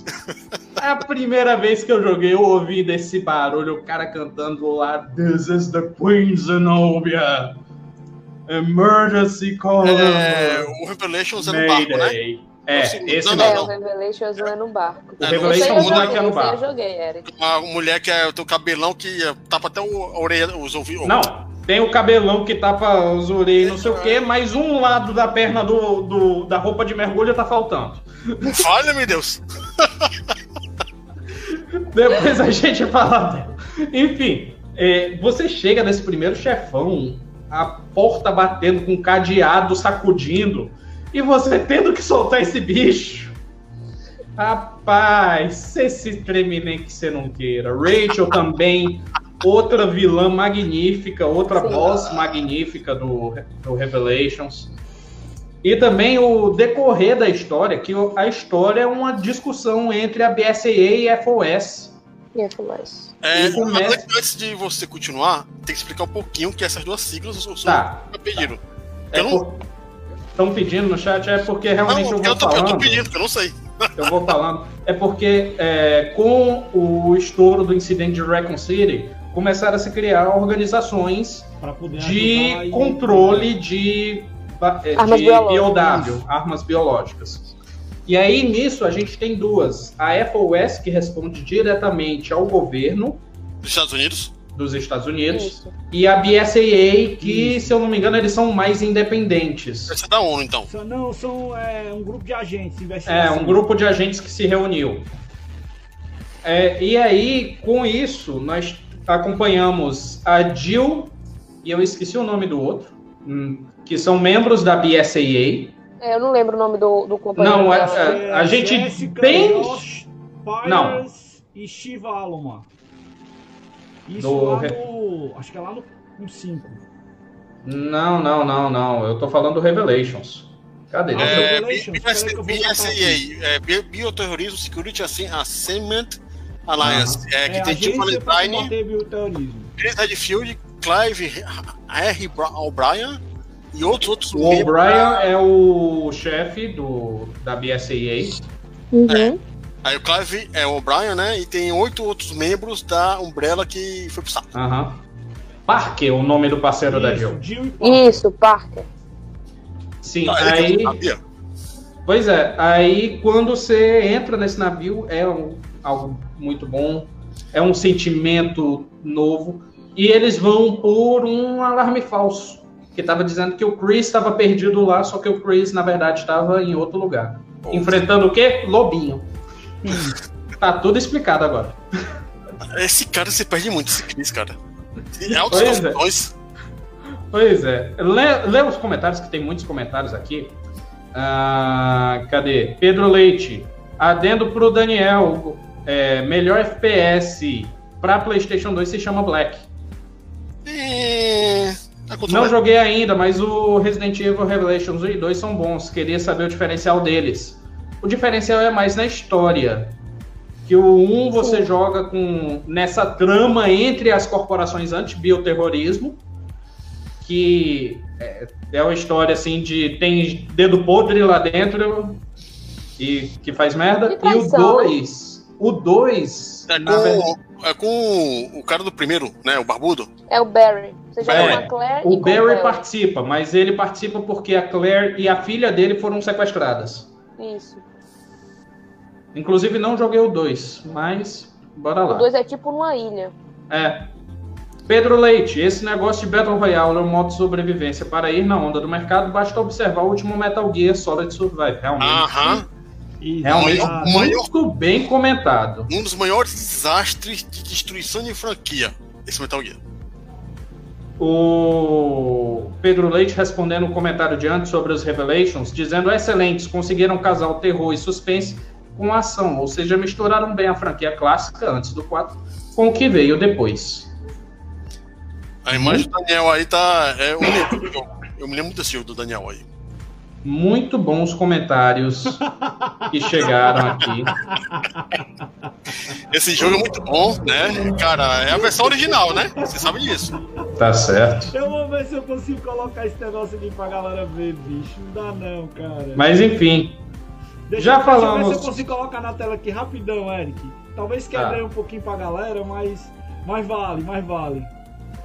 É a primeira vez que eu joguei, eu ouvi desse barulho, o cara cantando lá, This is the Queen Zenobia. Emergency call. É, o Revelations é no barco, né? Mayday. É, Não, esse não, É, o Revelations é no barco. O É, Revelation Esse eu muda joguei, aqui no esse aí eu barco. joguei, Eric. Uma mulher que é, tem o cabelão que é, tapa até o, a orelha, os ouvidos. Não, tem o cabelão que tapa os orelhas, não sei o quê, mas um lado da perna do, do- da roupa de mergulho tá faltando. Falha, meu Deus. Depois a gente fala dela. Enfim, é, você chega nesse primeiro chefão, a porta batendo com cadeado, sacudindo, e você tendo que soltar esse bicho. Rapaz, esse treme nem que você não queira. Rachel também, outra vilã magnífica, outra Sim. boss magnífica do, do Revelations. E também o decorrer da história, que a história é uma discussão entre a BSAA e a FOS. E a Flash. É, E começa- antes- de você continuar, tem que explicar um pouquinho que essas duas siglas o senhor Tá. pediram. É Eu não- Estão pedindo no chat, é porque realmente Não, eu eu, vou tô, eu tô falando. pedindo, que eu não sei. Eu vou falando. É porque é, com o estouro do incidente de Raccoon City, começaram a se criar organizações de ajudar e- controle de, é, Armas de biológicas. BOW, armas biológicas. E aí, nisso, a gente tem duas. A FOS, que responde diretamente ao governo Dos Estados Unidos. Dos Estados Unidos, Isso. e a BSAA, que, Isso. se eu não me engano, eles são mais independentes. Essa é da ONU, então. São- Não, são é, um grupo de agentes É, um grupo de agentes que se reuniu. É, e aí, com isso, nós acompanhamos a Jill, e eu esqueci o nome do outro, hum, que são membros da BSAA. É, eu não lembro o nome do, do companheiro Não, é- dela. é- a gente Jessica, tem- Josh Não. Pires e Shiva Aloma. Isso Do lá no. Acho que é lá no, no 5. Não, não, não, não. Eu tô falando do Revelations. Cadê? Eu- É, é, Bi- Bioterrorismo Security Assi- Assignment Alliance, é, que é, tem pra Valentine, terrorismo. Chris Redfield, Clive R. O'Brien e outros outros O O'Brien é o chefe do, da BSAA. Uhum. Aí o Clive é o O'Brien, né? E tem oito outros membros da Umbrella que foi pro saco. Aham. Parker, o nome do parceiro da Isso, Jill. Jill e Parker. Isso, Parker. Sim, Ah, aí. Pois é, aí quando você entra nesse navio é um- algo muito bom, é um sentimento novo, e eles vão por um alarme falso, que estava dizendo que o Chris estava perdido lá, só que o Chris, na verdade, estava em outro lugar. Enfrentando o quê? Lobinho. tá tudo explicado agora. Esse cara se perde muito, esse Chris, cara. Altos Pois é. confusões. Pois é. Lê, lê os comentários, que tem muitos comentários aqui. Ah, cadê? Pedro Leite. Adendo pro Daniel. é, melhor FPS pra PlayStation 2 se chama Black. É... tá Não joguei ainda, mas o Resident Evil Revelations 1 e 2 são bons. Queria saber o diferencial deles. O diferencial é mais na história. Que o 1 você Sim. joga com nessa trama entre as corporações anti-bioterrorismo, que é, é uma história assim de tem dedo podre lá dentro e que faz merda. E E o traição, né? 2, o 2, É verdade, com, é com o cara do primeiro, né? O barbudo. É o Barry. Você joga É, com a Claire e O Barry participa, mas ele participa porque a Claire e a filha dele foram sequestradas. Isso. Inclusive não joguei o 2, mas bora O lá. 2 é tipo numa ilha. É. Pedro Leite, esse negócio de Battle Royale é um modo de sobrevivência. Para ir na onda do mercado, basta observar o último Metal Gear Solid Survive. Realmente. Aham. Realmente o maior- muito bem comentado. Um dos maiores desastres de destruição de franquia. Esse Metal Gear. O Pedro Leite respondendo o comentário de antes sobre os Revelations, dizendo excelentes, conseguiram casar o terror e suspense com a ação, ou seja, misturaram bem a franquia clássica antes do 4 com o que veio depois. A imagem do Daniel aí tá. É, eu, me lembro do jogo. eu me lembro desse jogo do Daniel aí. Muito bons comentários que chegaram aqui. Esse jogo é muito bom, né? Cara, é a versão original, né? Você sabe disso. Tá certo. Eu vou ver se eu consigo colocar esse negócio aqui pra galera ver, bicho. Não dá não, cara. Mas enfim, Deixa, já deixa eu ver falamos- se eu consigo colocar na tela aqui rapidão, Eric. Talvez Tá. quebre aí um pouquinho pra galera, mas, mas vale, mas vale.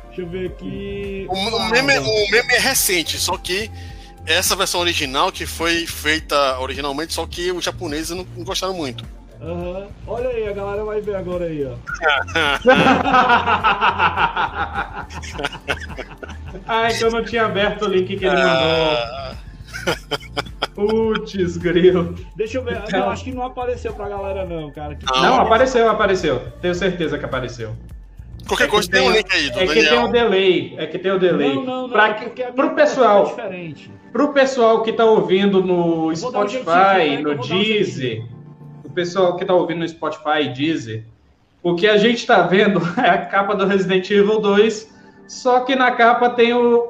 Deixa eu ver aqui. O, o meme, o meme é recente, só que essa versão original que foi feita originalmente, só que os japoneses não, não gostaram muito. Aham. Olha aí, a galera vai ver agora aí, ó. Ai, que eu não tinha aberto o link que ele mandou. Putz, grilo. Deixa eu ver. Então- Não, acho que não apareceu pra galera, não, cara. Que- Não. Não, apareceu, apareceu. Tenho certeza que apareceu. qualquer É coisa tem um link aí do É que tem Daniel. o delay. É que tem o delay. Não, não, não. Pra é que- pro pessoal, diferente. pro pessoal que tá ouvindo no um Spotify, que eu no um Deezer, o pessoal que tá ouvindo no Spotify e Deezer, o que a gente tá vendo é a capa do Resident Evil 2, só que na capa tem o,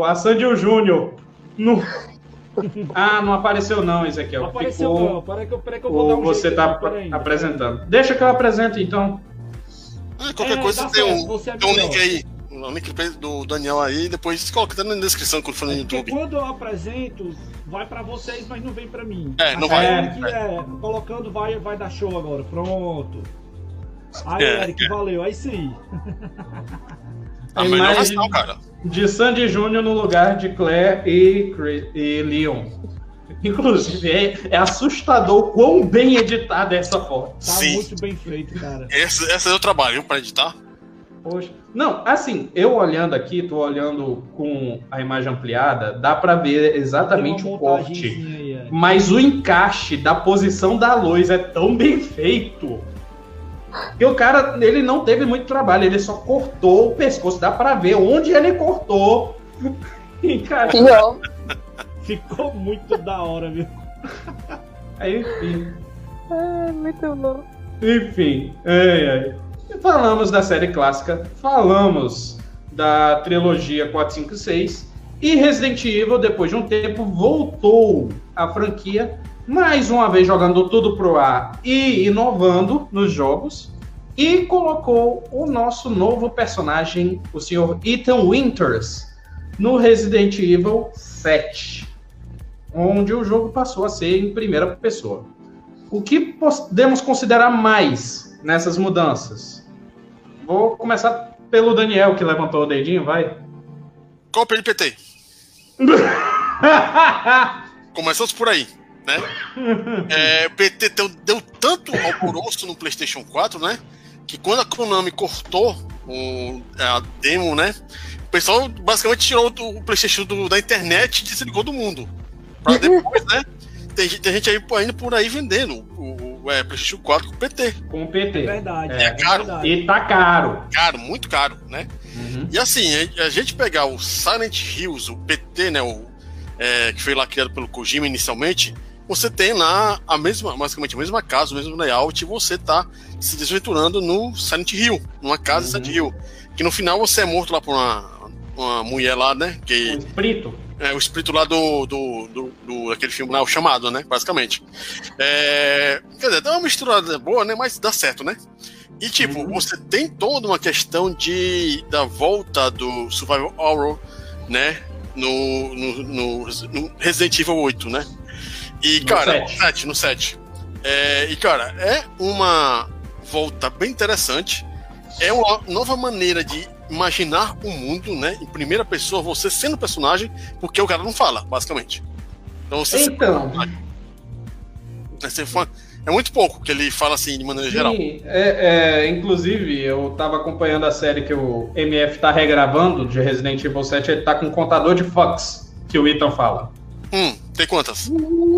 o a Sandy e o Júnior. No... Ah, não apareceu não, Ezequiel. Apareceu Ficou... não. Peraí que eu, peraí que eu vou dar Ou um você tá peraí. apresentando. Deixa que eu apresento então. Ah, qualquer É, coisa tem certo, um, é tem um link aí. Um link do Daniel aí, depois coloca até na descrição quando for no Porque YouTube. quando eu apresento, vai pra vocês, mas não vem pra mim. É, não A vai. Eric, é, colocando vai, vai dar show agora. Pronto. Aí, É, Eric, é. valeu. Aí sim. A A melhor imagem- versão, cara. De Sandy Júnior no lugar de Claire e, Chris- e Leon. Inclusive, é, é assustador o quão bem editada é essa foto. Tá Sim. muito bem feito, cara. Esse, esse é o trabalho, viu, pra editar. Poxa. Não, assim, eu olhando aqui, tô olhando com a imagem ampliada, dá pra ver exatamente o corte. aí, Eric. Mas o encaixe da posição da luz é tão bem feito. Que o cara, ele não teve muito trabalho, ele só cortou o pescoço, dá pra ver onde ele cortou. Encaixou. Pior. Ficou muito da hora, viu? Aí, enfim. É, muito bom. Enfim, ai, ai. falamos da série clássica, falamos da trilogia 456 e Resident Evil, depois de um tempo, voltou à franquia, mais uma vez jogando tudo pro ar e inovando nos jogos, e colocou o nosso novo personagem, o senhor Ethan Winters, no Resident Evil 7, onde o jogo passou a ser em primeira pessoa. O que podemos considerar mais nessas mudanças? Vou começar pelo Daniel, que levantou o dedinho, vai. O PNPT? Começamos por aí, né? É, o PT deu, deu tanto alvoroço no PlayStation 4, né? Que quando a Konami cortou o, a demo, né? O pessoal basicamente tirou do- o PlayStation do- da internet e desligou do mundo. Pra depois, né? Tem, gente- tem gente aí por- ainda por aí vendendo o, o, é, PlayStation 4 com PT. Com o É PT. verdade. É caro. verdade. E tá caro. Caro, muito caro, né? Uhum. E assim, a, a gente pegar o Silent Hills, o PT, né, o, é, que foi lá criado pelo Kojima inicialmente, você tem lá a mesma, basicamente a mesma casa, o mesmo layout, e você tá se desventurando no Silent Hill, numa casa Uhum. Silent Hill. Que no final você é morto lá por uma, uma mulher lá, né, O que espírito. é o espírito lá do, do, do, do- daquele filme lá, o chamado, né, basicamente. É, quer dizer, dá uma misturada boa, né, mas dá certo, né? E tipo, Uhum. você tem toda uma questão de da volta do Survival Horror, né? No, no, no- no Resident Evil 8, né? E, No cara, sete. no 7, no 7. É, e, cara, é uma volta bem interessante. É uma nova maneira de imaginar o mundo, né? Em primeira pessoa, você sendo personagem, porque o cara não fala, basicamente. Então você Então, Você fa- é muito pouco que ele fala assim de maneira Sim, geral. é, é, inclusive, eu tava acompanhando a série que o MF tá regravando de Resident Evil 7, ele tá com um contador de fucks, que o Ethan fala. Hum, tem quantas?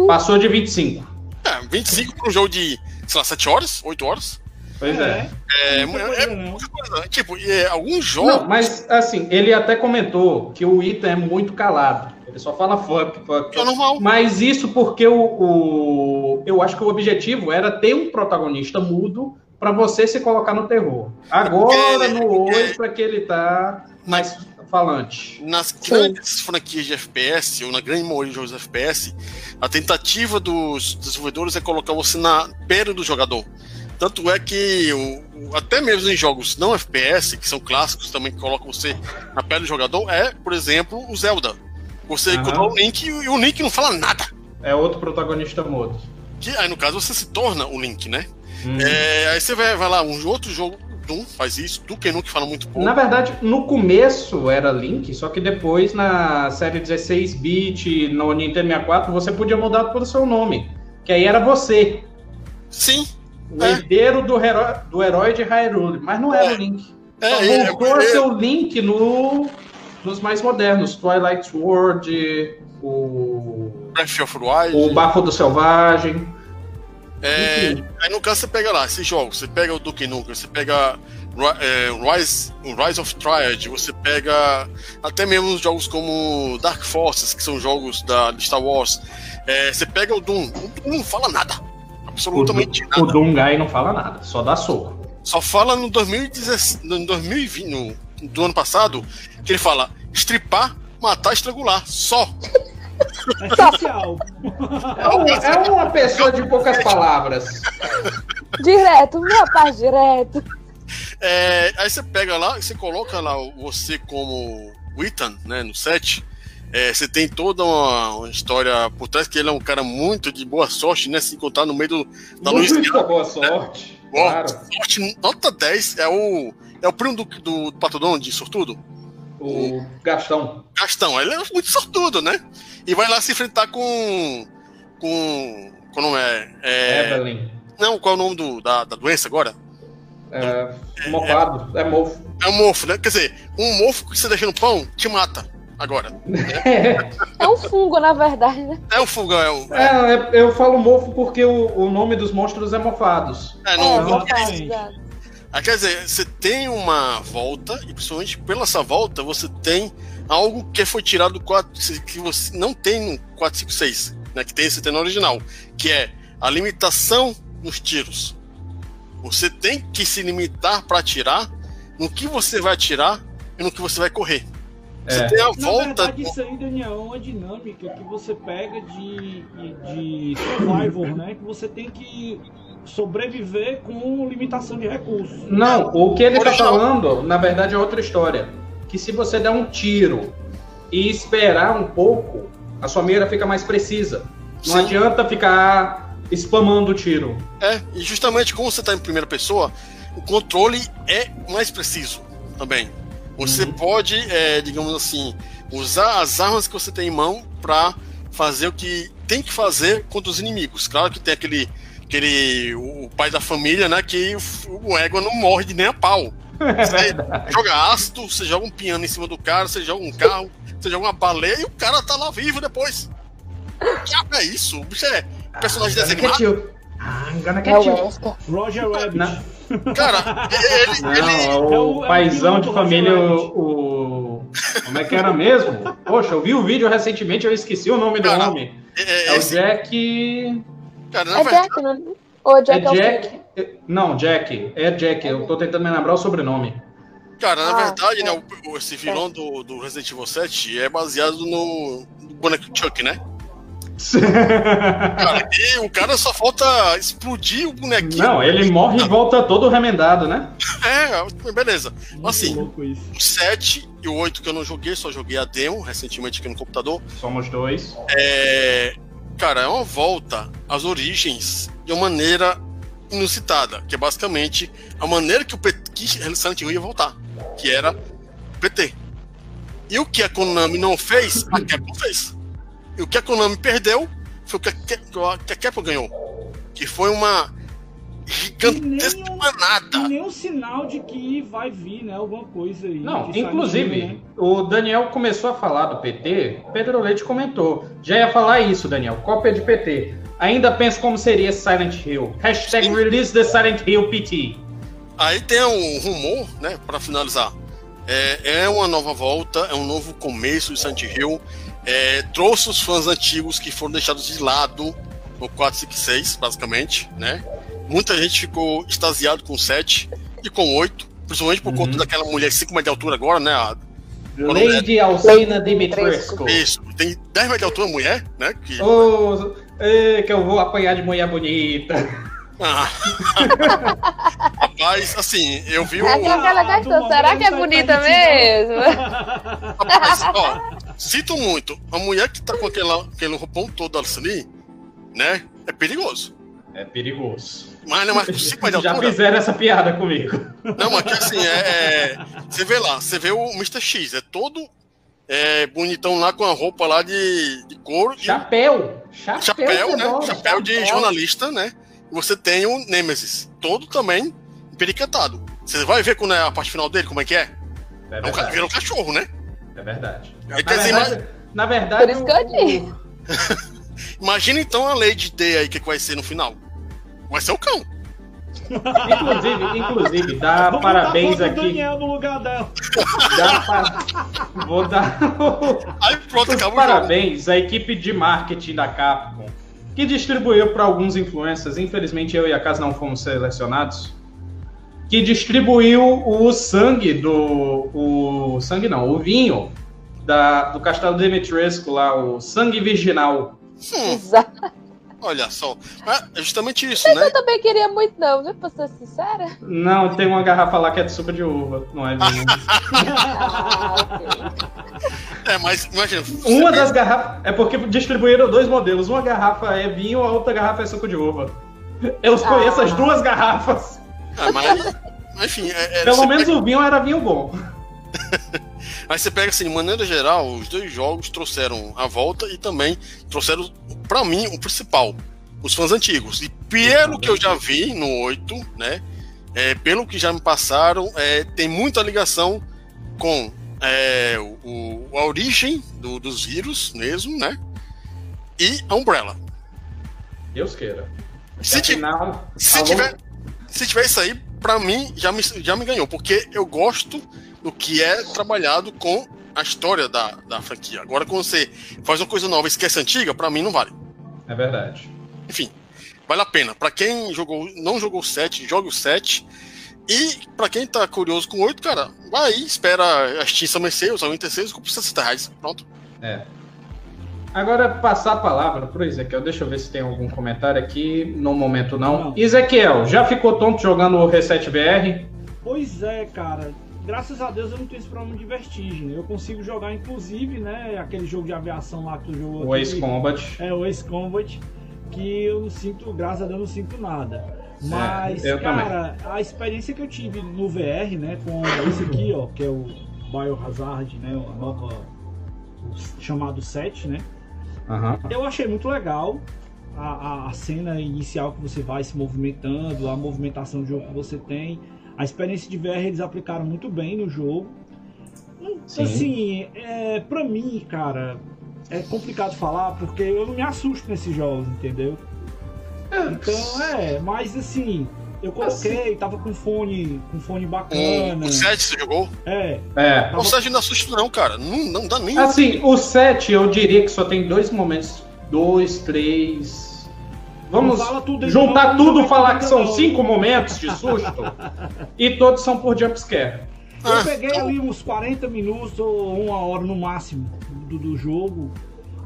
Passou de 25. É, 25 para um jogo de, sei lá, 7 horas? 8 horas? Pois é. É, é, é não. muita coisa. né? Tipo, é, alguns jogos. Não, mas assim, ele até comentou que o Ethan é muito calado. Ele só fala fuck, fuck. É normal. Mas isso porque o, o- eu acho que o objetivo era ter um protagonista mudo pra você se colocar no terror. Agora É, no é. 8 é que ele tá mais falante. Nas grandes franquias de FPS, ou na grande maioria de jogos de FPS, a tentativa dos desenvolvedores é colocar você na pele do jogador. Tanto é que o- até mesmo em jogos não FPS, que são clássicos também, que colocam você na pele do jogador, é, por exemplo, o Zelda. Você controla o Link e o Link não fala nada. É outro protagonista mudo. Que, aí, no caso, você se torna o Link, né? Hum. É, aí você vai, vai lá, um outro jogo, Doom faz isso, Duke Nukem fala muito pouco. Na verdade, no começo era Link, só que depois na série 16-bit, no Nintendo 64, você podia mudar pelo seu nome. Que aí era você, Sim, o É. herdeiro do, herói, do herói de Hyrule, mas não era É. o Link. é, Só é, voltou a é, ser o Link no, nos mais modernos, Twilight Sword, o, Breath of the Wild. o Bafo do Selvagem. É, aí no caso você pega lá esses jogos, você pega o Duke Nukem, você pega é, Rise, Rise of Triad, você pega até mesmo os jogos como Dark Forces, que são jogos da Star Wars. É, você pega o Doom, o Doom não fala nada, absolutamente o, nada. o Dungai não fala nada, só dá soco. Só fala no 2016, no 2020, no, do ano passado, que ele fala estripar, matar, estrangular, só. É essencial. É, um- é uma pessoa de poucas palavras. Direto, meu rapaz, direto. É, aí você pega lá, você coloca lá você como o Ethan, né, no set. É, você tem toda uma, uma história por trás, que ele é um cara muito de boa sorte, né? Se encontrar no meio do, da Louisiana. Muita boa sorte. Boa Claro. sorte, nota 10, é o, é o primo do, do Pato Donald, de sortudo. O Gastão. Gastão, ele é muito sortudo, né? E vai lá se enfrentar com. com. Qual nome é? é Evelyn. não, qual é o nome do, da, da doença agora? É, mofado. É mofo. É um mofo, né? Quer dizer, um mofo que você deixa no pão te mata agora. É um fungo, na verdade, né? É um fogão, é um. É, é, eu falo mofo porque o, o nome dos monstros é mofados. É, É, não, não, não- verdade. Ah, quer dizer, você tem uma volta, e principalmente pela essa volta, você tem algo que foi tirado do 4, que você não tem no 456, né? Que tem esse tem no original, que é a limitação nos tiros. Você tem que se limitar para atirar no que você vai atirar e no que você vai correr. Você É. tem a Na volta. verdade, isso aí, Daniel, é uma dinâmica que você pega de, de survival, né? Que você tem que sobreviver com limitação de recursos. Não, o que ele tá Original. falando, na verdade, é outra história. Que se você der um tiro e esperar um pouco, a sua mira fica mais precisa. Não Sim. adianta ficar spamando o tiro. É, e justamente como você está em primeira pessoa, o controle é mais preciso também. Você Uhum. pode, é, digamos assim, usar as armas que você tem em mão para fazer o que tem que fazer contra os inimigos. Claro que tem aquele, aquele o pai da família, né, que o, o égua não morre de nem a pau. Você joga ácido, você joga um piano em cima do cara, você joga um carro, você joga uma baleia e o cara tá lá vivo depois. Que é isso? O bicho é personagem Ah, desenhado. get you. Ah, I'm gonna É. Roger Rabbit. Não. Cara, ele, Não, ele, é É o, é o paizão de família, o, o- Como é que era mesmo? Poxa, eu vi o vídeo recentemente, eu esqueci o nome do Cara, homem. é, É é, o esse, Jack. cara, na É verdade, Jack, né? Ou É Jack é o Jack. É- Não, Jack. É Jack. Eu tô tentando me lembrar o sobrenome. cara, na Ah, verdade, é. né, o, esse vilão do, do Resident Evil 7 é baseado no, no boneco Chuck, né? Cara, e o cara só falta explodir o bonequinho. Não, ele morre e volta todo remendado, né? É, beleza. Muito Assim, o 7 e o 8 que eu não joguei, só joguei a demo recentemente aqui no computador. Somos dois. É. Cara, é uma volta às origens de uma maneira inusitada, que é basicamente a maneira que o PT, que Silent Hill ia voltar, que era PT. E o que a Konami não fez, a Capcom fez. E o que a Konami perdeu foi o que a, que a Capcom ganhou. que foi uma gigantesca manada. E nenhum sinal de que vai vir, né? Alguma coisa aí. Não, inclusive, Hill, né? o Daniel começou a falar do PT, Pedro Leite comentou. Já ia falar isso, Daniel, cópia de PT. Ainda penso como seria Silent Hill. Hashtag Sim. release the Silent Hill PT. Aí tem um rumor, né, para finalizar. É, é uma nova volta, é um novo começo de Silent Hill. É, trouxe os fãs antigos que foram deixados de lado no 456, basicamente, né? Muita gente ficou extasiado com o 7 e com o 8, principalmente por Uhum. conta daquela mulher 5 metros de altura agora, né? A- Lady Alcina Dimitrescu. Isso, tem 10 metros de altura mulher, né? Que, Ô, é, que eu vou apanhar de mulher bonita. Ah. Rapaz, assim, eu vi o. É aquilo que ela Ah, gastou. do Será que é bonita mesmo? Rapaz, ó, sinto muito. A mulher que tá com aquela, aquele roupão todo ali, né? É perigoso. É perigoso. Mas não é mais 5 metros de Já fizeram essa piada comigo. Não, mas que assim, é, é- Você vê lá, você vê o Mr. X, é todo é, bonitão lá com a roupa lá de, de couro. Chapéu. Chapéu, chapéu, né? Fedora. Chapéu de jornalista, né? E você tem o Nemesis, todo também emperiquetado. Você vai ver quando é a parte final dele, como é que é? É É um, vira um cachorro, né? É verdade. Aí Na dizer, verdade, na verdade, Por isso que eu o- disse. Imagina então a Lady D aí, o que, que vai ser no final? Vai ser o cão. Inclusive, inclusive, dá Vamos parabéns do aqui. Daniel no lugar dela. Dá pa- Vou dar Aí pronto, os jogo. parabéns à equipe de marketing da Capcom, que distribuiu para alguns influencers. Infelizmente, eu e a casa não fomos selecionados. Que distribuiu o sangue do. O sangue não, o vinho da, do Castelo Dimitrescu lá, o sangue virginal. Hum, Exato. Olha só. Mas é justamente isso, né? Eu também queria muito, não, viu? Pra ser sincera. Não, tem uma garrafa lá que é de suco de uva, não é vinho. Ah. É, mas imagina. Uma das garrafas. É porque distribuíram dois modelos. Uma garrafa é vinho, a outra garrafa é suco de uva. Eu conheço as duas garrafas. Ah, mas, mas, enfim, é, é, Pelo menos pega- o vinho era vinho bom. Mas você pega assim, de maneira geral, os dois jogos trouxeram a volta e também trouxeram, pra mim, o principal, os fãs antigos. E pelo que eu já vi no 8, né? é, pelo que já me passaram, é, tem muita ligação com é, o, a origem do- dos vírus mesmo, né? E a Umbrella. Deus queira. Se, Afinal, se tiver, se tiver isso aí, pra mim já me, já me ganhou, porque eu gosto do que é trabalhado com a história da, da franquia. Agora, quando você faz uma coisa nova e esquece a antiga, pra mim não vale. É verdade. Enfim, vale a pena. Pra quem jogou, não jogou o 7, jogue o 7. E pra quem tá curioso com o 8, cara, vai aí, espera a Steam Summer Sales, a Winter Sales, compra 60 reais. Pronto. É. Agora, passar a palavra pro Ezequiel. Deixa eu ver se tem algum comentário aqui. No momento, não. Não. Ezequiel, já ficou tonto jogando o Reset VR? Pois é, cara. Graças a Deus eu não tenho esse problema de vertigem. Eu consigo jogar, inclusive, né? Aquele jogo de aviação lá que tu jogou. O Ace Combat. É, o Ace Combat. Que eu não sinto, graças a Deus, eu não sinto nada. Mas, eu cara, a experiência que eu tive no VR, né? Com esse aqui, ó, que é o Biohazard, né? A nova. o chamado 7, né? Aham. Eu achei muito legal a, a- a cena inicial que você vai se movimentando, a movimentação do jogo que você tem. A experiência de VR eles aplicaram muito bem no jogo. Sim. Assim, é, pra mim, cara, é complicado falar porque eu não me assusto nesses jogos, entendeu? Então, é, mas assim, eu coloquei, tava com fone, com fone bacana. o 7 você jogou? É, É. O 7 não assusta, não, cara. Não, não dá nem. Assim, o 7 eu diria que só tem dois momentos. Dois, três. Vamos tudo juntar tudo e falar que são não. cinco momentos de susto. e todos são por jumpscare. Eu Ah, peguei ali uns 40 minutos ou uma hora no máximo do, do jogo.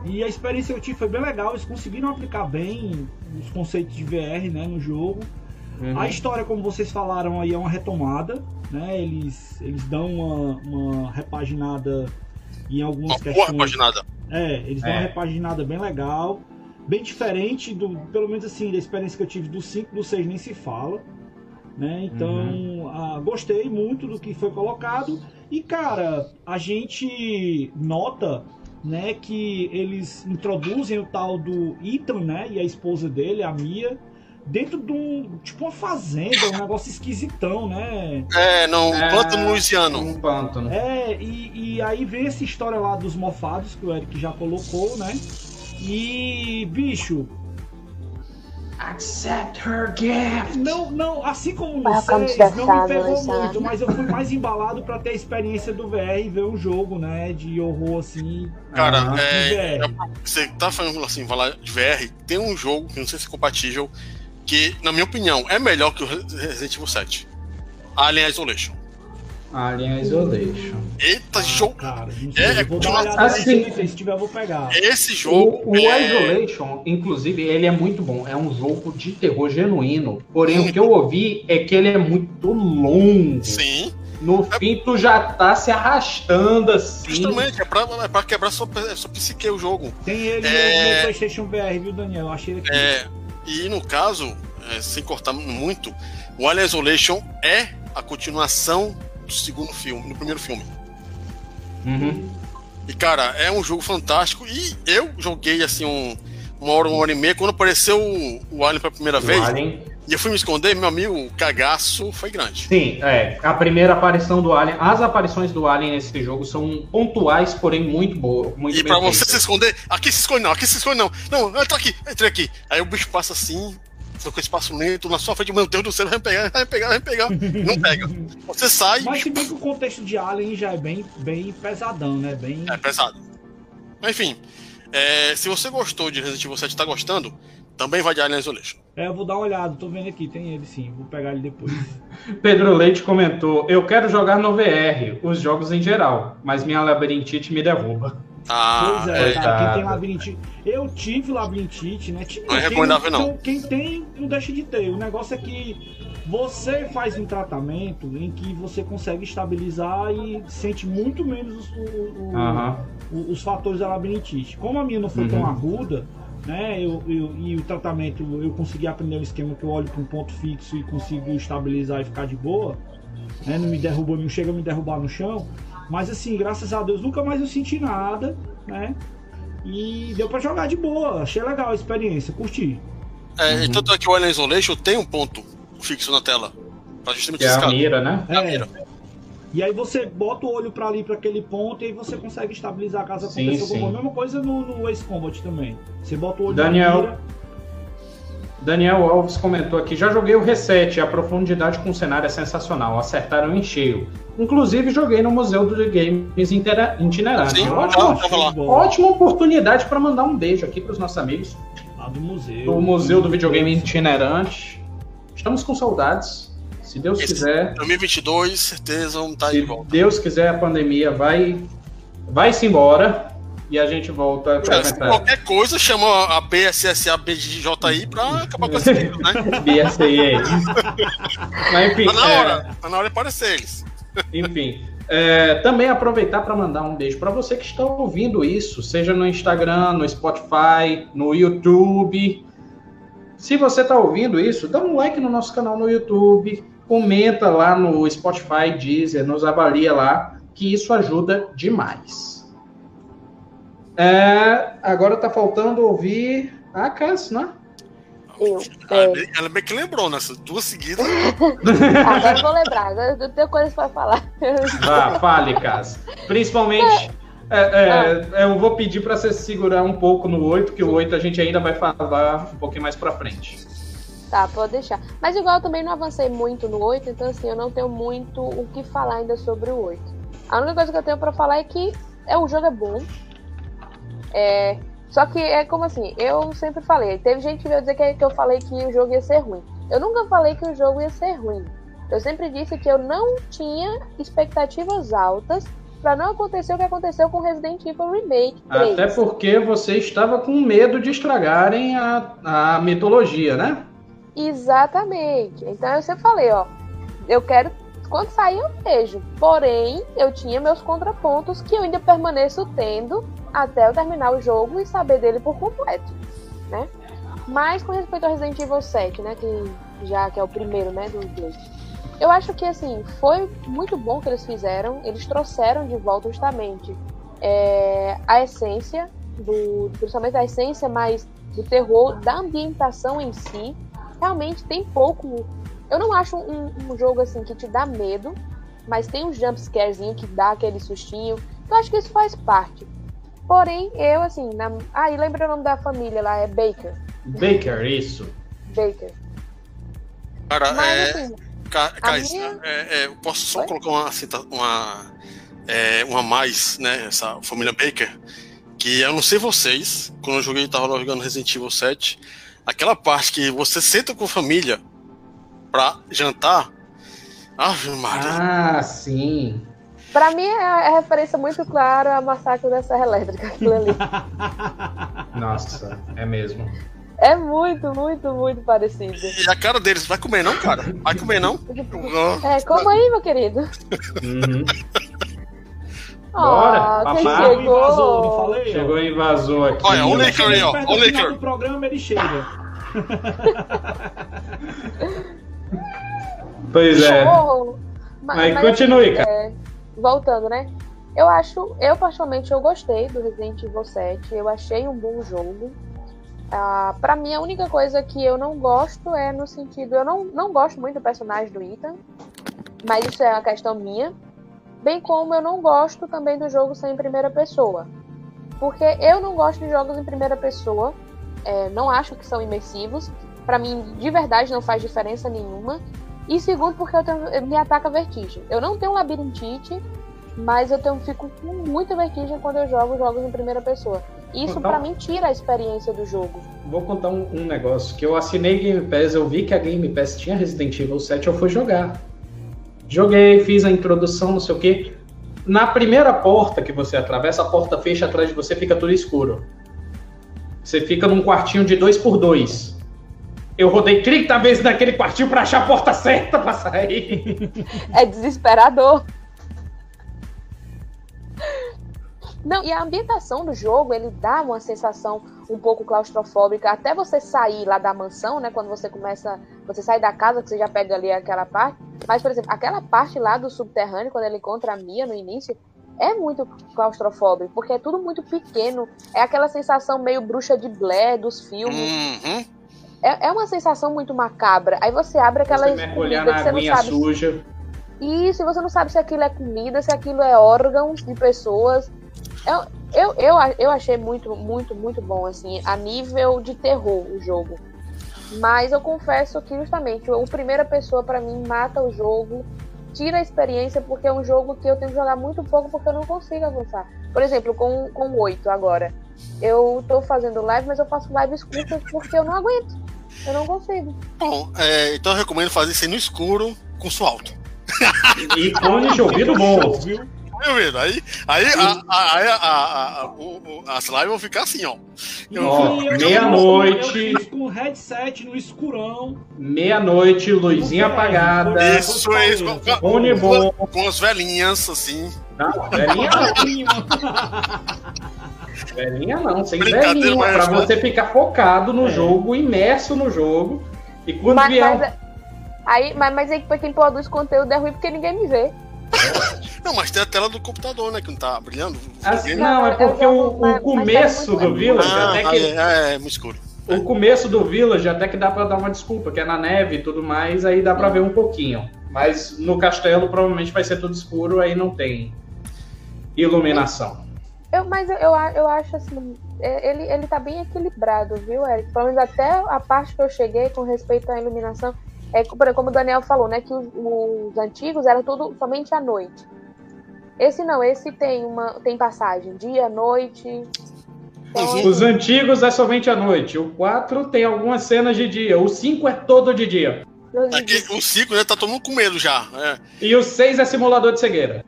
E a experiência que eu tive foi bem legal. Eles conseguiram aplicar bem os conceitos de VR né, no jogo. Uhum. A história, como vocês falaram aí, é uma retomada. Né? Eles, eles dão uma, uma repaginada em algumas Uma boa questões. repaginada. É, eles dão É. uma repaginada bem legal. Bem diferente do, pelo menos assim, da experiência que eu tive do 5, do 6 nem se fala. Né? Então, ah, gostei muito do que foi colocado. E, cara, a gente nota né, que eles introduzem o tal do Ethan, né? E a esposa dele, a Mia, dentro de um. Tipo uma fazenda, um negócio esquisitão, né? É, não, É, pântano louisiano. Um pântano. É, e, e aí vem essa história lá dos mofados que o Eric já colocou, né? E, bicho, Accept her gift. não, não, assim como vocês, não me pegou muito, mas eu fui mais embalado pra ter a experiência do VR e ver um jogo, né? De horror assim. Cara, Aham. é, VR. você tá falando assim, falar de VR, tem um jogo que não sei se é compatível, que, na minha opinião, é melhor que o Resident Evil 7. Alien Isolation. Alien Isolation. Eita, Ah, jogo. Cara, É, eu vou dar uma olhada assim- se tiver eu vou pegar. Esse jogo. O, o é- Isolation, inclusive, ele é muito bom. É um jogo de terror genuíno. Porém, o que eu ouvi é que ele é muito longo. Sim, No fim, tu já tá se arrastando assim. justamente, é pra, é pra quebrar sua, sua psique o jogo. Tem ele no- É. no, PlayStation VR, viu, Daniel? Eu achei ele aqui. É, e no caso, é, sem cortar muito, o Alien Isolation é a continuação do segundo filme, do primeiro filme. Uhum. E cara, é um jogo fantástico. E eu joguei assim um, uma hora, uma hora e meia. Quando apareceu o, o Alien pela primeira O vez, Alien. e eu fui me esconder, meu amigo, o cagaço foi grande. Sim, é. A primeira aparição do Alien. As aparições do Alien nesse jogo são pontuais, porém muito boas. Muito E pra você se esconder, aqui se esconde não, aqui se esconde não. Não, entra aqui, entra aqui. Aí o bicho passa assim, fica com espaço lento, na sua frente, meu Deus do céu, vai pegar, vai pegar, vai pegar. Não pega. Você sai, Mas se bem que o contexto de Alien já é bem, bem pesadão, né? Bem. é pesado. Mas enfim, é, se você gostou de Resident Evil 7 e tá gostando, também vai de Alien Isolation. É, eu vou dar uma olhada, tô vendo aqui, tem ele sim, vou pegar ele depois. Pedro Leite comentou: Eu quero jogar no VR, os jogos em geral, mas minha labirintite me derruba. Ah, pois é, é, cara, quem tem labirintite. Eu tive labirintite, né? Tive, Não é quem recomendável, não. Quem tem, não deixa de ter. O negócio é que você faz um tratamento em que você consegue estabilizar e sente muito menos o- o- o- os fatores da labirintite. Como a minha não foi tão Uhum. aguda, né? Eu, eu- e o tratamento eu consegui aprender um esquema que eu olho para um ponto fixo e consigo estabilizar e ficar de boa, né? Não me derruba, não chega a me derrubar no chão. Mas assim, graças a Deus nunca mais eu senti nada, né? E deu para jogar de boa. Achei legal a experiência, curti. É, Uhum. e tanto é que o Alien Isolation tem um ponto fixo na tela. Pra justamente Que é a mira, né? É a mira. E aí você bota o olho para ali para aquele ponto e aí você consegue estabilizar caso Sim, aconteça alguma sim. coisa. Mesma coisa no, no Ace Combat também. Você bota o olho Daniel. na mira, Daniel Alves comentou aqui: já joguei o Reset, a profundidade com o cenário é sensacional, acertaram em cheio. Inclusive, joguei no Museu do Games intera- itinerante. Sim, Ótima, tava lá. ótima oportunidade para mandar um beijo aqui para os nossos amigos Lá do museu. do Museu do Videogame Itinerante. Estamos com saudades. Se Deus Esse- quiser, 2022, certeza, vamos estar se de volta. Deus quiser, a pandemia vai vai-se embora e a gente volta Cara, se qualquer coisa, chama a BSSA BJI pra acabar com esse vídeo, né? BSAA. Mas enfim, Tá na é, hora, tá na hora de aparecer eles. Enfim, é, também aproveitar para mandar um beijo para você que está ouvindo isso, seja no Instagram, no Spotify, no YouTube. Se você está ouvindo isso, dá um like no nosso canal no YouTube, comenta lá no Spotify, Deezer, nos avalia lá, que isso ajuda demais. É, agora tá faltando ouvir a Cass, né? Eu. Ela, É. bem- ela bem que lembrou nessas duas seguidas. Agora eu vou lembrar, agora eu tenho coisas pra falar. Vá, fale, Cass. Principalmente, é, é, eu vou pedir para você segurar um pouco no 8, que o 8 a gente ainda vai falar um pouquinho mais para frente. Tá, pode deixar. Mas igual eu também não avancei muito no 8, então assim, eu não tenho muito o que falar ainda sobre o 8. A única coisa que eu tenho pra falar é que é, o jogo é bom. É, só que é como assim, eu sempre falei, teve gente que veio dizer que, que eu falei que o jogo ia ser ruim. Eu nunca falei que o jogo ia ser ruim. Eu sempre disse que eu não tinha expectativas altas pra não acontecer o que aconteceu com Resident Evil Remake 3. Até porque você estava com medo de estragarem a, a mitologia, né? Exatamente. Então eu sempre falei, ó, eu quero quando sair eu vejo. Porém, eu tinha meus contrapontos que eu ainda permaneço tendo até eu terminar o jogo e saber dele por completo, né? Mas com respeito ao Resident Evil 7, né, que já que é o primeiro, né, dos dois. Eu acho que assim, foi muito bom que eles fizeram, eles trouxeram de volta justamente é, a essência do, principalmente a essência mais do terror, da ambientação em si, realmente tem pouco. Eu não acho um, um jogo assim que te dá medo, mas tem um jumpscarezinho que dá aquele sustinho. Eu acho que isso faz parte. Porém, eu, assim, na... ah, e lembra o nome da família lá, é Baker. Baker, isso. Baker. Cara, Mas, é. Assim, Ca minha... é, é, eu posso só Oi? colocar uma, uma, é, uma mais, né? Essa família Baker. Que eu não sei vocês, quando eu joguei, tava jogando Resident Evil 7, aquela parte que você senta com a família pra jantar. Ave Maria. Ah, sim. Pra mim é, é referência muito clara a massacre da Serra Elétrica, aquilo ali. Nossa, é mesmo. É muito, muito, muito parecido. E a cara deles, vai comer não, cara? Vai comer não? É, como aí, meu querido. Uhum. Bora, oh, papai. Chegou. Invasou, não falei? Chegou e vazou aqui. Olha, o Licker aí, ó. O Licker. No programa ele chega. pois é. Oh, mas, mas, continue, cara. Voltando, né? Eu acho, eu particularmente eu gostei do Resident Evil 7. Eu achei um bom jogo. Ah, para mim, a única coisa que eu não gosto é no sentido. Eu não, não gosto muito do personagem do Ethan, mas isso é uma questão minha. Bem como eu não gosto também do jogo sem primeira pessoa. Porque eu não gosto de jogos em primeira pessoa, é, não acho que são imersivos. Para mim, de verdade, não faz diferença nenhuma. E segundo, porque eu tenho, me ataca vertigem. Eu não tenho labirintite, mas eu tenho, fico com muita vertigem quando eu jogo jogos em primeira pessoa. Isso para mim tira a experiência do jogo. Vou contar um, um, negócio que eu assinei Game Pass, eu vi que a Game Pass tinha Resident Evil 7, eu fui jogar. Joguei, fiz a introdução, não sei o que. Na primeira porta que você atravessa, a porta fecha atrás de você, fica tudo escuro. Você fica num quartinho de dois por dois. Eu rodei 30 vezes naquele quartinho para achar a porta certa para sair. É desesperador. Não, e a ambientação do jogo, ele dá uma sensação um pouco claustrofóbica, até você sair lá da mansão, né? Quando você começa, você sai da casa, que você já pega ali aquela parte. Mas, por exemplo, aquela parte lá do subterrâneo, quando ele encontra a Mia no início, é muito claustrofóbico, porque é tudo muito pequeno. É aquela sensação meio bruxa de Blair dos filmes. Uhum. É, é uma sensação muito macabra. Aí você abre aquela. Você mergulhar na aguinha sabe... suja. Isso, e você não sabe se aquilo é comida, se aquilo é órgãos de pessoas. Eu, eu, eu, eu achei muito, muito, muito bom, assim, a nível de terror o jogo. Mas eu confesso que justamente o primeira pessoa para mim mata o jogo, tira a experiência, porque é um jogo que eu tenho que jogar muito pouco porque eu não consigo avançar. Por exemplo, com, com o 8 agora. Eu tô fazendo live, mas eu faço lives curtas porque eu não aguento. Eu não consigo. Bom, é, então eu recomendo fazer isso no escuro com som alto. E fone de ouvido bom. Viu? Meu medo. Aí, aí, a, a, a, as lives vão ficar assim, ó. Meia-noite. Com headset no escurão. Meia-noite, luzinha apagada. Isso, é isso. Fone bom. Com as velhinhas, assim. Não, velhinha não. velhinha não, sem velhinha. Pra você ficar focado no é. jogo, imerso no jogo. E quando mas, vier. Mas, aí, mas, mas aí, pra quem produz conteúdo é ruim porque ninguém me vê. Não, mas tem a tela do computador, né? Que não tá brilhando. Assim, não, é porque o, o começo do Village ah, até que. É, é, é muito escuro. O começo do Village até que dá pra dar uma desculpa, que é na neve e tudo mais, aí dá pra ver um pouquinho. Mas no castelo provavelmente vai ser tudo escuro, aí não tem iluminação. Eu, mas eu, eu, eu acho assim, é, ele, ele tá bem equilibrado, viu, Eric? Pelo menos até a parte que eu cheguei com respeito à iluminação, é como o Daniel falou, né? Que os, os antigos era tudo somente à noite. Esse não, esse tem uma tem passagem dia, noite. Então, Os antigos é somente à noite. O 4 tem algumas cenas de dia. O 5 é todo de dia. Aqui, o 5 né, tá todo mundo com medo já. É. E o 6 é simulador de cegueira.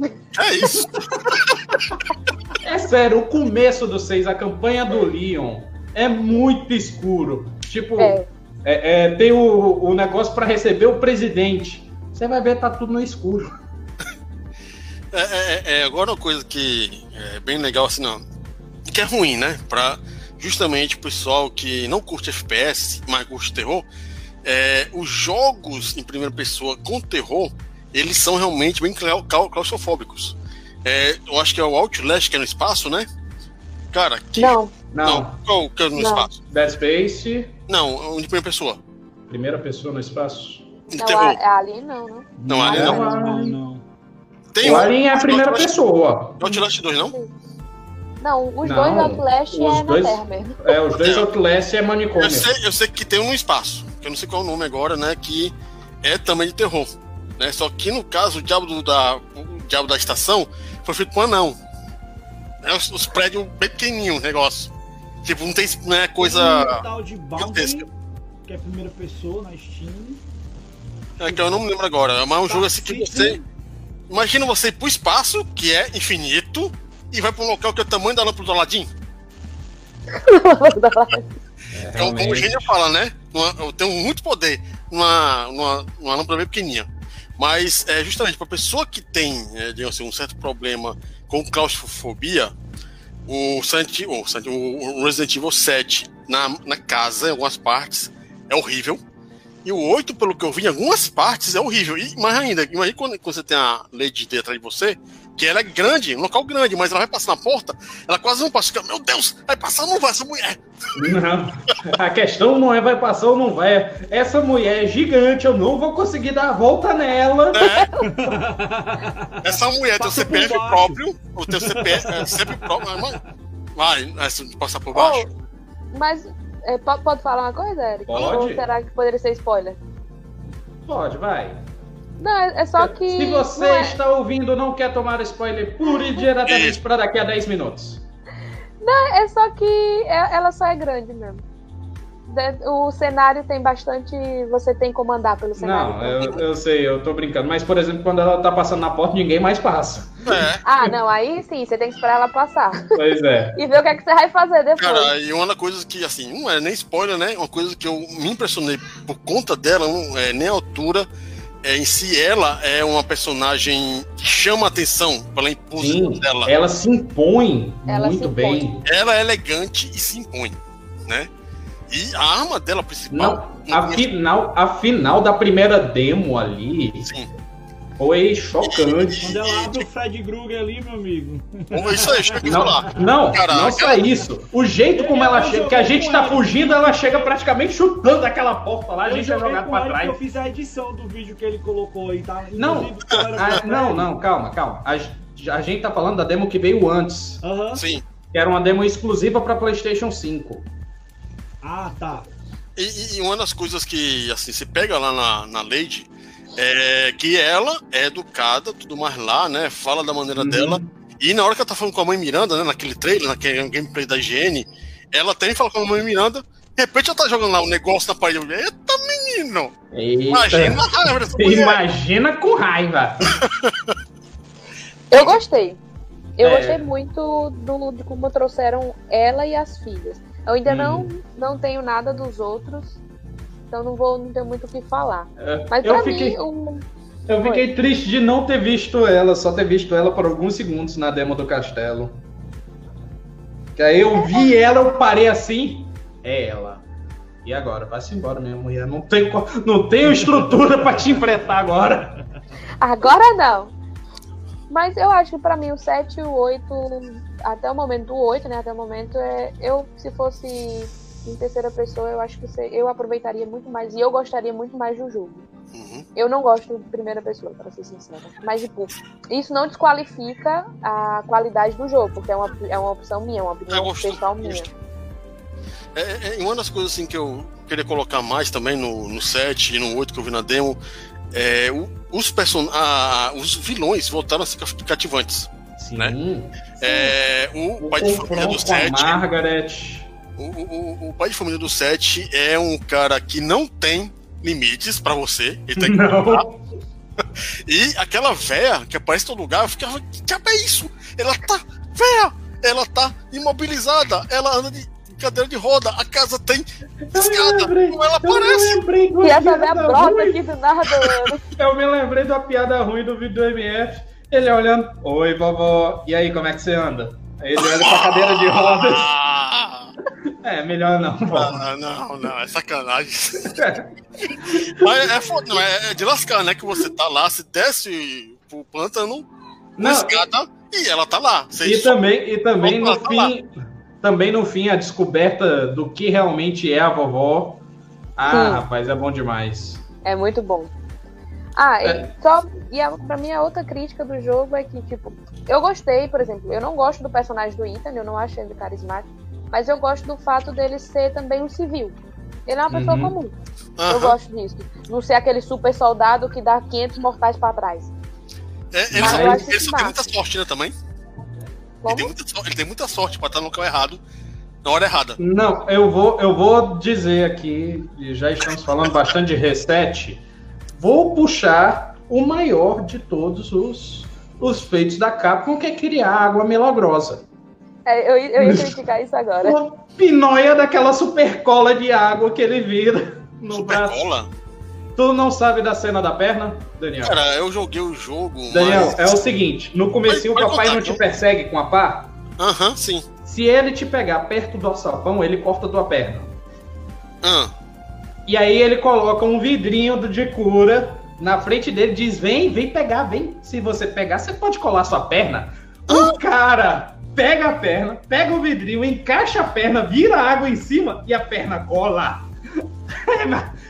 É isso. é sério, o começo do 6, a campanha do Leon, é muito escuro. Tipo, é. É, é, tem o, o negócio para receber o presidente. Você vai ver, tá tudo no escuro. É, é, é, agora uma coisa que é bem legal, assim, não, que é ruim, né? Pra justamente o pessoal que não curte FPS, mas curte terror, é, os jogos em primeira pessoa com terror, eles são realmente bem claustrofóbicos. É, eu acho que é o Outlast que é no espaço, né? Cara, que... Não. Não. Qual que é no não. espaço? Dead Space. Não, de primeira pessoa. Primeira pessoa no espaço. Não, a, a Alien não, né? Não, Alien não. não, não, não. Tem O Alien é a primeira Outlast- pessoa. Outlast 2, não? Não, os Não, dois Outlast os é dois- na Terra mesmo. É, os dois É. Outlast é manicômio. Eu sei, eu sei que tem um no espaço, que eu não sei qual é o nome agora, né? Que é também de terror. Né? Só que no caso, o diabo, do- da, o diabo da estação foi feito com anão. É, os, os prédios bem pequenininhos, o negócio. Tipo, não tem não é Tem coisa. um tal de. Boundary, que é a primeira pessoa na Steam. É que eu não me lembro agora. Mas é um jogo assim que Pacific- você. Imagina você ir pro espaço, que é infinito, e vai pra um local que é o tamanho da lâmpada do Aladdin. É, Então, como o gênio fala, né? Eu tenho muito poder numa, numa, numa lâmpada bem pequenininha. Mas, é, justamente, para pessoa que tem é, digamos assim, um certo problema com claustrofobia, o, Silent, o, Silent- o Resident Evil 7 na, na casa, em algumas partes, é horrível. E o 8, pelo que eu vi, em algumas partes é horrível. E mais ainda, imagina quando, quando você tem a Lady D atrás de você, que ela é grande, um local grande, mas ela vai passar na porta, ela quase não passa. Fica, Meu Deus, vai passar ou não vai essa mulher? Não. A questão não é vai passar ou não vai. Essa mulher é gigante, eu não vou conseguir dar a volta nela. Essa mulher tem o CPF próprio, o teu CPF é sempre próprio. mas Vai, vai se passar por baixo. Mas é, po- pode falar uma coisa, Eric? Pode. Ou será que poderia ser spoiler? Pode, vai. Não, é é só que. Se você não é- está ouvindo não quer tomar spoiler, pule diretamente Isso. para daqui a 10 minutos. É só que é- ela só é grande mesmo. O cenário tem bastante. Você tem como andar pelo cenário. Não, eu, eu sei, eu tô brincando. Mas, por exemplo, quando ela tá passando na porta, ninguém mais passa. É, Ah, não, aí sim, você tem que esperar ela passar. Pois é. E ver o que, é que você vai fazer depois. cara, e uma das coisas que, assim, não é nem spoiler, né? Uma coisa que eu me impressionei por conta dela, não é nem a altura, é, em si ela é uma personagem que chama a atenção pela imposição Sim, dela. ela se impõe Ela muito se bem. impõe. Ela é elegante e se impõe, né? E a arma dela principal. Não, a final, a final da primeira demo ali Sim. Foi chocante. Quando ela abre o Fred Krueger ali, meu amigo. Isso aí, chega aqui Não, falar. não, Caraca. não só isso. O jeito como ela chega, que a gente tá fugindo, ela chega praticamente chutando aquela porta lá, a Eu gente é jogado pra trás. eu fiz a edição do vídeo que ele colocou aí, tá? Não, galera, Ah, não, não, calma, calma. A, a gente tá falando da demo que veio antes, Aham. Sim. que era uma demo exclusiva pra PlayStation 5. Ah, tá. E, e- e uma das coisas que, assim, você pega lá na, na Lady, é que ela é educada, tudo mais lá, né? Fala da maneira Uhum. dela. E na hora que ela tá falando com a mãe Miranda, né? Naquele trailer, naquele gameplay da IGN, ela tem fala com a mãe Miranda. De repente ela tá jogando lá um negócio na parede. Eita, menino! Eita. Imagina a raiva dessa mulher. Imagina com raiva. Eu gostei. Eu É. gostei muito do, de como trouxeram ela e as filhas. Eu ainda Uhum. não, não tenho nada dos outros, então não vou não tenho muito o que falar. Mas eu pra fiquei, mim, um, eu fiquei triste de não ter visto ela, só ter visto ela por alguns segundos na demo do castelo. Que aí eu vi ela, eu parei assim, é ela. E agora? Vai-se embora, minha mulher. Não tenho, não tenho estrutura pra te enfrentar agora. agora não. Mas eu acho que pra mim o 7 e o 8, até o momento, o 8, né? Até o momento, é, eu, se fosse em terceira pessoa, eu acho que eu aproveitaria muito mais e eu gostaria muito mais do jogo. Uhum. Eu não gosto de primeira pessoa, pra ser sincera. Mas, tipo, isso não desqualifica a qualidade do jogo, porque é uma, é uma opção minha, é uma É opinião gostoso, pessoal minha. É, é, é uma das coisas assim que eu queria colocar mais também no, no 7 e no 8 que eu vi na demo, é o- os, person a- os vilões voltaram a ser cativantes. Sim. Né? É, o, O pai de família do confronto com a 7 Margaret. O, o, o pai de família do 7 é um cara que não tem limites pra você. Ele tem que Não. E aquela véia que aparece em todo lugar, eu ficava, que diabo é isso? Ela tá véia, ela tá imobilizada, ela anda de cadeira de roda, a casa tem escada, lembrei, como ela Eu me aparece. E essa piada brota aqui do nada. Eu me lembrei de uma piada ruim do vídeo do MF. Ele olhando, oi vovó, e aí, como é que você anda? Aí ele olha pra cadeira de rodas. É, melhor não, ah, não, não, é sacanagem. Mas é, foda, não, é, é de lascar, né? Que você tá lá, se desce pro pântano, Não, escada, e ela tá lá. Você e também, e também no lá. fim, também no fim a descoberta do que realmente é a vovó. Ah, Sim. rapaz, é bom demais. É muito bom. Ah, É. e só. E a, pra mim a outra crítica do jogo é que, tipo, eu gostei, por exemplo, eu não gosto do personagem do Ethan, eu não acho ele carismático, mas eu gosto do fato dele ser também um civil. Ele é uma pessoa Uhum. comum. Eu Aham. gosto disso. Não ser aquele super soldado que dá 500 mortais pra trás. É, ele, só, eu ele só tem muita sorte, né, também? Ele tem, muita, ele tem muita sorte pra estar no local errado, na hora errada. Não, eu vou, eu vou dizer aqui, e já estamos falando bastante de reset, vou puxar o maior de todos os, os feitos da Capcom, que é criar água milagrosa. É, eu, eu ia criticar isso agora. Uma pinóia daquela super cola de água que ele vira no Super braço. cola. Tu não sabe da cena da perna, Daniel? Cara, eu joguei o jogo, Daniel, mas... é o seguinte, no comecinho o papai contar, não te persegue com a pá, Aham, sim. se ele te pegar perto do alçapão, ele corta tua perna. Ah, E aí ele coloca um vidrinho do- de cura na frente dele, diz: vem, vem pegar, vem. Se você pegar, você pode colar sua perna. O cara pega a perna, pega o vidrinho, encaixa a perna, vira a água em cima e a perna cola.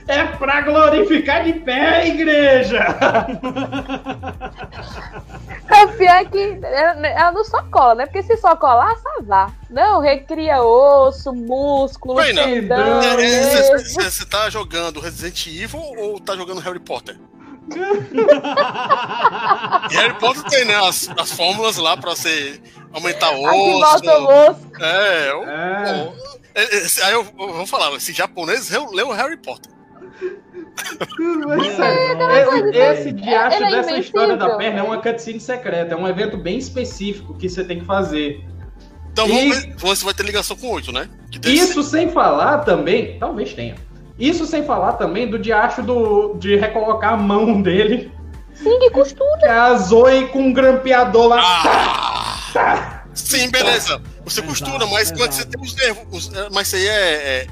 É pra glorificar de pé, igreja! É o pior que ela, não só cola, né? Porque se só colar, salvar. Não, recria osso, músculo, tendão, Não, nervo. Você tá jogando Resident Evil ou tá jogando Harry Potter? E Harry Potter tem, né, as, as fórmulas lá pra você aumentar o Aqui osso. volta o osso. É, o- É. o- é, é, aí eu, eu vou falar, esse japonês leu, leu Harry Potter. Mas, É, sério, não, é, esse é- diacho é dessa história da perna é uma cutscene secreta, é um evento bem específico que você tem que fazer. Então E- ver, se vai ter ligação com o 8, né? Isso sem falar também, talvez tenha. Isso sem falar também do diacho do, de recolocar a mão dele, Sim, que costura. que é a Zoe com um grampeador lá. Ah! Sim, beleza. Você Exato, costura, mas quando você exato. tem os nervos. os- é, mas isso aí é. é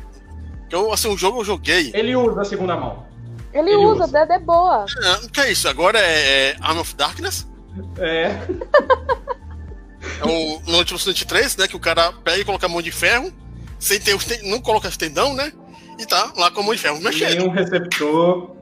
eu, assim, o jogo eu joguei. Ele usa a segunda mão. Ele, Ele usa, usa. É boa. O que é isso? Agora é, é Arm of Darkness? É. É o no último 103, né? Que o cara pega e coloca a mão de ferro, sem ter os não coloca os tendão, né? E tá lá com a mão de ferro mexendo. Nenhum receptor.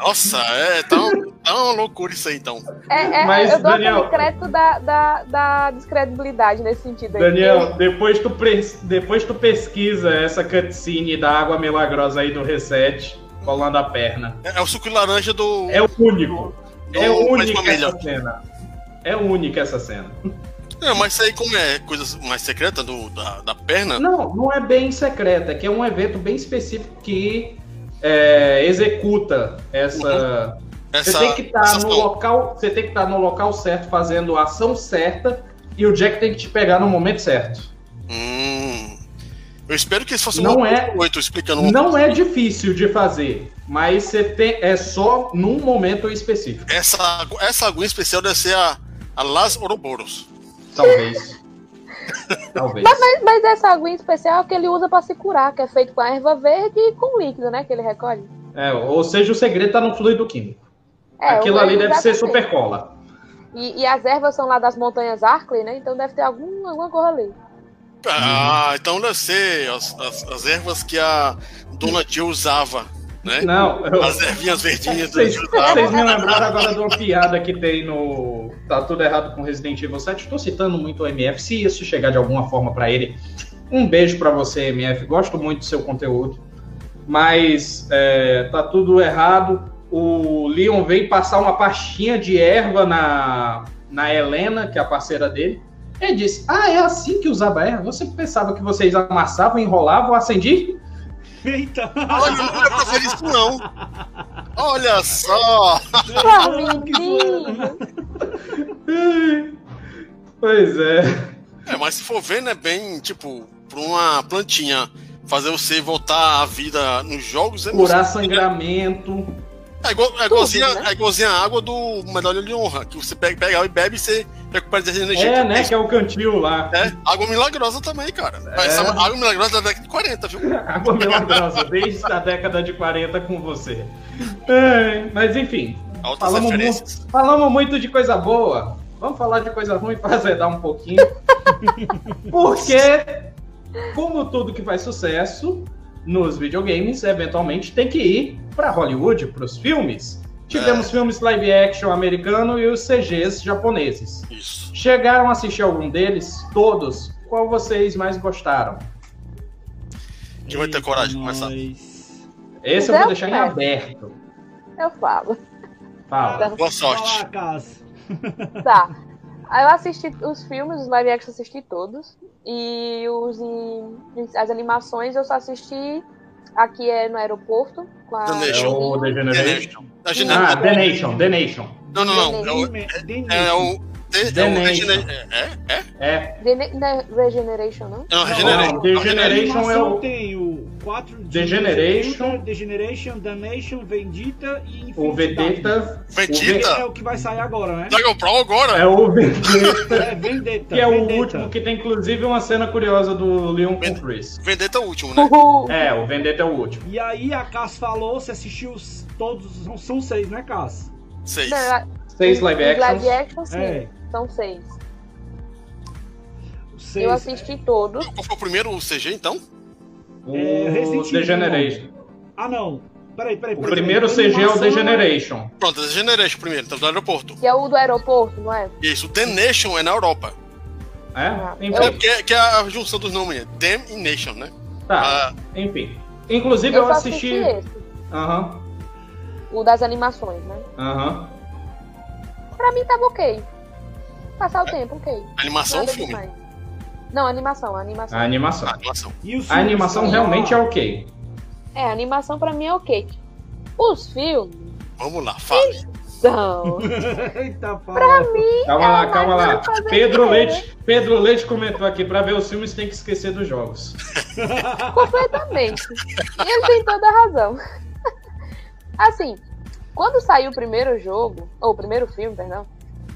Nossa, é, tá, um- tá uma loucura isso aí então. É, é, Mas, eu dou Daniel- aquele crédito da, da, da descredibilidade nesse sentido aí. Daniel, depois tu, depois tu pesquisa essa cutscene da água milagrosa aí do reset, colando a perna. É, é o suco de laranja do. É o único. É do País única essa cena. É única essa cena. Não, mas isso aí, como é coisa mais secreta do, da, da perna, Não, não é bem secreta, é que é um evento bem específico que é, executa essa. Você essa. tem que estar essa no local, você tem que estar no local certo, fazendo a ação certa, e o Jack tem que te pegar no momento certo. Hum. Eu espero que isso fosse Não é- 8 explicando um Não é difícil de fazer, mas você tem, é só num momento específico. Essa, essa aguinha especial deve ser a, a Las Ouroboros. Talvez. Talvez. Mas, mas essa aguinha especial é que ele usa pra se curar, que é feito com a erva verde e com líquido, né? Que ele recolhe. É, ou seja, o segredo tá no fluido químico. É, Aquilo ali deve ser super cola. E, e as ervas são lá das montanhas Arkley, né? Então deve ter algum, alguma coisa ali. Ah, então deve ser as, as, as ervas que a Dona Jill usava, né? Não, eu- As ervinhas verdinhas Vocês, vocês me lembraram agora de uma piada que tem no. Tá tudo errado com Resident Evil 7. Estou citando muito o MF. Se isso chegar de alguma forma pra ele, um beijo pra você, MF. Gosto muito do seu conteúdo. Mas é, tá tudo errado. O Leon veio passar uma pastinha de erva na, na Helena, que é a parceira dele. Ele disse: Ah, é assim que usava erva? Você pensava que vocês amassavam, enrolavam, acendiam? Eita! Olha, não era pra fazer isso, não. Olha só! Pois é. É, mas se for ver, né, bem, tipo, pra uma plantinha fazer você voltar à vida nos jogos, é Curar sangramento. É, igual, é, igualzinho, Tudo, né? é igualzinho a água do medalha de honra, que você pega, pega e bebe e você recupera de energia. É, né? Que é o cantil lá. É, água milagrosa também, cara. Essa água milagrosa da década de 40, viu? Água milagrosa, desde a década de 40 com você. É, mas enfim, Altas falamos, referências. mu falamos muito de coisa boa. Vamos falar de coisa ruim para azedar um pouquinho. Porque, como tudo que faz sucesso, nos videogames, eventualmente tem que ir para Hollywood, para os filmes. Tivemos É. filmes live action americano e os CGs japoneses. Isso. Chegaram a assistir algum deles? Todos? Qual vocês mais gostaram? Quem vai ter coragem de começar? Esse eu vou Zé deixar em aberto. Eu falo. Fala. Boa sorte. Tá. Aí eu assisti os filmes, os live action eu assisti todos. E os em- as animações eu só assisti aqui é no aeroporto. Com a The É Nation. o The Generation. A gente- Ah, The Nation, The Nation. Não, não, não. É o, The é o The, The é o Nation. Regene- É? É? É. The né, Regeneration, não? Não, Não, Regeneration. The Não, Generation é o. tem o 4 The Generation. The Generation, Damnation, Vendita e Infinity O Vendetta. Vendetta? É o que vai sair agora, né? Dragon Ball agora? É o Vendetta. É Vendetta. Que é o Vendetta. último, que tem inclusive uma cena curiosa do Leon com o Chris. Vendetta é o último, né? Uhul. É, o Vendetta é o último. E aí a Cass falou, você assistiu os- todos, são, são seis, né, Cass? Seis. Não, Seis live actions. live action, sim. É. São seis. Seis. Eu assisti todos. Qual foi o primeiro CG, então? O É, Resident Evil. The Generation. Ah, não. Peraí, peraí. O peraí. primeiro A CG é o animação The Generation. Pronto, The Generation primeiro, então do aeroporto. Que é o do aeroporto, não é? Isso, The Nation é na Europa. Ah, É? É Enfim. porque que é a junção dos nomes, né? Them e Nation, né? Tá, Ah, enfim. Inclusive eu Eu assisti. assisti esse. Aham, O das animações, né? aham. Pra mim tava ok. Passar o tempo, ok. animação ou filme? demais. Não, animação, animação. A animação. Ah, animação. E os A animação realmente é ok. É, a animação pra mim é ok. Os filmes Vamos lá, fale. são. Eita, fala. pra mim, Calma é lá, a calma lá. Pedro. Leite, Pedro Leite comentou aqui, pra ver os filmes tem que esquecer dos jogos. Completamente. E ele tem toda a razão. Assim, quando saiu o primeiro jogo, ou o primeiro filme, perdão,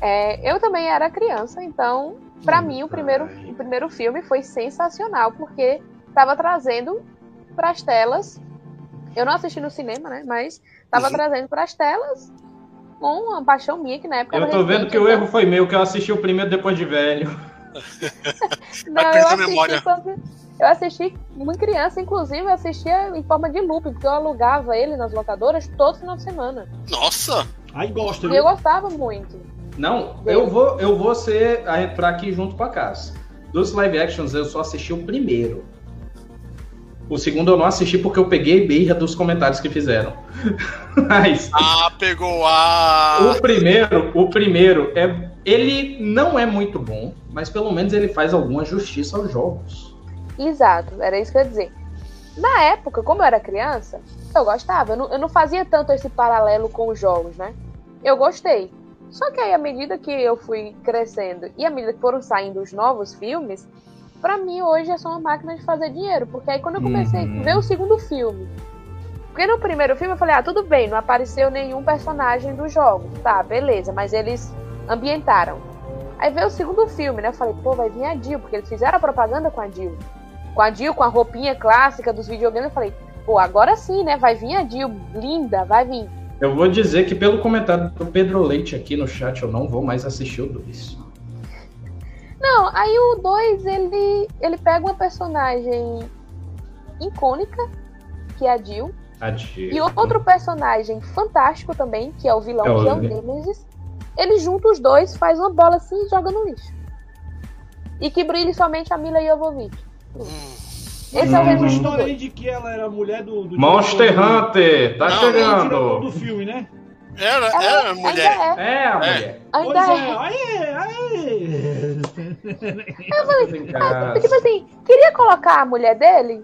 é, eu também era criança, então, pra mim, o primeiro, o primeiro filme foi sensacional, porque tava trazendo pras telas. Eu não assisti no cinema, né? Mas tava Uhum. trazendo pras telas com uma paixão minha, que na época Eu tô vendo recente, que o então- erro foi meu, que eu assisti o primeiro depois de velho. Não, Vai eu assisti, quando- eu assisti muito criança, inclusive eu assistia em forma de loop, porque eu alugava ele nas locadoras todo final de semana. Nossa! Aí gosta, E viu? eu gostava muito. Não, eu vou, eu vou ser a entrar aqui junto com a casa. Dos live actions eu só assisti o primeiro. O segundo eu não assisti porque eu peguei birra dos comentários que fizeram. Mas Ah, pegou a. o primeiro, o primeiro é ele não é muito bom, mas pelo menos ele faz alguma justiça aos jogos. Exato, era isso que eu ia dizer. Na época, como eu era criança, eu gostava. Eu não, eu não fazia tanto esse paralelo com os jogos, né? Eu gostei. Só que aí, à medida que eu fui crescendo e à medida que foram saindo os novos filmes, pra mim hoje é só uma máquina de fazer dinheiro. Porque aí quando eu comecei Uhum. a ver o segundo filme. Porque no primeiro filme eu falei, ah, tudo bem, não apareceu nenhum personagem do jogo. Tá, beleza, mas eles ambientaram. Aí veio o segundo filme, né? Eu falei, pô, vai vir a Jill, porque eles fizeram a propaganda com a Jill. Com a Jill, com a roupinha clássica dos videogames, eu falei, pô, agora sim, né? Vai vir a Jill, linda, vai vir. Eu vou dizer que pelo comentário do Pedro Leite aqui no chat eu não vou mais assistir o 2. Não, aí o 2, ele, ele pega uma personagem icônica, que é a Jill, Adio. e outro personagem fantástico também, que é o vilão, É o que é o Nemesis. Ele junta os dois, faz uma bola assim e joga no lixo. E que brilhe somente a Mila Jovovich. Hum, Esse é o Tem uma Hum. resumo do história aí de que ela era mulher do. do Monster do- Hunter, tá Não, chegando. do filme, né? Era, Ela era ainda mulher. é. É, a É. mulher. Ainda pois é. é, aê, aê. Em casa. Tipo assim, queria colocar a mulher dele,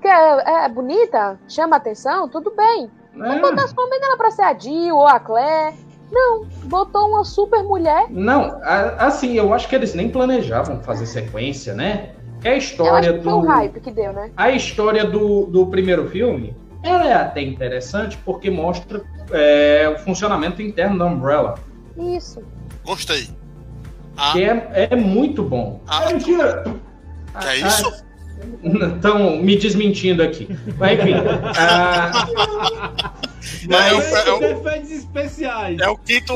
que é, é bonita, chama atenção, tudo bem. Não É. botasse o nome dela pra ser a Jill ou a Claire. Não, botou uma super mulher. Não, a- assim, eu acho que eles nem planejavam fazer sequência, né? É a Eu acho história que foi o do. hype que deu, né? A história do, do primeiro filme, ela é até interessante porque mostra é, o funcionamento interno da Umbrella. Isso. Gostei. Ah, Que é, é muito bom. Ah, é mentira! que é isso? Estão me desmentindo aqui. Mas enfim. ah, Mas- é o- Defeitos especiais. É o quinto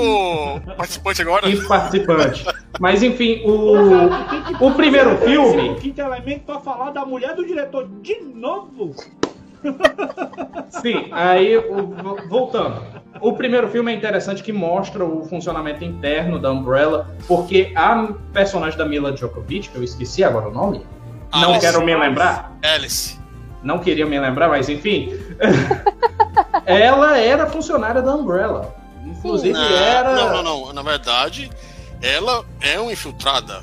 participante agora? quinto participante. Mas enfim, o, o primeiro trazer filme. O quinto elemento pra falar da mulher do diretor de novo. Sim, aí voltando. O primeiro filme é interessante que mostra o funcionamento interno da Umbrella, porque a personagem da Mila Djokovic, que eu esqueci agora o nome, não Alice. quero me lembrar, Alice. não queria me lembrar, mas enfim. ela era funcionária da Umbrella. Inclusive Não, era. não, não, não. Na verdade, ela é uma infiltrada.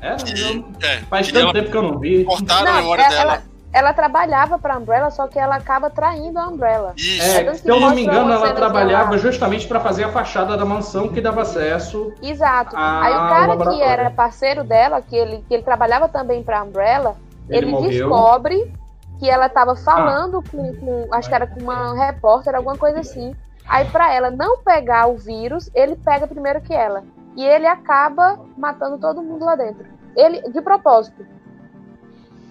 era? E, Não- é, Faz e tanto ela tempo que eu não vi. cortaram a Não, memória ela- dela. Ela trabalhava pra Umbrella, só que ela acaba traindo a Umbrella. Isso. É, tanto se eu não me engano, ela trabalhava justamente para fazer a fachada da mansão que dava acesso. Exato. Ah, Aí o cara que era parceiro dela, que ele, que ele trabalhava também pra Umbrella, Ele, ele, descobre que ela tava falando com, com- acho que era com uma repórter, alguma coisa assim. Aí pra ela não pegar o vírus, ele pega primeiro que ela. E ele acaba matando todo mundo lá dentro. Ele, de propósito.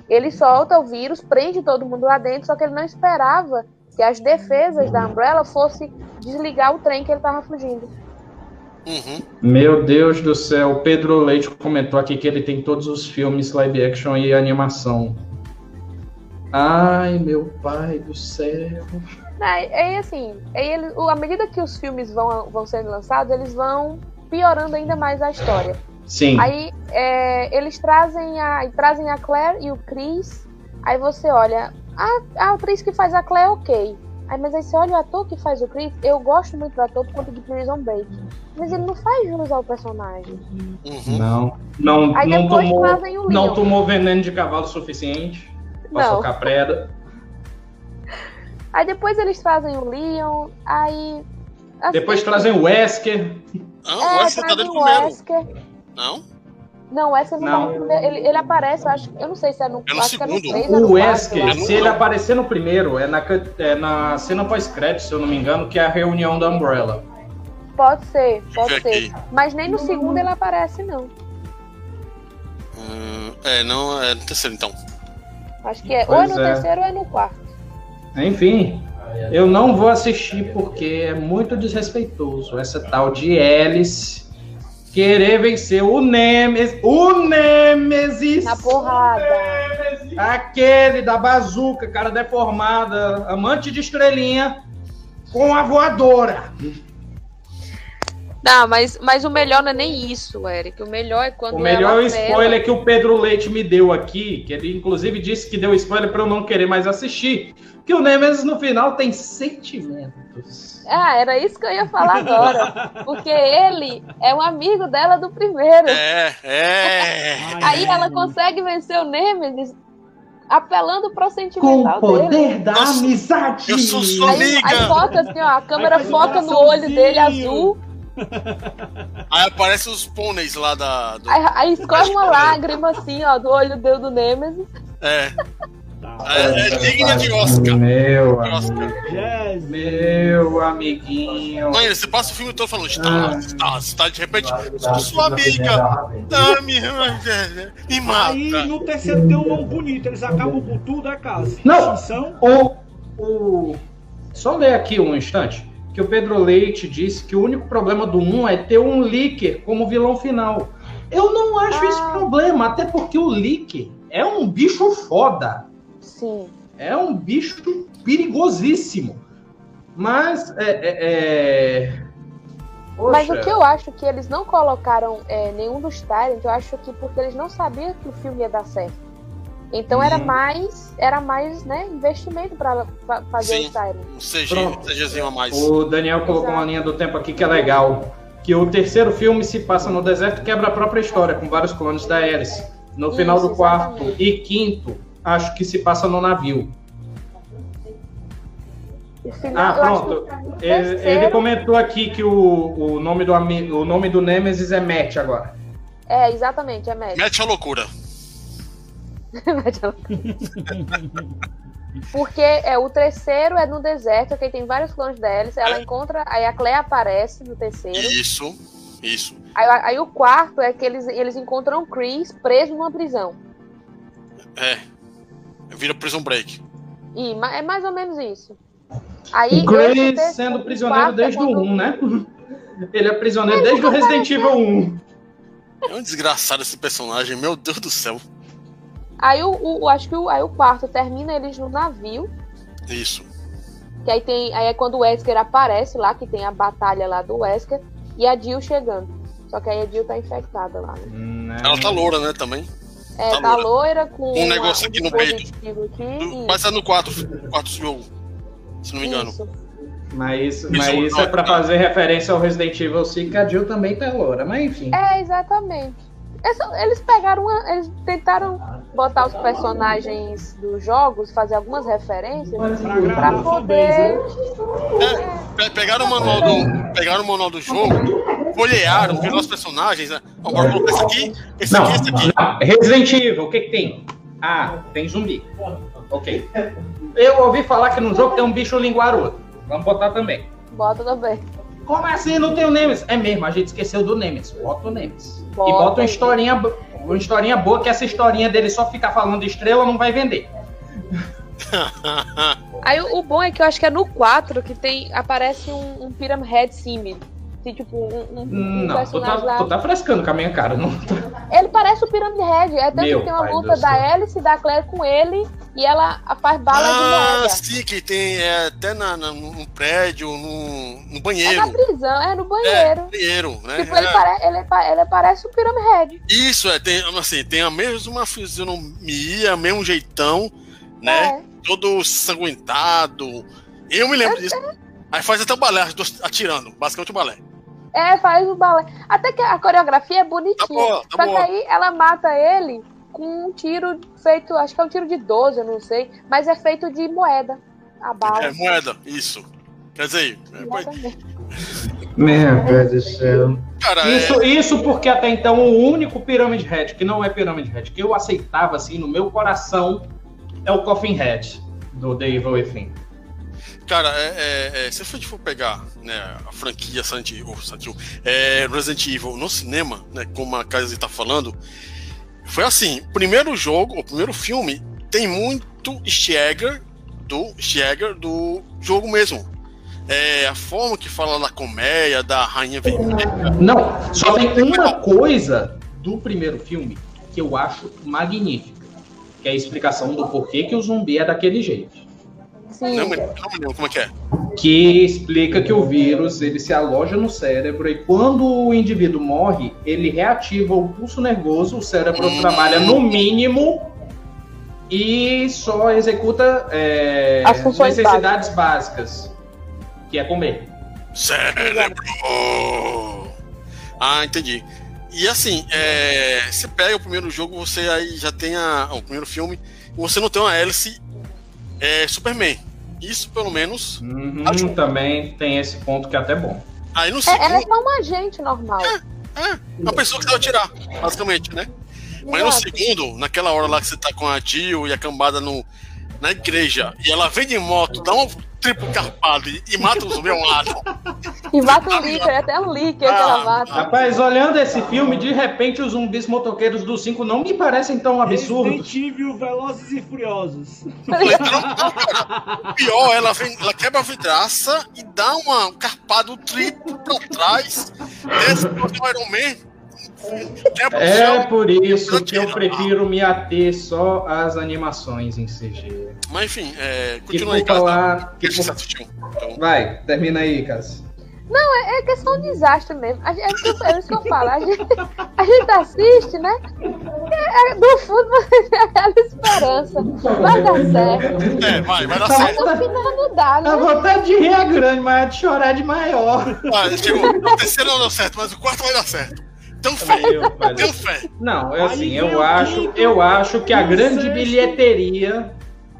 Ele solta o vírus, prende todo mundo lá dentro, só que ele não esperava que as defesas da Umbrella fossem desligar o trem que ele tava fugindo. Uhum. Meu Deus do céu, o Pedro Leite comentou aqui que ele tem todos os filmes live action e animação. Ai, meu pai do céu. Aí, aí, assim, aí ele, à medida que os filmes vão, vão sendo lançados, eles vão piorando ainda mais a história. Sim. Aí é, eles trazem a, trazem a Claire e o Chris. Aí você olha, a, a atriz que faz a Claire, ok. Aí, mas aí você olha o ator que faz o Chris, eu gosto muito do ator por conta de Prison Break. Mas ele não faz jus ao personagem. Uhum. Não, não, Aí não tomou, o não tomou veneno de cavalo suficiente pra Não. socar preda. Aí depois eles trazem o Leon, aí. assim, Depois trazem o Wesker. Não, É, essa tá dentro o. Wesker. Não? Não, essa não, Não. tá no primeiro. Ele, ele aparece, eu acho. Eu não sei se é no, É no acho que é no segundo. 3 ou no O 4, Wesker, se ele aparecer no primeiro, é na, é na cena pós-crédito, se eu não me engano, que é a reunião da Umbrella. Pode ser, pode ser. aqui. Mas nem no segundo ele aparece, não. Hum, é, não, é no terceiro então. Acho que é. ou é Pois no é. terceiro ou é no quarto. Enfim, eu não vou assistir porque é muito desrespeitoso essa tal de Alice querer vencer o Nemesis. O Nemesis! Na porrada. Aquele da bazuca, cara deformada, amante de estrelinha, com a voadora. Não, mas, mas o melhor não é nem isso, Eric. O melhor é quando O melhor ela spoiler que o Pedro Leite me deu aqui, que ele inclusive disse que deu spoiler para eu não querer mais assistir, que o Nemesis no final tem sentimentos. Ah, era isso que eu ia falar agora. Porque ele é um amigo dela do primeiro. É, é. Aí ela consegue vencer o Nemesis apelando pro Com sentimental o dele. poder da Eu sou- amizade. eu sou sua Aí, amiga. aí foca assim, ó, a câmera foca no olho dele azul, Aí aparecem os pôneis lá da. do- aí, aí escorre uma lágrima assim, ó, do olho dele do Nemesis. É, Tá. é, é digna de Oscar. Meu, De Oscar. Yes. meu amiguinho. Mãe, você passa o filme todo falando, está, Ah. está, está, de repente, sou sua amiga. Ah, me, me mata. Aí no terceiro tem um nome bonito, eles acabam com tudo, é caso. Não. O, o... Só ler aqui um instante. Que o Pedro Leite disse que o único problema do 1 é ter um Licker como vilão final. Eu não acho Ah. esse problema, até porque o Licker é um bicho foda. Sim. É um bicho perigosíssimo. Mas é. é, é... Mas o que eu acho que eles não colocaram é, nenhum dos Tyrant, eu acho que porque eles não sabiam que o filme ia dar certo. Então era Hum. mais, era mais, né, investimento para fazer Sim. os Tyrant. Um CG, Pronto. um CGzinho a mais. O Daniel colocou Exato. uma linha do tempo aqui que é legal. Que o terceiro filme se passa no deserto e quebra a própria história, com vários clones da Alice. No final Isso, do quarto exatamente. e quinto, acho que se passa no navio. O final, Ah, pronto. o Ele, terceiro- ele comentou aqui que o, o, nome do, o nome do Nemesis é Matt agora. É, exatamente, é médico. Mete a loucura. Porque é, o terceiro é no deserto, que tem vários clones Alice. Ela É. encontra. Aí a Claire aparece no terceiro. Isso, isso. Aí, aí o quarto é que eles, eles encontram o Chris preso numa prisão. É. Vira Prison Break. E é mais ou menos isso. Aí, o Chris terceiro- sendo o prisioneiro quarto é desde o quando- 1, né? Ele é prisioneiro desde o Resident Evil 1. É um desgraçado esse personagem, meu Deus do céu. Aí o, o- o- acho que o, aí o quarto termina eles no navio. Isso. Que aí tem. Aí é quando o Wesker aparece lá, que tem a batalha lá do Wesker, e a Jill chegando. Só que aí a Jill tá infectada lá, né? Hum, Ela tá loura, né, também. É, Tá tá, loira. loira com Um negócio aqui no peito. Aqui, Vai ser no quarto, quarto jogo. Se não me engano. Isso. Mas, Isso mas isso é pra fazer referência ao Resident Evil 5, que a Jill também tá loura. Mas enfim. É, exatamente. Essa- Eles pegaram uma, Eles tentaram botar os personagens dos jogos, fazer algumas referências Pra poder. Pe- Pegaram o manual do, pegaram o manual do jogo, folhearam, viram os personagens, né? Ó, esse aqui, esse Não, aqui, esse aqui. não. Resident Evil, o que, que tem? Ah, tem zumbi. Ok. Eu ouvi falar que no jogo tem um bicho linguarudo. Vamos botar também. Bota também. Como assim não tem o Nemesis? É mesmo, a gente esqueceu do Nemesis. Bota o Nemesis. Bota e bota uma historinha, uma historinha boa, que essa historinha dele só ficar falando estrela não vai vender. Aí o, o bom é que eu acho que é no 4 que tem. Aparece um, um Pyramid Head Simile. Que, tipo, um, um- Não, tu personagem tá, lá. tu tá frescando com a minha cara. Não tá. Ele parece o Pyramid Head. É tanto Meu que tem uma luta da. Alice e da Claire com ele. E ela faz bala de Ah, moeda. sim, que tem é, até na, na, num prédio, no, no É banheiro. na prisão, é no É, banheiro. banheiro, né? Tipo, ele, É. pare... ele, ele parece o Pyramid Head. Isso, é, tem, assim, tem a mesma fisionomia, mesmo jeitão, né? É. Todo sanguentado. Eu me lembro disso. Aí faz até o balé, atirando, basicamente o balé. É, faz o balé. Até que a coreografia é bonitinha. Tá boa, tá Só boa. que aí ela mata ele com um tiro feito, acho que é um tiro de 12, eu não sei. Mas é feito de moeda. A bala. É moeda, isso. Quer dizer, é. Meu Deus do céu. cara, é, Isso, isso porque até então o único Pyramid Head, que não é Pyramid Head, que eu aceitava assim no meu coração, é o Coffin Head do The Evil Within. Cara, é, é, é, se for pegar né, a franquia Silent é, Resident Evil no cinema, né, como a Kazi tá falando, foi assim: o primeiro jogo, o primeiro filme, tem muito Stagger do Stagger do jogo mesmo. É, a forma que fala da colmeia, da rainha vermelha. Não, só tem uma coisa do primeiro filme que eu acho magnífica, que é a explicação do porquê que o zumbi é daquele jeito. Sim. Não, não como é que é. que explica que o vírus ele se aloja no cérebro e quando o indivíduo morre, ele reativa o pulso nervoso, o cérebro Hum. trabalha no mínimo e só executa é, As necessidades básicas, que é comer. Cérebro! Ah, entendi. E assim, é, você pega o primeiro jogo, você aí já tem a, o primeiro filme, você não tem uma hélice é, Superman. Isso, pelo menos. Uhum, Acho- também tem esse ponto que é até bom. Aí no É, ela é segundo, só um agente normal. é a pessoa que deve atirar, basicamente, né? Mas no segundo, naquela hora lá que você tá com a Jill e a cambada no, na igreja, e ela vem de moto, dá um triplo carpado e, mata o zumbi ao lado. E mata um líquido, até um líquido que ela Ah, mata. Rapaz, olhando esse filme, de repente os zumbis motoqueiros do 5 não me parecem tão absurdos. Resident Evil Velozes e Furiosos. O pior, ela, vem, ela quebra a vidraça e dá uma, um carpado triplo pra trás, desce pro Iron Man, o É céu. por isso que eu prefiro me ater só às animações em CG. Mas enfim, é, Que continua aí, falar. Que Que você por... assistiu. Então, Vai, termina aí, Cássio. É questão de desastre mesmo. A gente, é, isso que eu- é isso que eu falo. A gente, a gente assiste, né? É, é, do fundo você tem aquela esperança. Vai dar certo. é, vai, vai dar Tá certo. No final não dá, né? A vontade de rir é grande, mas a de chorar é de maior. Ah, chegou. O terceiro não deu certo, mas o quarto vai dar certo. Fé, fé. Não, é assim, eu acho, eu acho que a grande bilheteria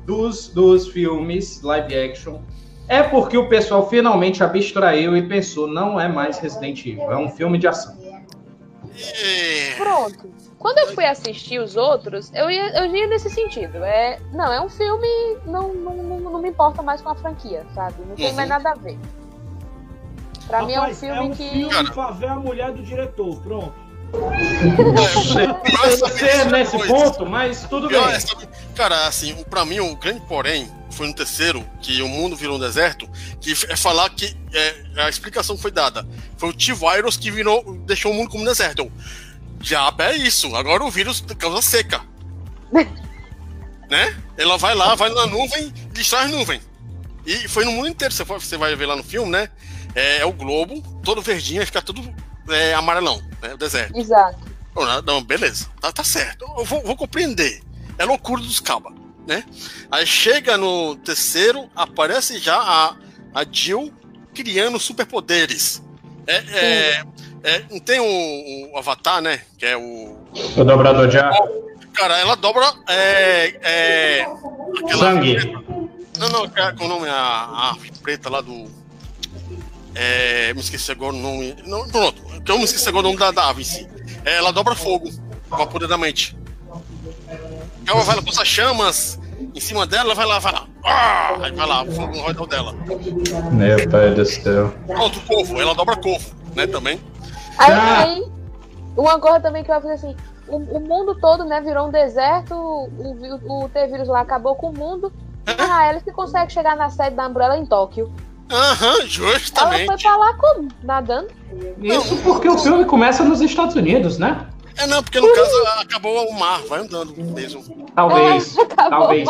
dos, dos filmes live action é porque o pessoal finalmente abstraiu e pensou, não é mais Resident Evil, é um filme de ação. E- Pronto. Quando eu fui assistir os outros, eu ia, eu ia nesse sentido. É, não, é um filme, não, não, não, não me importa mais com a franquia, sabe? Não tem Uhum. mais nada a ver. Pra mim é um Rapaz, filme é um que. filme Cara. pra ver a mulher do diretor. Pronto. É, Você nesse ponto, mas tudo bem. Pior é, sabe, cara, assim, o- pra mim, o grande porém foi no terceiro, que o mundo virou um deserto, que é falar que é, a explicação que foi dada. Foi o T-Virus que virou, deixou o mundo como um deserto. Eu, Diabo, é isso. Agora o vírus causa seca. né? Ela vai lá, vai na nuvem, destrói as nuvens. E foi no mundo inteiro, você vai ver lá no filme, né? É, é o globo, todo verdinho, vai ficar tudo é, amarelão, né? O deserto. Exato. Não, não, beleza, tá, tá certo. Eu vou, vou compreender. É loucura dos cabas, né? Aí chega no terceiro, aparece já a, a Jill criando superpoderes. É, é, é, não tem o, o, Avatar, né? Que é o. O dobrador de ar. Cara, ela dobra. É, é, aquela Sangue. Não, não, com o nome, a, a preta lá do. É, me esqueci agora o nome. Não, pronto, que eu me esqueci agora o nome da, da ave em si. É, ela dobra fogo com a poder da mente. Ela vai lá, passa chamas em cima dela, vai lá, vai lá. Ah, aí vai lá, o fogo no redor dela. Meu pai do céu. Pronto, corvo, ela dobra corvo, né, também. Aí, ah. aí uma coisa também que vai fazer assim, o, o, mundo todo, né, virou um deserto, o, o, o T-Vírus lá acabou com o mundo. É? Ah, ela se consegue chegar na sede da Umbrella em Tóquio. Aham, justamente. Ela foi pra lá como? Nadando? Isso porque o filme começa nos Estados Unidos, né? É, não, porque no caso acabou o mar, vai andando mesmo. Talvez, é, talvez.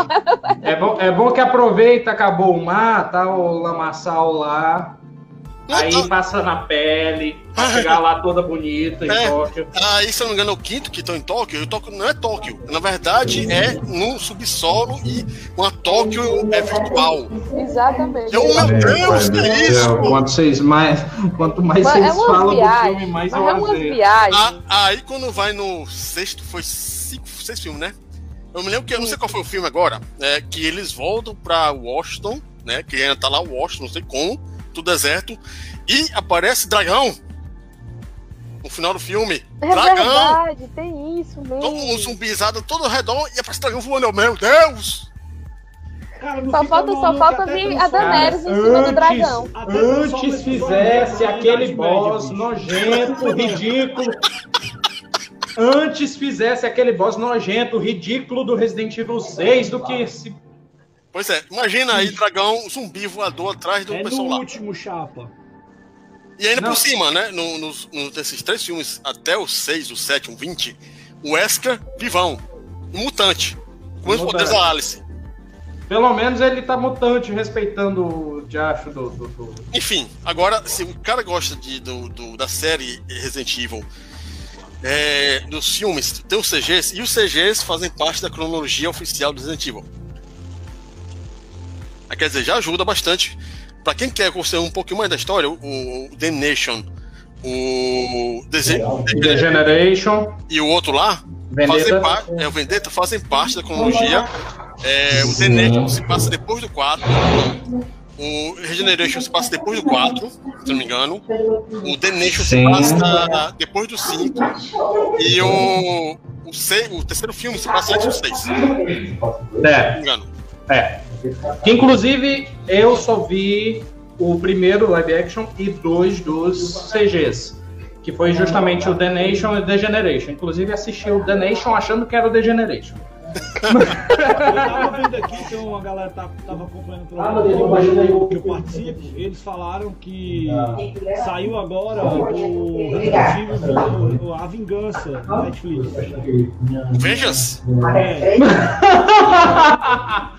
É bom, é bom que aproveita, acabou o mar, tá o lamaçal lá. Aí tô... passa na pele, pra chegar lá toda bonita em é. Tóquio. Aí, se eu não me engano, é o quinto que estão em Tóquio. Tóquio não é Tóquio. Na verdade, é no subsolo e uma Tóquio é virtual. Exatamente. Eu, meu Deus, que é isso? Quanto, vocês mais, quanto mais Mas vocês é falam viagem. do filme, mais eu é. Ah, aí, quando vai no sexto, foi cinco, seis filmes, né? Eu me lembro que eu não sei qual foi o filme agora, é, que eles voltam pra Washington, né? Que ainda tá lá Washington, não sei como do deserto e aparece dragão. No final do filme. É dragão. verdade, tem isso mesmo. Todo um zumbizado todo ao redor e aparece dragão voando. Meu Deus! Cara, só falta, só falta vir a Daenerys em cima do dragão. Antes fizesse aquele boss nojento, ridículo. antes fizesse aquele boss nojento, ridículo do Resident Evil 6 do que esse Pois é, imagina aí dragão zumbi voador atrás do é pessoal no lá. último chapa. E ainda Não. por cima, né? No, no, no, desses três filmes, até o 6, o 7, o 20, o Wesker vivão. Um mutante. Com os poderes da Alice. Pelo menos ele tá mutante, respeitando o diacho do, do, do, Enfim, agora, se o cara gosta de, do, do da série Resident Evil, é, dos filmes, tem os CGs, e os CGs fazem parte da cronologia oficial do Resident Evil. Ah, quer dizer, já ajuda bastante. Para quem quer conhecer um pouquinho mais da história, o, The Nation, o The Generation e o outro lá fazem parte, é o Vendetta fazem parte da cronologia. É, o The Nation se passa depois do 4. O Regeneration se passa depois do 4, se não me engano. O The Nation Sim. se passa depois do 5. E o, o, C, o terceiro filme se passa antes do 6. É. Se não me engano. É. Que inclusive eu só vi o primeiro live action e dois dos CGs. Que foi justamente o The Nation e The Generation. Inclusive assisti o The Nation achando que era o The Generation. eu tava vendo aqui, então a galera tá, tava acompanhando o programa que eu participo. Eles falaram que saiu agora o Resident A Vingança da Netflix. Vejas? É.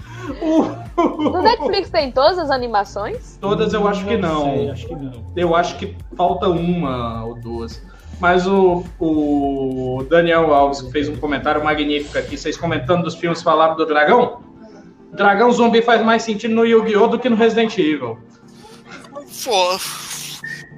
No Netflix tem todas as animações? Todas eu acho que não. Sei, acho que não. Eu acho que falta uma ou duas. Mas o, o Daniel Alves fez um comentário magnífico aqui, vocês comentando dos filmes falaram do dragão. Dragão zumbi faz mais sentido no Yu-Gi-Oh! do que no Resident Evil. Pô,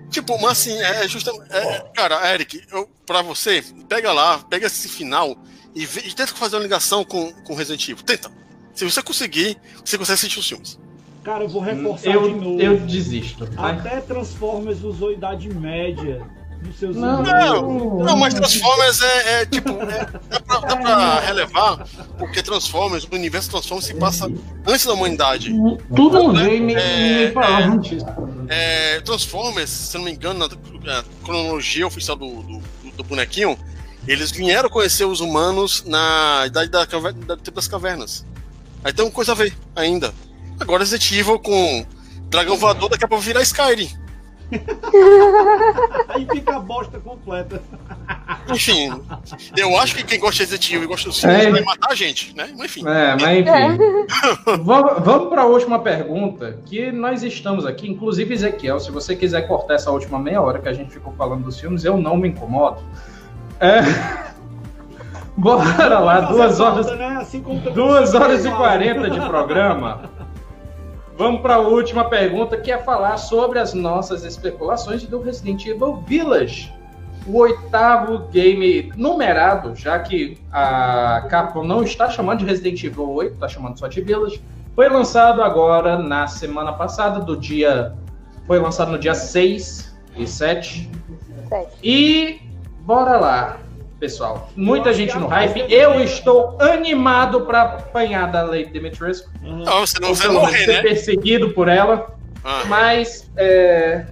tipo, mas assim, é justamente. É, cara, Eric, eu, pra você, pega lá, pega esse final e, vê, e tenta fazer uma ligação com, com Resident Evil. Tenta. Se você conseguir, você consegue assistir os filmes. Cara, eu vou reforçar eu, de novo. Eu desisto. Até Transformers usou Idade Média nos seus não, não, não, mas Transformers é, é tipo. É, dá, pra, dá pra relevar, porque Transformers, o universo Transformers se passa antes da humanidade. Tudo né? me, é, é, é, Transformers, se não me engano, na cronologia oficial do, do, do bonequinho, eles vieram conhecer os humanos na idade da, da, das cavernas. Aí tem uma coisa a ver ainda. Agora Resident Evil com dragão voador, daqui a pouco virar Skyrim. Aí fica a bosta completa. Enfim, eu acho que quem gosta de Resident Evil e gosta do filme É. vai matar a gente, né? Mas enfim. É, mas enfim. vamos vamos para a última pergunta, que nós estamos aqui, inclusive Ezequiel, se você quiser cortar essa última meia hora que a gente ficou falando dos filmes, eu não me incomodo. É... Bora lá, duas falta, horas, né? Assim como também duas horas e quarenta de programa. Vamos para a última pergunta, que é falar sobre as nossas especulações do Resident Evil Village. O oitavo game numerado, já que a Capcom não está chamando de Resident Evil 8, está chamando só de Village, foi lançado agora na semana passada, do dia. Foi lançado no dia 6 e 7. Sete. E bora lá, pessoal. Muita gente no hype. Eu estou animado para apanhar da Lady Dimitrescu. Aham. Não, você não Eu vai vou morrer, ser né? perseguido por ela, Ah, mas é,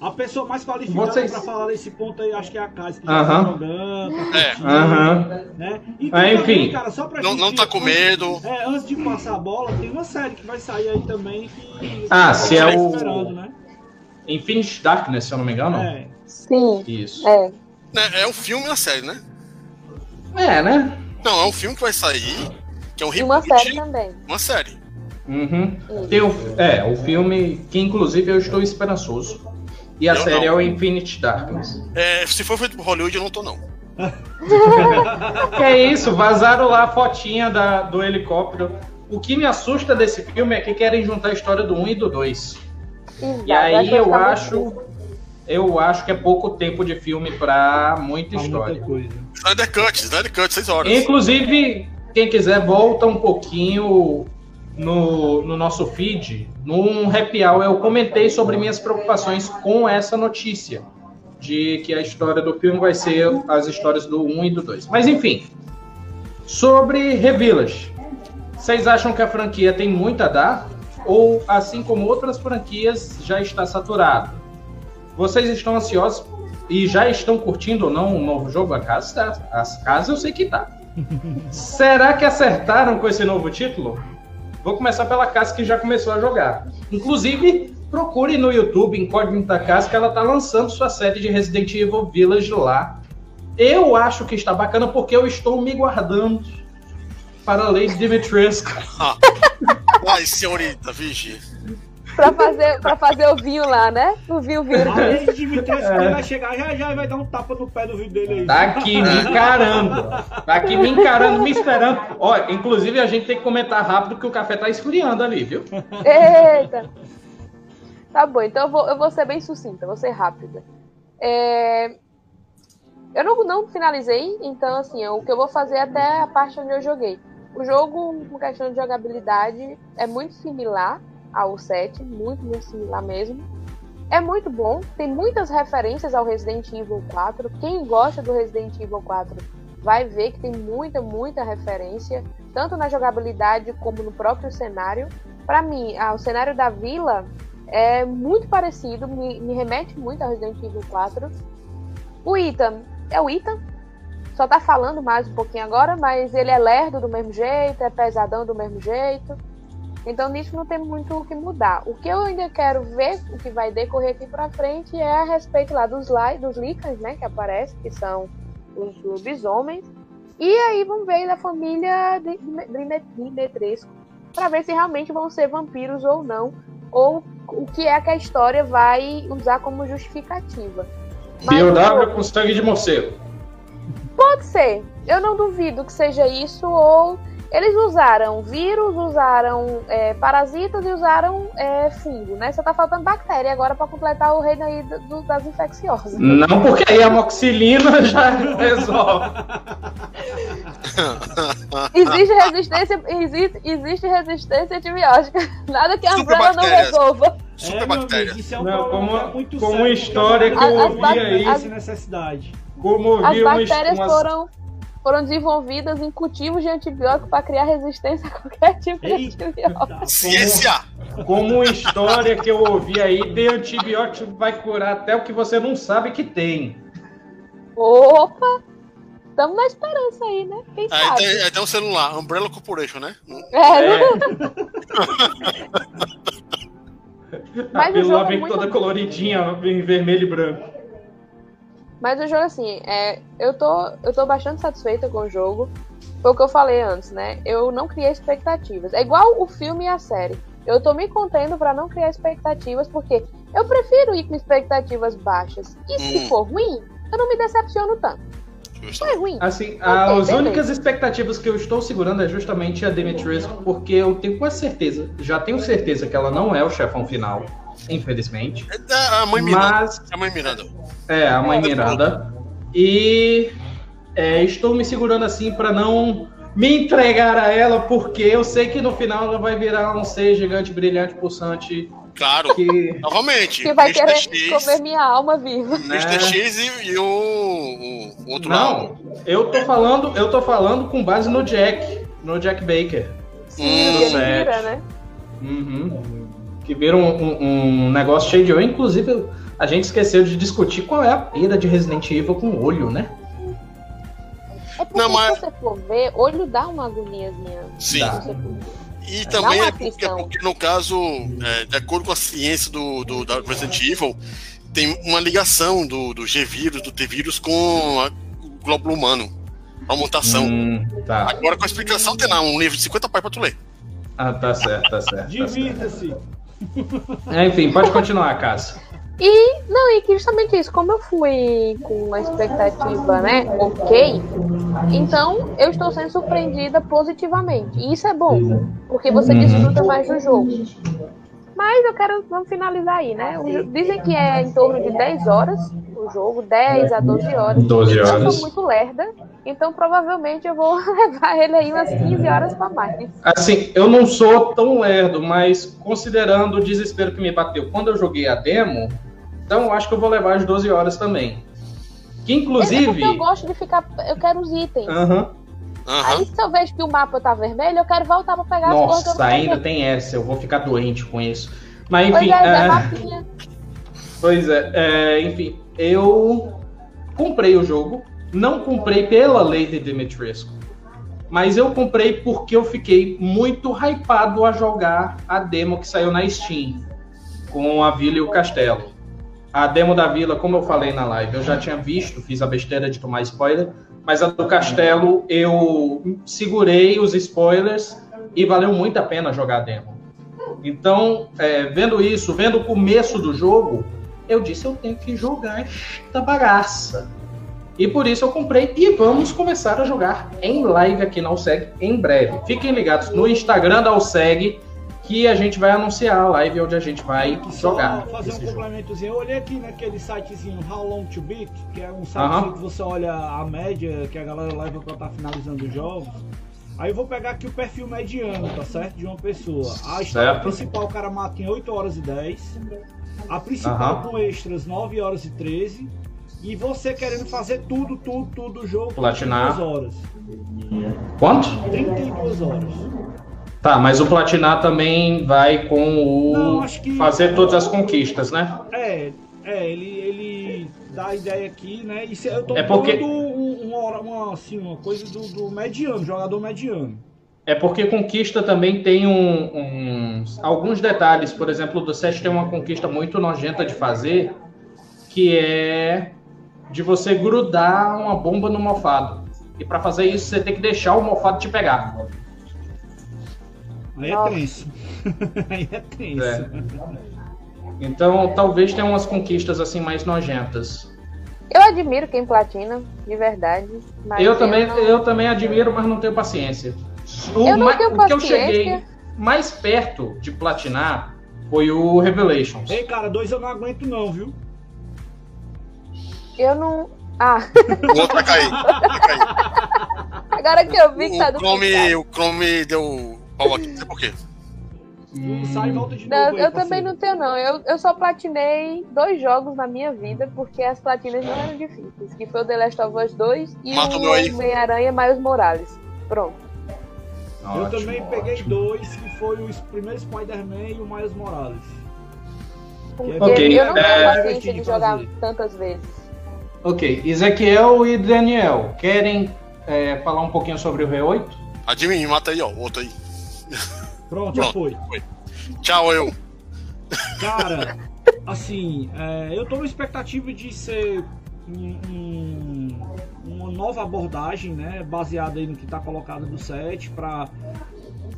A pessoa mais qualificada Vocês- pra falar desse ponto aí, acho que é a Casa, que já Aham. tá jogando, tá É. curtindo, Aham. né? Ah, enfim. também, cara, só pra não, gente- não tá com medo. É, antes de passar a bola, tem uma série que vai sair aí também que... Ah, se tá é o- esperando, né? Infinite Darkness, se eu não me engano. É. Sim, Isso. é. Né, É um filme e uma série, né? É, né? Não, é um filme que vai sair, que é um E uma reboot, série também. uma série. Uhum. Tem o, é, o filme que inclusive eu estou esperançoso. E a Eu série não. é o Infinite Darkness. É, se for feito por Hollywood, eu não tô, não. Que é isso, vazaram lá a fotinha da, do helicóptero. O que me assusta desse filme é que querem juntar a história do 1 e do 2. Exato, E aí eu acho. Eu acho que é pouco tempo de filme pra muita Tá história. Snyder Cut, Snyder Cut, 6 horas. Inclusive, quem quiser, volta um pouquinho no, no nosso feed. Num happy hour, eu comentei sobre minhas preocupações com essa notícia. De que a história do filme vai ser as histórias do 1 e do 2. Mas enfim. Sobre Revillage. Vocês acham que a franquia tem muito a dar? Ou, assim como outras franquias, já está saturado? Vocês estão ansiosos e já estão curtindo ou não o novo jogo? A casa tá. As casas eu sei que tá. Será que acertaram com esse novo título? Vou começar pela casa que já começou a jogar. Inclusive, procure no YouTube, Incógnita Casa, que ela tá lançando sua série de Resident Evil Village lá. Eu acho que está bacana porque eu estou me guardando para a Lady Dimitrescu. Ai, senhorita, vigia. Pra fazer, pra fazer o vinho lá, né? O vinho vírus. A lei de Dimitrescu É. ele vai chegar já já e vai dar um tapa no pé do vídeo dele aí. Tá aqui me encarando. Tá aqui me encarando, me esperando. Ó, inclusive a gente tem que comentar rápido que o café tá esfriando ali, viu? Eita! Tá bom, então eu vou, eu vou ser bem sucinta, vou ser rápida. É, Eu não, não finalizei, então assim, o que eu vou fazer é até a parte onde eu joguei. O jogo, com questão de jogabilidade, é muito similar ao 7, muito, muito similar mesmo. É muito bom, tem muitas referências ao Resident Evil 4. Quem gosta do Resident Evil 4 vai ver que tem muita, muita referência, tanto na jogabilidade como no próprio cenário. Para mim, ah, o cenário da vila é muito parecido, me, me remete muito ao Resident Evil 4. O Ethan é o Ethan, só tá falando mais um pouquinho agora, mas ele é lerdo do mesmo jeito, é pesadão do mesmo jeito. Então nisso não tem muito o que mudar. O que eu ainda quero ver, o que vai decorrer aqui pra frente, é a respeito lá dos, dos Lycans, né, que aparecem, que são os lobisomens. E aí vamos ver da família de, Dimitrescu, para ver se realmente vão ser vampiros ou não, ou o que é que a história vai usar como justificativa. Mas jogo- com sangue de morcego. Pode ser. Eu não duvido que seja isso. Ou eles usaram vírus, usaram é, parasitas e usaram é, fungo, né? Só tá faltando bactéria agora para completar o reino aí do- do- das infecciosas. Não, porque aí a moxilina já resolve. Existe resistência, existe, existe resistência antibiótica. Nada que a Umbrella não resolva. Super É, é um Não, como- muito como sério, história que eu ouvi a- aí- essa necessidade. Como eu As umas, bactérias umas- foram, foram desenvolvidas em cultivos de antibiótico para criar resistência a qualquer tipo de Eita, antibiótico. Ciência! como uma história que eu ouvi aí, de antibiótico vai curar até o que você não sabe que tem. Opa! Estamos na esperança aí, né? Quem Aí sabe? tem, aí tem um celular, Umbrella Corporation, né? É, É, a Mas o pílula jogo é vem muito toda bom. coloridinha, em vermelho e branco. Mas o jogo, assim, é, eu, tô, eu tô bastante satisfeita com o jogo. Foi o que eu falei antes, né? Eu não criei expectativas. É igual o filme e a série. Eu tô me contendo para não criar expectativas, porque eu prefiro ir com expectativas baixas. E se Hum. for ruim, eu não me decepciono tanto. Justo. Foi ruim. Assim, Ok, as beleza. únicas expectativas que eu estou segurando é justamente a Dimitrescu, porque eu tenho quase certeza, já tenho certeza que ela não é o chefão final, infelizmente. É da- a mãe Miranda. Mas A mãe Miranda. É, a mãe É, Miranda. E é, estou me segurando assim para não me entregar a ela, porque eu sei que no final ela vai virar um ser gigante, brilhante, pulsante, Claro. que... Novamente. Que vai querer X, comer minha alma viva. Mr. né? X e, e o, o outro lado. Não, eu tô falando, eu tô falando com base no Jack, no Jack Baker. Sim, Hum, ele vira, né? Uhum. Que vira um, um- um negócio cheio de olho. Inclusive, a gente esqueceu de discutir qual é a pira de Resident Evil com olho, né? É porque Não, mas- se você for ver, olho dá uma agoniazinha. Sim. E Dá também é porque, aflição. porque, no caso, é, de acordo com a ciência do, do da Resident Evil, tem uma ligação do, do G-Vírus, do T-Vírus com a- o glóbulo humano. A mutação. Hum, tá. Agora, com a explicação, tem lá um livro de 50 páginas pra tu ler. Ah, tá certo, tá certo. Tá certo. Divirta-se. É, enfim, pode continuar, Cássio. E, não, e que justamente isso, como eu fui com uma expectativa, né, ok, então eu estou sendo surpreendida positivamente. E isso é bom, porque você Uhum. desfruta mais do jogo. Mas eu quero, vamos finalizar aí, né? Dizem que é em torno de 10 horas o jogo, 10 a 12 horas. 12 Eu horas. sou muito lerda, então provavelmente eu vou levar ele aí umas 15 horas para mais. Assim, eu não sou tão lerdo, mas considerando o desespero que me bateu quando eu joguei a demo, então eu acho que eu vou levar as 12 horas também. Que É inclusive. porque eu gosto de ficar. Eu quero os itens. Aham. Aham. Aí se eu vejo que o mapa tá vermelho, eu quero voltar pra pegar as coisas que eu Nossa, ainda tem essa, eu vou ficar doente com isso. Mas Pois enfim, é, Zé é, Mapinha. pois é, é, enfim, eu comprei o jogo, não comprei pela Lady Dimitrescu, mas eu comprei porque eu fiquei muito hypado a jogar a demo que saiu na Steam, com a Vila e o Castelo. A demo da Vila, como eu falei na live, eu já tinha visto, fiz a besteira de tomar spoiler, mas a do Castelo eu segurei os spoilers e valeu muito a pena jogar a demo. Então, é, vendo isso, vendo o começo do jogo, eu disse eu tenho que jogar esta bagaça. E por isso eu comprei e vamos começar a jogar em live aqui na Alseg em breve. Fiquem ligados no Instagram da Alseg que a gente vai anunciar a live onde a gente vai Só jogar. fazer um complementozinho. Eu olhei aqui naquele sitezinho How Long to Beat, que é um site Aham. que você olha a média que a galera leva pra estar finalizando os jogos. Aí eu vou pegar aqui o perfil mediano, tá certo? De uma pessoa. A história Certo. principal o cara mata em 8 horas e 10. A principal Aham. com extras 9 horas e 13. E você querendo fazer tudo, tudo, tudo do jogo. Platinar. 32 horas. Quanto? 32 horas. Tá, mas o platinar também vai com o Não, acho que- fazer todas as conquistas, né? É, é, ele, ele dá a ideia aqui, né? E se, eu tô É porque- um- uma, uma, assim, uma coisa do, do mediano, jogador mediano. É porque conquista também tem um, uns- alguns detalhes. Por exemplo, o do 7 tem uma conquista muito nojenta de fazer, que é de você grudar uma bomba no mofado. E para fazer isso, você tem que deixar o mofado te pegar. Aí é tenso. Aí é tenso. É. Então, talvez tenha umas conquistas assim mais nojentas. Eu admiro quem platina, de verdade. Mas Eu também, não- eu também admiro, mas não tenho paciência. O, Eu não ma- tenho o que eu paciência. cheguei mais perto de platinar foi o Revelations. Ei, cara, dois eu não aguento não, viu? Eu não. Ah, O outro vai cair. Vai cair. agora que eu vi que tá do Chrome, o Chrome deu pau aqui. Não sei por quê. Tu sai volta de Não, novo aí, eu também não tenho, não. Eu, eu só platinei dois jogos na minha vida, porque as platinas não eram difíceis. Que foi o The Last of Us 2 e Mata o. Homem-Aranha Miles Morales. Pronto. Eu Ótimo, também peguei ótimo. dois, que foi o primeiro Spider-Man e o Miles Morales. Porque Ok, eu não tenho é- paciência Divertido de de jogar fazer. tantas vezes. Ok, Ezequiel e Daniel, querem é, falar um pouquinho sobre o V8? Admin, mata aí, ó. O outro aí. Pronto, já Pronto. foi. Tchau, eu. Cara, assim, é, eu tô na expectativa de ser um, um, uma nova abordagem, né, baseada aí no que está colocado no set para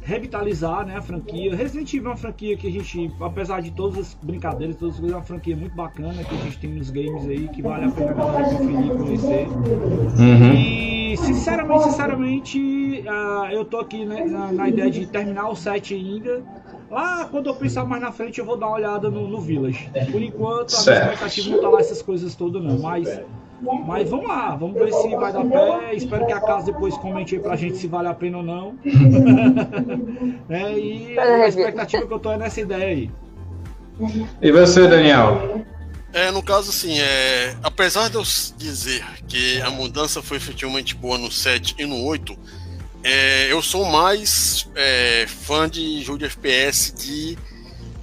revitalizar né, a franquia. Resident Evil é uma franquia que a gente, apesar de todas as brincadeiras, todas as coisas, é uma franquia muito bacana que a gente tem nos games aí, que vale a pena galera conferir, conhecer. Uhum. E sinceramente, sinceramente, uh, eu tô aqui né, na, na, ideia de terminar o set ainda. Lá, quando eu pensar mais na frente, eu vou dar uma olhada no, no Village. Por enquanto, a minha expectativa não tá lá essas coisas todas, não. Mas mas vamos lá, vamos ver se vai dar pé. Espero que a casa depois comente aí pra gente se vale a pena ou não. é, e a expectativa que eu tô é nessa ideia aí. E você, Daniel? É, no caso, assim, é, apesar de eu dizer que a mudança foi efetivamente boa no 7 e no 8, é, eu sou mais é, fã de jogo de FPS de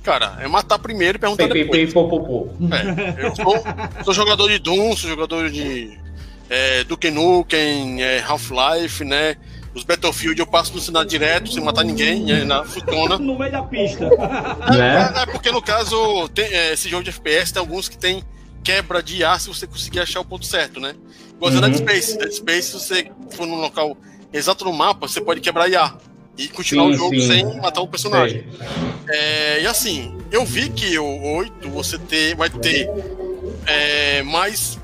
cara, é matar primeiro e perguntar pei, depois. Pei, pô, pô, pô. É, eu sou, sou, jogador de Doom, sou jogador de é, Duke Nukem, é, Half-Life, né? Os Battlefield eu passo no sinal direto, sem matar ninguém, é, na funciona. no meio da pista. É, né? é, é porque no caso, tem, é, esse jogo de FPS tem alguns que tem quebra de ar se você conseguir achar o ponto certo, né? Igual uhum. Dead Space. Dead Space, se você for num local exato no mapa, você pode quebrar IA e continuar sim, o jogo sim. sem matar o personagem. É, e assim, eu vi que o 8 você ter, vai ter é, mais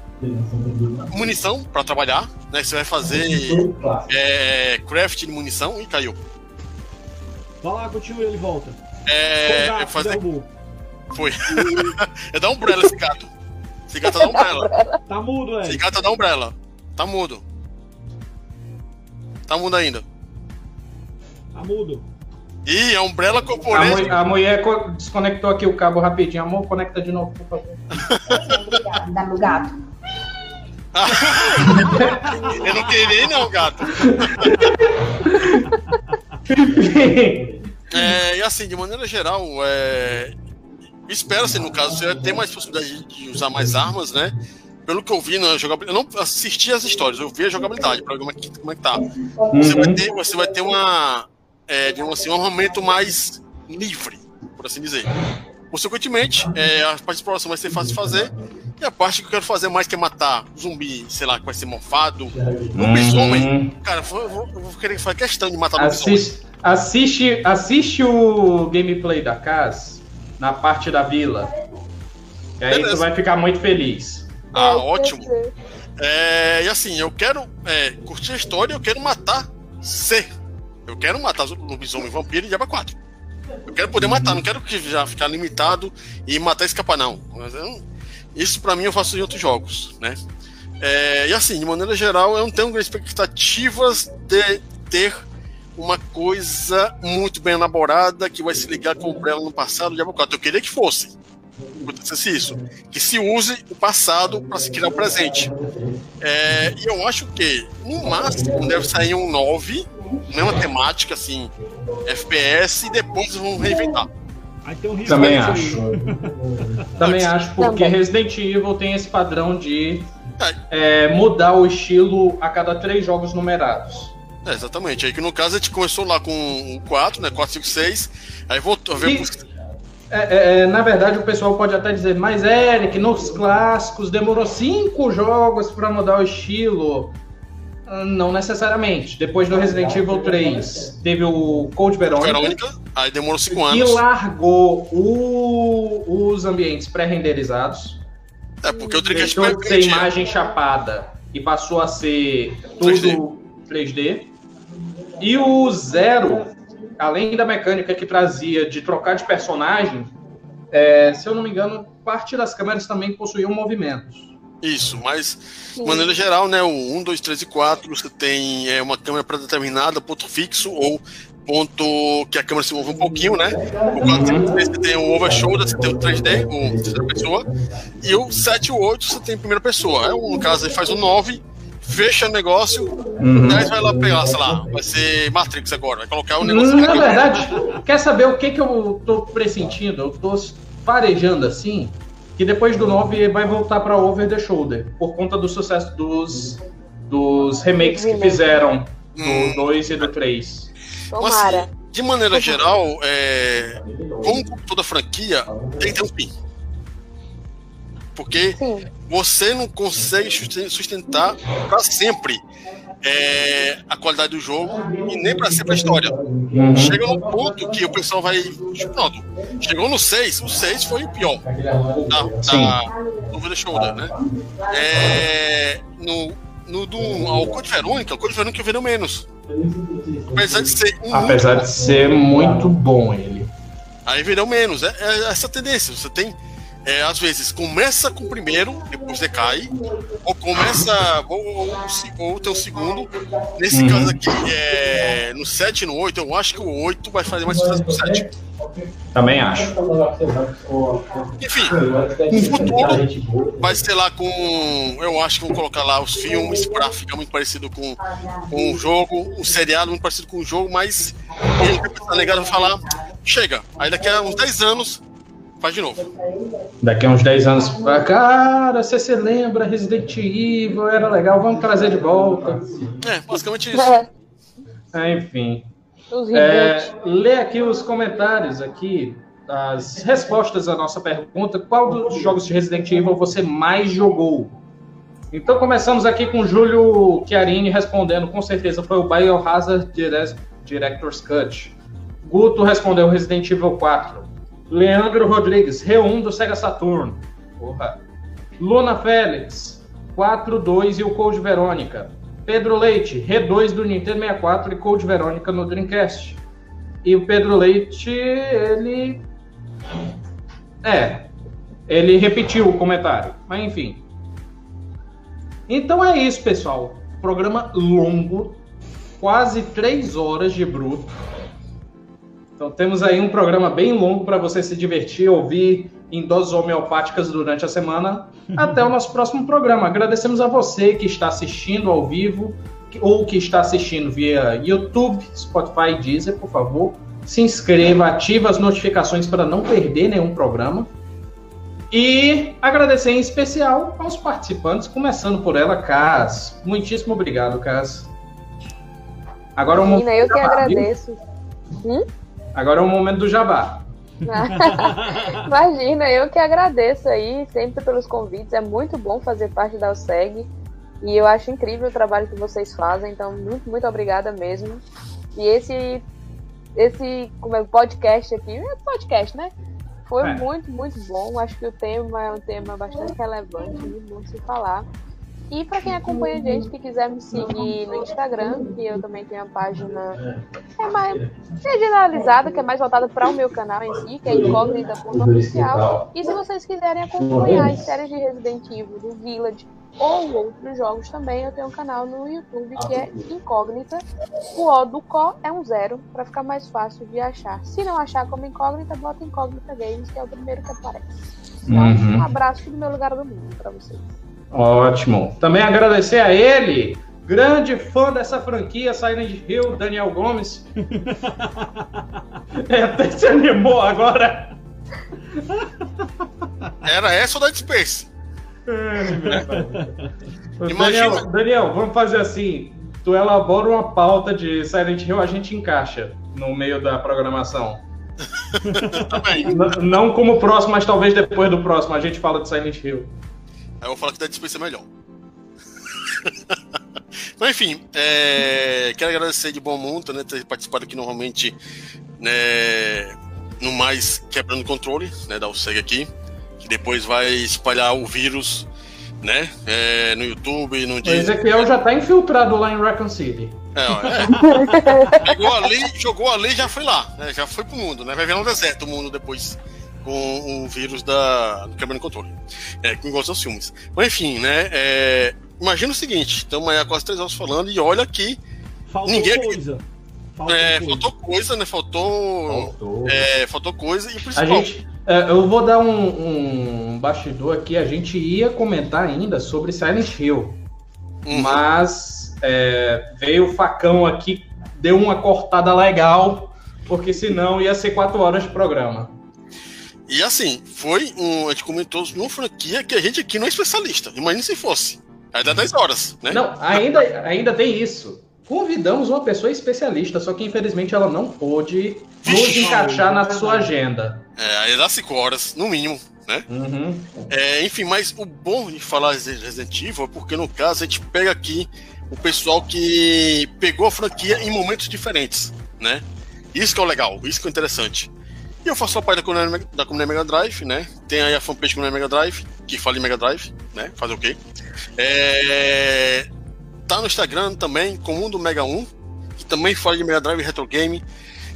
munição para trabalhar, né? Você vai fazer é, craft de munição e caiu. Vai lá, continua ele volta. É, gato, fazer... Foi. é da Umbrella esse gato. Esse gato é da Umbrella. Tá mudo, é. Esse gato é da Umbrella. Tá mudo. Tá mudo ainda. Tá mudo. Ih, a Umbrella Corporation. A, a, mulher desconectou aqui o cabo rapidinho. Amor, conecta de novo, por favor. Obrigada, dá meu gato. Eu não queria, não, gato. é, e assim, de maneira geral, é... espera-se, no caso, você ter mais possibilidade de usar mais armas, né? Pelo que eu vi na jogabilidade, eu não assisti as histórias, eu vi a jogabilidade para ver como é que, como é que tá. Você, vai uhum. ter, você vai ter uma, é, digamos assim, um armamento mais livre, por assim dizer. Consequentemente, é, a parte de exploração vai ser fácil de fazer. E a parte que eu quero fazer mais, que é matar zumbi, sei lá, que vai ser mofado, lobisomem. Uhum. Cara, eu vou, eu vou querer fazer questão de matar assiste, assiste, assiste o gameplay da casa na parte da vila. E aí Beleza. tu vai ficar muito feliz. Ah, ótimo. É, e assim, eu quero é, curtir a história, eu quero matar C. Eu quero matar lobisomem, vampiro e diaba 4. Eu quero poder matar, não quero que já ficar limitado e matar e escapar, não. Isso para mim eu faço em outros jogos, né? É, e assim, de maneira geral, eu não tenho expectativas de ter uma coisa muito bem elaborada que vai se ligar com o Umbrella no passado, Diablo 4. Eu queria que fosse. Acontecesse isso. Que se use o passado para se criar o presente. É, e eu acho que, no máximo, deve sair um 9 mesma temática, assim, FPS, e depois vão reinventar. Um Também acho. Também acho, porque Resident Evil tem esse padrão de é. É, mudar o estilo a cada três jogos numerados. É, exatamente. Aí que no caso a gente começou lá com o 4, né? 4, 5, 6. Aí voltou a ver. E, é, é, é, na verdade, o pessoal pode até dizer, mas Eric, nos clássicos demorou cinco jogos para mudar o estilo. Não necessariamente. Depois do Resident Evil 3, teve o Code Verônica. Verônica, aí demorou 5 anos. E largou o, os ambientes pré-renderizados. É, porque o Deixou de ser imagem chapada e passou a ser tudo 3D. 3D. E o Zero, além da mecânica que trazia de trocar de personagem, é, se eu não me engano, parte das câmeras também possuíam movimentos. Isso, mas de maneira geral, né? O 1, 2, 3 e 4, você tem é, uma câmera pré-determinada, ponto fixo, ou ponto que a câmera se move um pouquinho, né? O 4 uhum. você tem o overshoulder, você tem o 3D, o terceira pessoa, e o 7 e o 8 você tem primeira pessoa. É, no caso, ele faz o 9, fecha o negócio, uhum. 10 vai lá pegar, sei lá, vai ser Matrix agora, vai colocar o um negócio. Na verdade, quer saber o que, que eu tô pressentindo? Eu tô farejando assim que depois do 9 vai voltar para Over the Shoulder, por conta do sucesso dos, dos remakes que fizeram do 2 hum. e do 3. Tomara. Mas, de maneira geral, é, como toda franquia, tem que ter um fim. Porque Sim. você não consegue susten- sustentar para sempre é, a qualidade do jogo e nem para sempre a história. Chega num ponto que o pessoal vai. Pronto. Chegou no 6, o 6 foi o pior da, da the Shoulder, né? É, no, no do ao Code Verônica, o Code Verônica vendeu menos. Apesar de ser um Apesar de ser muito bom ele. Aí vendeu menos. É, é essa tendência. Você tem, é, às vezes, começa com o primeiro, depois decai, ou começa, ou, ou, ou tem o segundo. Nesse Uhum. caso aqui, é, no 7 e no 8, eu acho que o 8 vai fazer mais sucesso que o 7. Também acho. Enfim, no futuro vai ser lá com. Eu acho que vão colocar lá os filmes pra ficar muito parecido com, com o jogo, o seriado muito parecido com o jogo, mas negada vai falar, chega, aí daqui a uns 10 anos faz de novo. Daqui a uns 10 anos, cara, você se lembra Resident Evil, era legal, vamos trazer de volta. É, basicamente isso. É, É, enfim. É, lê aqui os comentários aqui, as respostas à nossa pergunta. Qual dos jogos de Resident Evil você mais jogou? Então começamos aqui com o Júlio Chiarini respondendo, com certeza foi o Biohazard Dire- Director's Cut. Guto respondeu Resident Evil 4. Leandro Rodrigues, Re1 do Sega Saturn. Porra. Luna Félix, 4, 2 e o Code Verônica. Pedro Leite, Re2 do Nintendo 64 e Code Verônica no Dreamcast. E o Pedro Leite, ele. É. Ele repetiu o comentário. Mas enfim. Então é isso, pessoal. Programa longo, quase três horas de bruto. Então temos aí um programa bem longo para você se divertir, ouvir em doses homeopáticas durante a semana. Até o nosso próximo programa. Agradecemos a você que está assistindo ao vivo ou que está assistindo via YouTube, Spotify e Deezer, por favor. Se inscreva, ative as notificações para não perder nenhum programa. E agradecer em especial aos participantes, começando por ela, Cas. Muitíssimo obrigado, Cas. Agora Menina, eu que jabá, viu? Agora é o momento do jabá. Imagina, eu que agradeço aí sempre pelos convites. É muito bom fazer parte da OSEG. E eu acho incrível o trabalho que vocês fazem. Então, muito, muito obrigada mesmo. E esse, esse como é, podcast aqui, é podcast, né? Foi É. muito, muito bom. Acho que o tema é um tema bastante relevante, muito bom se falar. E para quem acompanha a gente, que quiser me seguir no Instagram, que eu também tenho a página é mais regionalizada, que é mais voltada para o meu canal em si, que é incógnita.oficial. E se vocês quiserem acompanhar as séries de Resident Evil, do Village ou outros jogos também, eu tenho um canal no YouTube que é Incógnita. O O do Có é um zero, para ficar mais fácil de achar. Se não achar como Incógnita, bota Incógnita Games, que é o primeiro que aparece. Então, Uhum. um abraço do meu lugar do mundo para vocês. Ótimo. Também agradecer a ele, grande fã dessa franquia, Silent Hill, Daniel Gomes. É, até se animou agora. Era essa ou da Space? Imagina. Daniel, Daniel, vamos fazer assim. Tu elabora uma pauta de Silent Hill, a gente encaixa no meio da programação. Também. N- não como próximo, mas talvez depois do próximo a gente fala de Silent Hill. Aí eu vou falar que Dead Space é melhor. Mas enfim, é, quero agradecer de bom monta, né, ter participado aqui normalmente, né, no mais quebrando o controle, né, da USEG aqui, que depois vai espalhar o vírus, né, é, no YouTube, no O Disney. Ezequiel já tá infiltrado lá em Raccoon City. É, ó, é. Pegou ali, jogou ali e já foi lá, né, já foi pro mundo, né, vai virar um deserto o mundo depois com o vírus da do quebrando o controle, é, com igual aos filmes. Mas enfim, né, é, imagina o seguinte, estamos aí há quase três horas falando e olha que Faltou Ninguém- coisa. Faltou é, coisa. faltou coisa, né, faltou, Faltou. é, faltou coisa e o A principal, gente, é, eu vou dar um, um bastidor aqui. A gente ia comentar ainda sobre Silent Hill, Uhum. mas é, veio o facão aqui, deu uma cortada legal, porque senão ia ser quatro horas de programa. E assim, foi um. A gente comentou numa franquia que a gente aqui não é especialista. Imagina se fosse. Aí dá 10 horas, né? Não, ainda, ainda tem isso. Convidamos uma pessoa especialista, só que infelizmente ela não pôde nos encaixar na sua agenda. É, aí dá 5 horas, no mínimo. né? Uhum. É, enfim, mas o bom de falar de Resident Evil é porque, no caso, a gente pega aqui o pessoal que pegou a franquia em momentos diferentes, né? Isso que é o legal, isso que é interessante. E eu faço parte da comunidade, da comunidade Mega Drive, né? Tem aí a fanpage Comunidade Mega Drive, que fala em Mega Drive, né? Fazer o quê? É... Tá no Instagram também, Comum Mega 1, que também fala de Mega Drive Retro Game.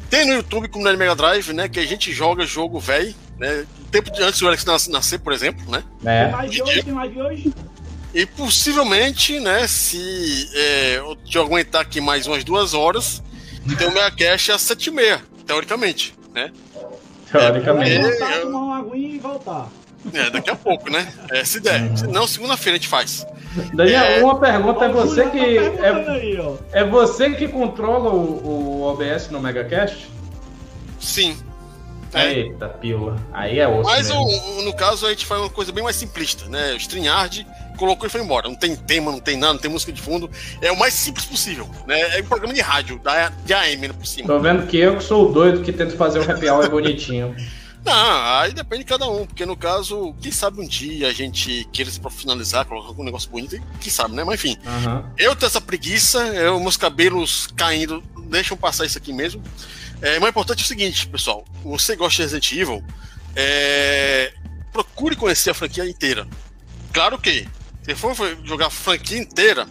Tem no YouTube Comunidade Mega Drive, né? Que a gente joga jogo velho, né? Tempo de antes do Alex nascer, por exemplo, né? É. Tem mais de hoje, tem mais de hoje. E possivelmente, né, se é, eu aguentar aqui mais umas duas horas, tem o Mega Cash às sete e meia, teoricamente, né? Teoricamente. É, voltar, tomar uma aguinha e voltar. É, daqui a pouco, né? É, se der. Uhum. Não, segunda-feira a gente faz. Daniel, é... uma pergunta é você que. É, é você que controla o, o OBS no MegaCast? Sim. É. Eita, pila. Aí é osso. Mas o, no caso a gente faz uma coisa bem mais simplista, né? O StreamYard colocou e foi embora. Não tem tema, não tem nada, não tem música de fundo. É o mais simples possível, né? É um programa de rádio, da, de AM né, por cima. Tô vendo que eu que sou o doido que tento fazer o happy hour bonitinho. Não, aí depende de cada um, porque no caso, quem sabe um dia a gente queira se finalizar, colocar algum negócio bonito, quem sabe, né? Mas enfim, uhum. eu tenho essa preguiça, eu, meus cabelos caindo, deixam passar isso aqui mesmo. É, mais importante é o seguinte, pessoal, você gosta de Resident Evil, é, procure conhecer a franquia inteira. Claro que, se for jogar a franquia inteira,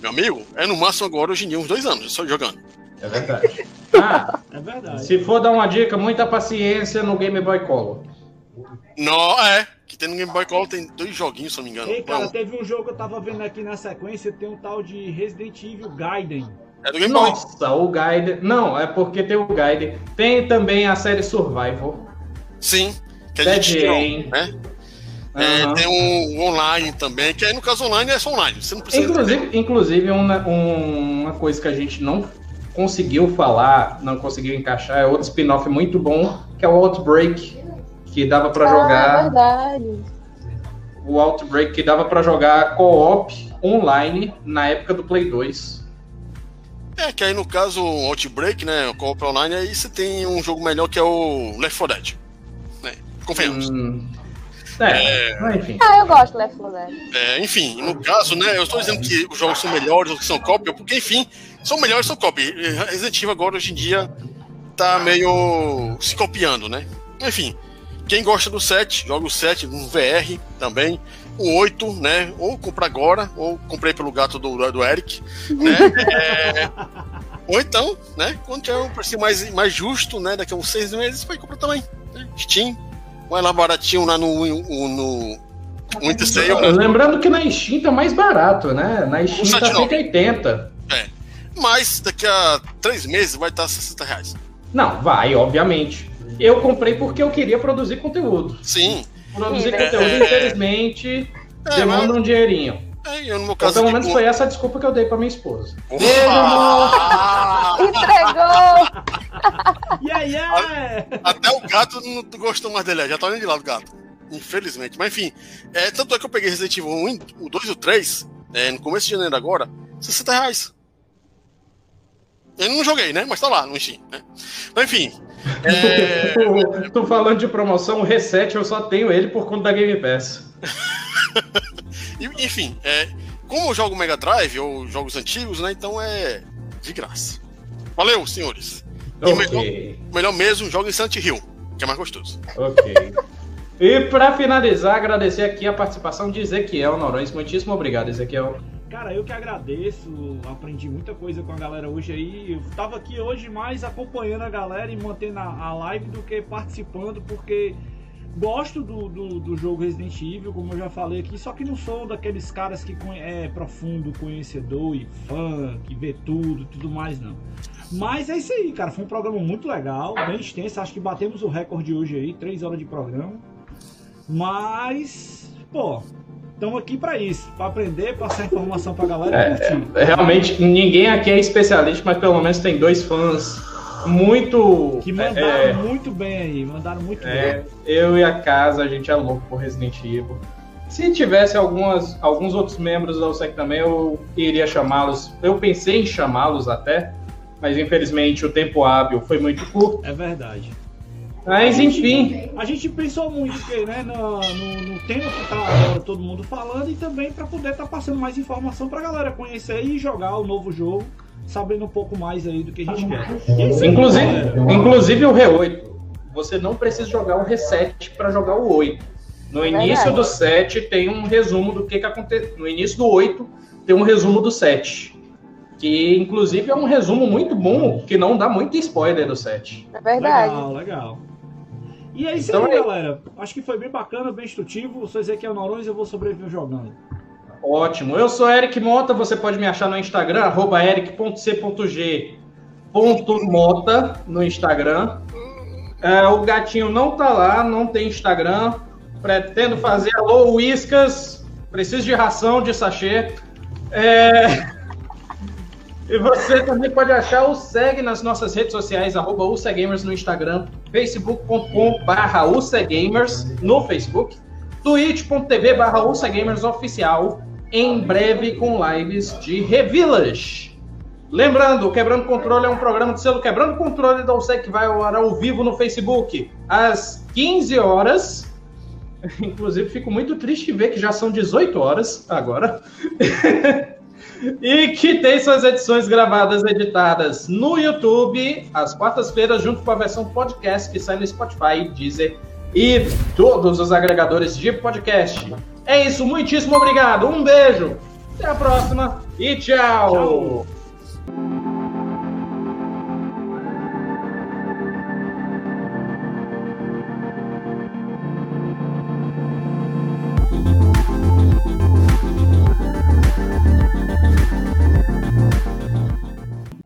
meu amigo, é no máximo agora, hoje em dia, uns dois anos só jogando. É verdade. Ah, é verdade. Se for dar uma dica, muita paciência no Game Boy Color. Não, é. Que tem no Game Boy Color tem dois joguinhos, se não me engano. Ei, cara, teve um jogo que eu tava vendo aqui na sequência, tem um tal de Resident Evil Gaiden. É do Game Boy. Nossa, o Gaiden. Não, é porque tem o Gaiden. Tem também a série Survival. Sim. Que a Dead gente tirou, né? É, Tem um, online também, que aí no caso online é só online. Você não precisa inclusive, inclusive uma, uma coisa que a gente não conseguiu falar, não conseguiu encaixar, é outro spin-off muito bom, que é o Outbreak, que dava para ah, jogar. É verdade. O Outbreak que dava para jogar co-op online na época do Play 2. É, que aí no caso o Outbreak, né, o co-op online, aí você tem um jogo melhor que é o Left 4 Dead. Né? Convenhamos. Hum. É, é... enfim. Ah, eu gosto do Left 4 Dead. É, enfim, no caso, né, eu estou dizendo que os jogos são melhores ou que são cópia, porque, enfim, são melhores, são copy. Resident Evil agora, hoje em dia, tá meio se copiando, né? Enfim, quem gosta do 7, joga o 7 no VR também. O 8, né? Ou compra agora, ou comprei pelo gato do, do Eric, né? é, ou então, né? Quando tiver um preço mais, mais justo, né? Daqui a uns seis meses, vai comprar também. Né? Steam, vai lá baratinho lá no, no, no. Né? Lembrando que na Steam tá mais barato, né? Na Steam tá 180. É. Mas daqui a três meses vai estar 60 reais. Não, vai, obviamente. Eu comprei porque eu queria produzir conteúdo. Sim. Produzir é, conteúdo, é, infelizmente, é, demanda mas... um dinheirinho. É, eu, no meu caso, então, pelo menos tipo... foi essa a desculpa que eu dei pra minha esposa. Entregou! yeah, yeah. Até o gato não gostou mais dele, já tá indo de lado o gato. Infelizmente. Mas enfim, é, tanto é que eu peguei Resident Evil 1, o 2 e o 3, é, no começo de janeiro agora, 60 reais. Eu não joguei, né? Mas tá lá no Steam, né? Mas enfim. É... Tô falando de promoção, o Reset eu só tenho ele por conta da Game Pass. enfim, é, como eu jogo Mega Drive ou jogos antigos, né? Então é de graça. Valeu, senhores. Okay. E melhor, melhor mesmo, joga em Silent Hill, que é mais gostoso. Ok. E para finalizar, agradecer aqui a participação de Ezequiel Norões. Muitíssimo obrigado, Ezequiel. Cara, eu que agradeço, aprendi muita coisa com a galera hoje aí. Eu tava aqui hoje mais acompanhando a galera e mantendo a live do que participando, porque gosto do, do, do, jogo Resident Evil, como eu já falei aqui, só que não sou daqueles caras que é profundo, conhecedor e fã, que vê tudo tudo mais, não. Mas é isso aí, cara. Foi um programa muito legal, bem extenso. Acho que batemos o recorde hoje aí, três horas de programa. Mas, pô, estamos aqui para isso, para aprender, passar informação para a galera é, é, realmente, ninguém aqui é especialista, mas pelo menos tem dois fãs muito. Que mandaram é, muito bem aí, mandaram muito é, bem. Eu e a casa, a gente é louco por Resident Evil. Se tivesse algumas, alguns outros membros da OSEC também, eu iria chamá-los. Eu pensei em chamá-los até, mas infelizmente o tempo hábil foi muito curto. É verdade. Mas enfim. A gente pensou muito que, né, no, no, no tema que tá agora todo mundo falando e também para poder estar tá passando mais informação pra galera conhecer e jogar o novo jogo, sabendo um pouco mais aí do que a gente quer. inclusive, inclusive o R8. Você não precisa jogar o reset para jogar o 8. No início do 7 tem um resumo do que, que aconteceu. No início do 8 tem um resumo do 7. Que inclusive é um resumo muito bom, que não dá muito spoiler do 7. É verdade. Legal, legal. E é isso então, aí, é... galera. Acho que foi bem bacana, bem instrutivo. Eu sou Ezequiel Norões e eu vou sobreviver jogando. Ótimo. Eu sou Eric Mota, você pode me achar no Instagram, arroba eric.c.g.mota no Instagram. É, o gatinho não tá lá, não tem Instagram. Pretendo fazer alô, Whiskas. Preciso de ração de sachê. É... E você também pode achar o SEG nas nossas redes sociais, arroba UCGamers no Instagram, facebook.com UCGamers no Facebook, twitch.tv barra UCGamers oficial, em breve com lives de Revilas. Lembrando, o Quebrando Controle é um programa de selo Quebrando Controle da UCEG que vai ao ar ao vivo no Facebook às 15 horas. Inclusive, fico muito triste ver que já são 18 horas agora. e que tem suas edições gravadas, editadas no YouTube, às quartas-feiras, junto com a versão podcast que sai no Spotify, Deezer e todos os agregadores de podcast. É isso, muitíssimo obrigado, um beijo, até a próxima e tchau. tchau.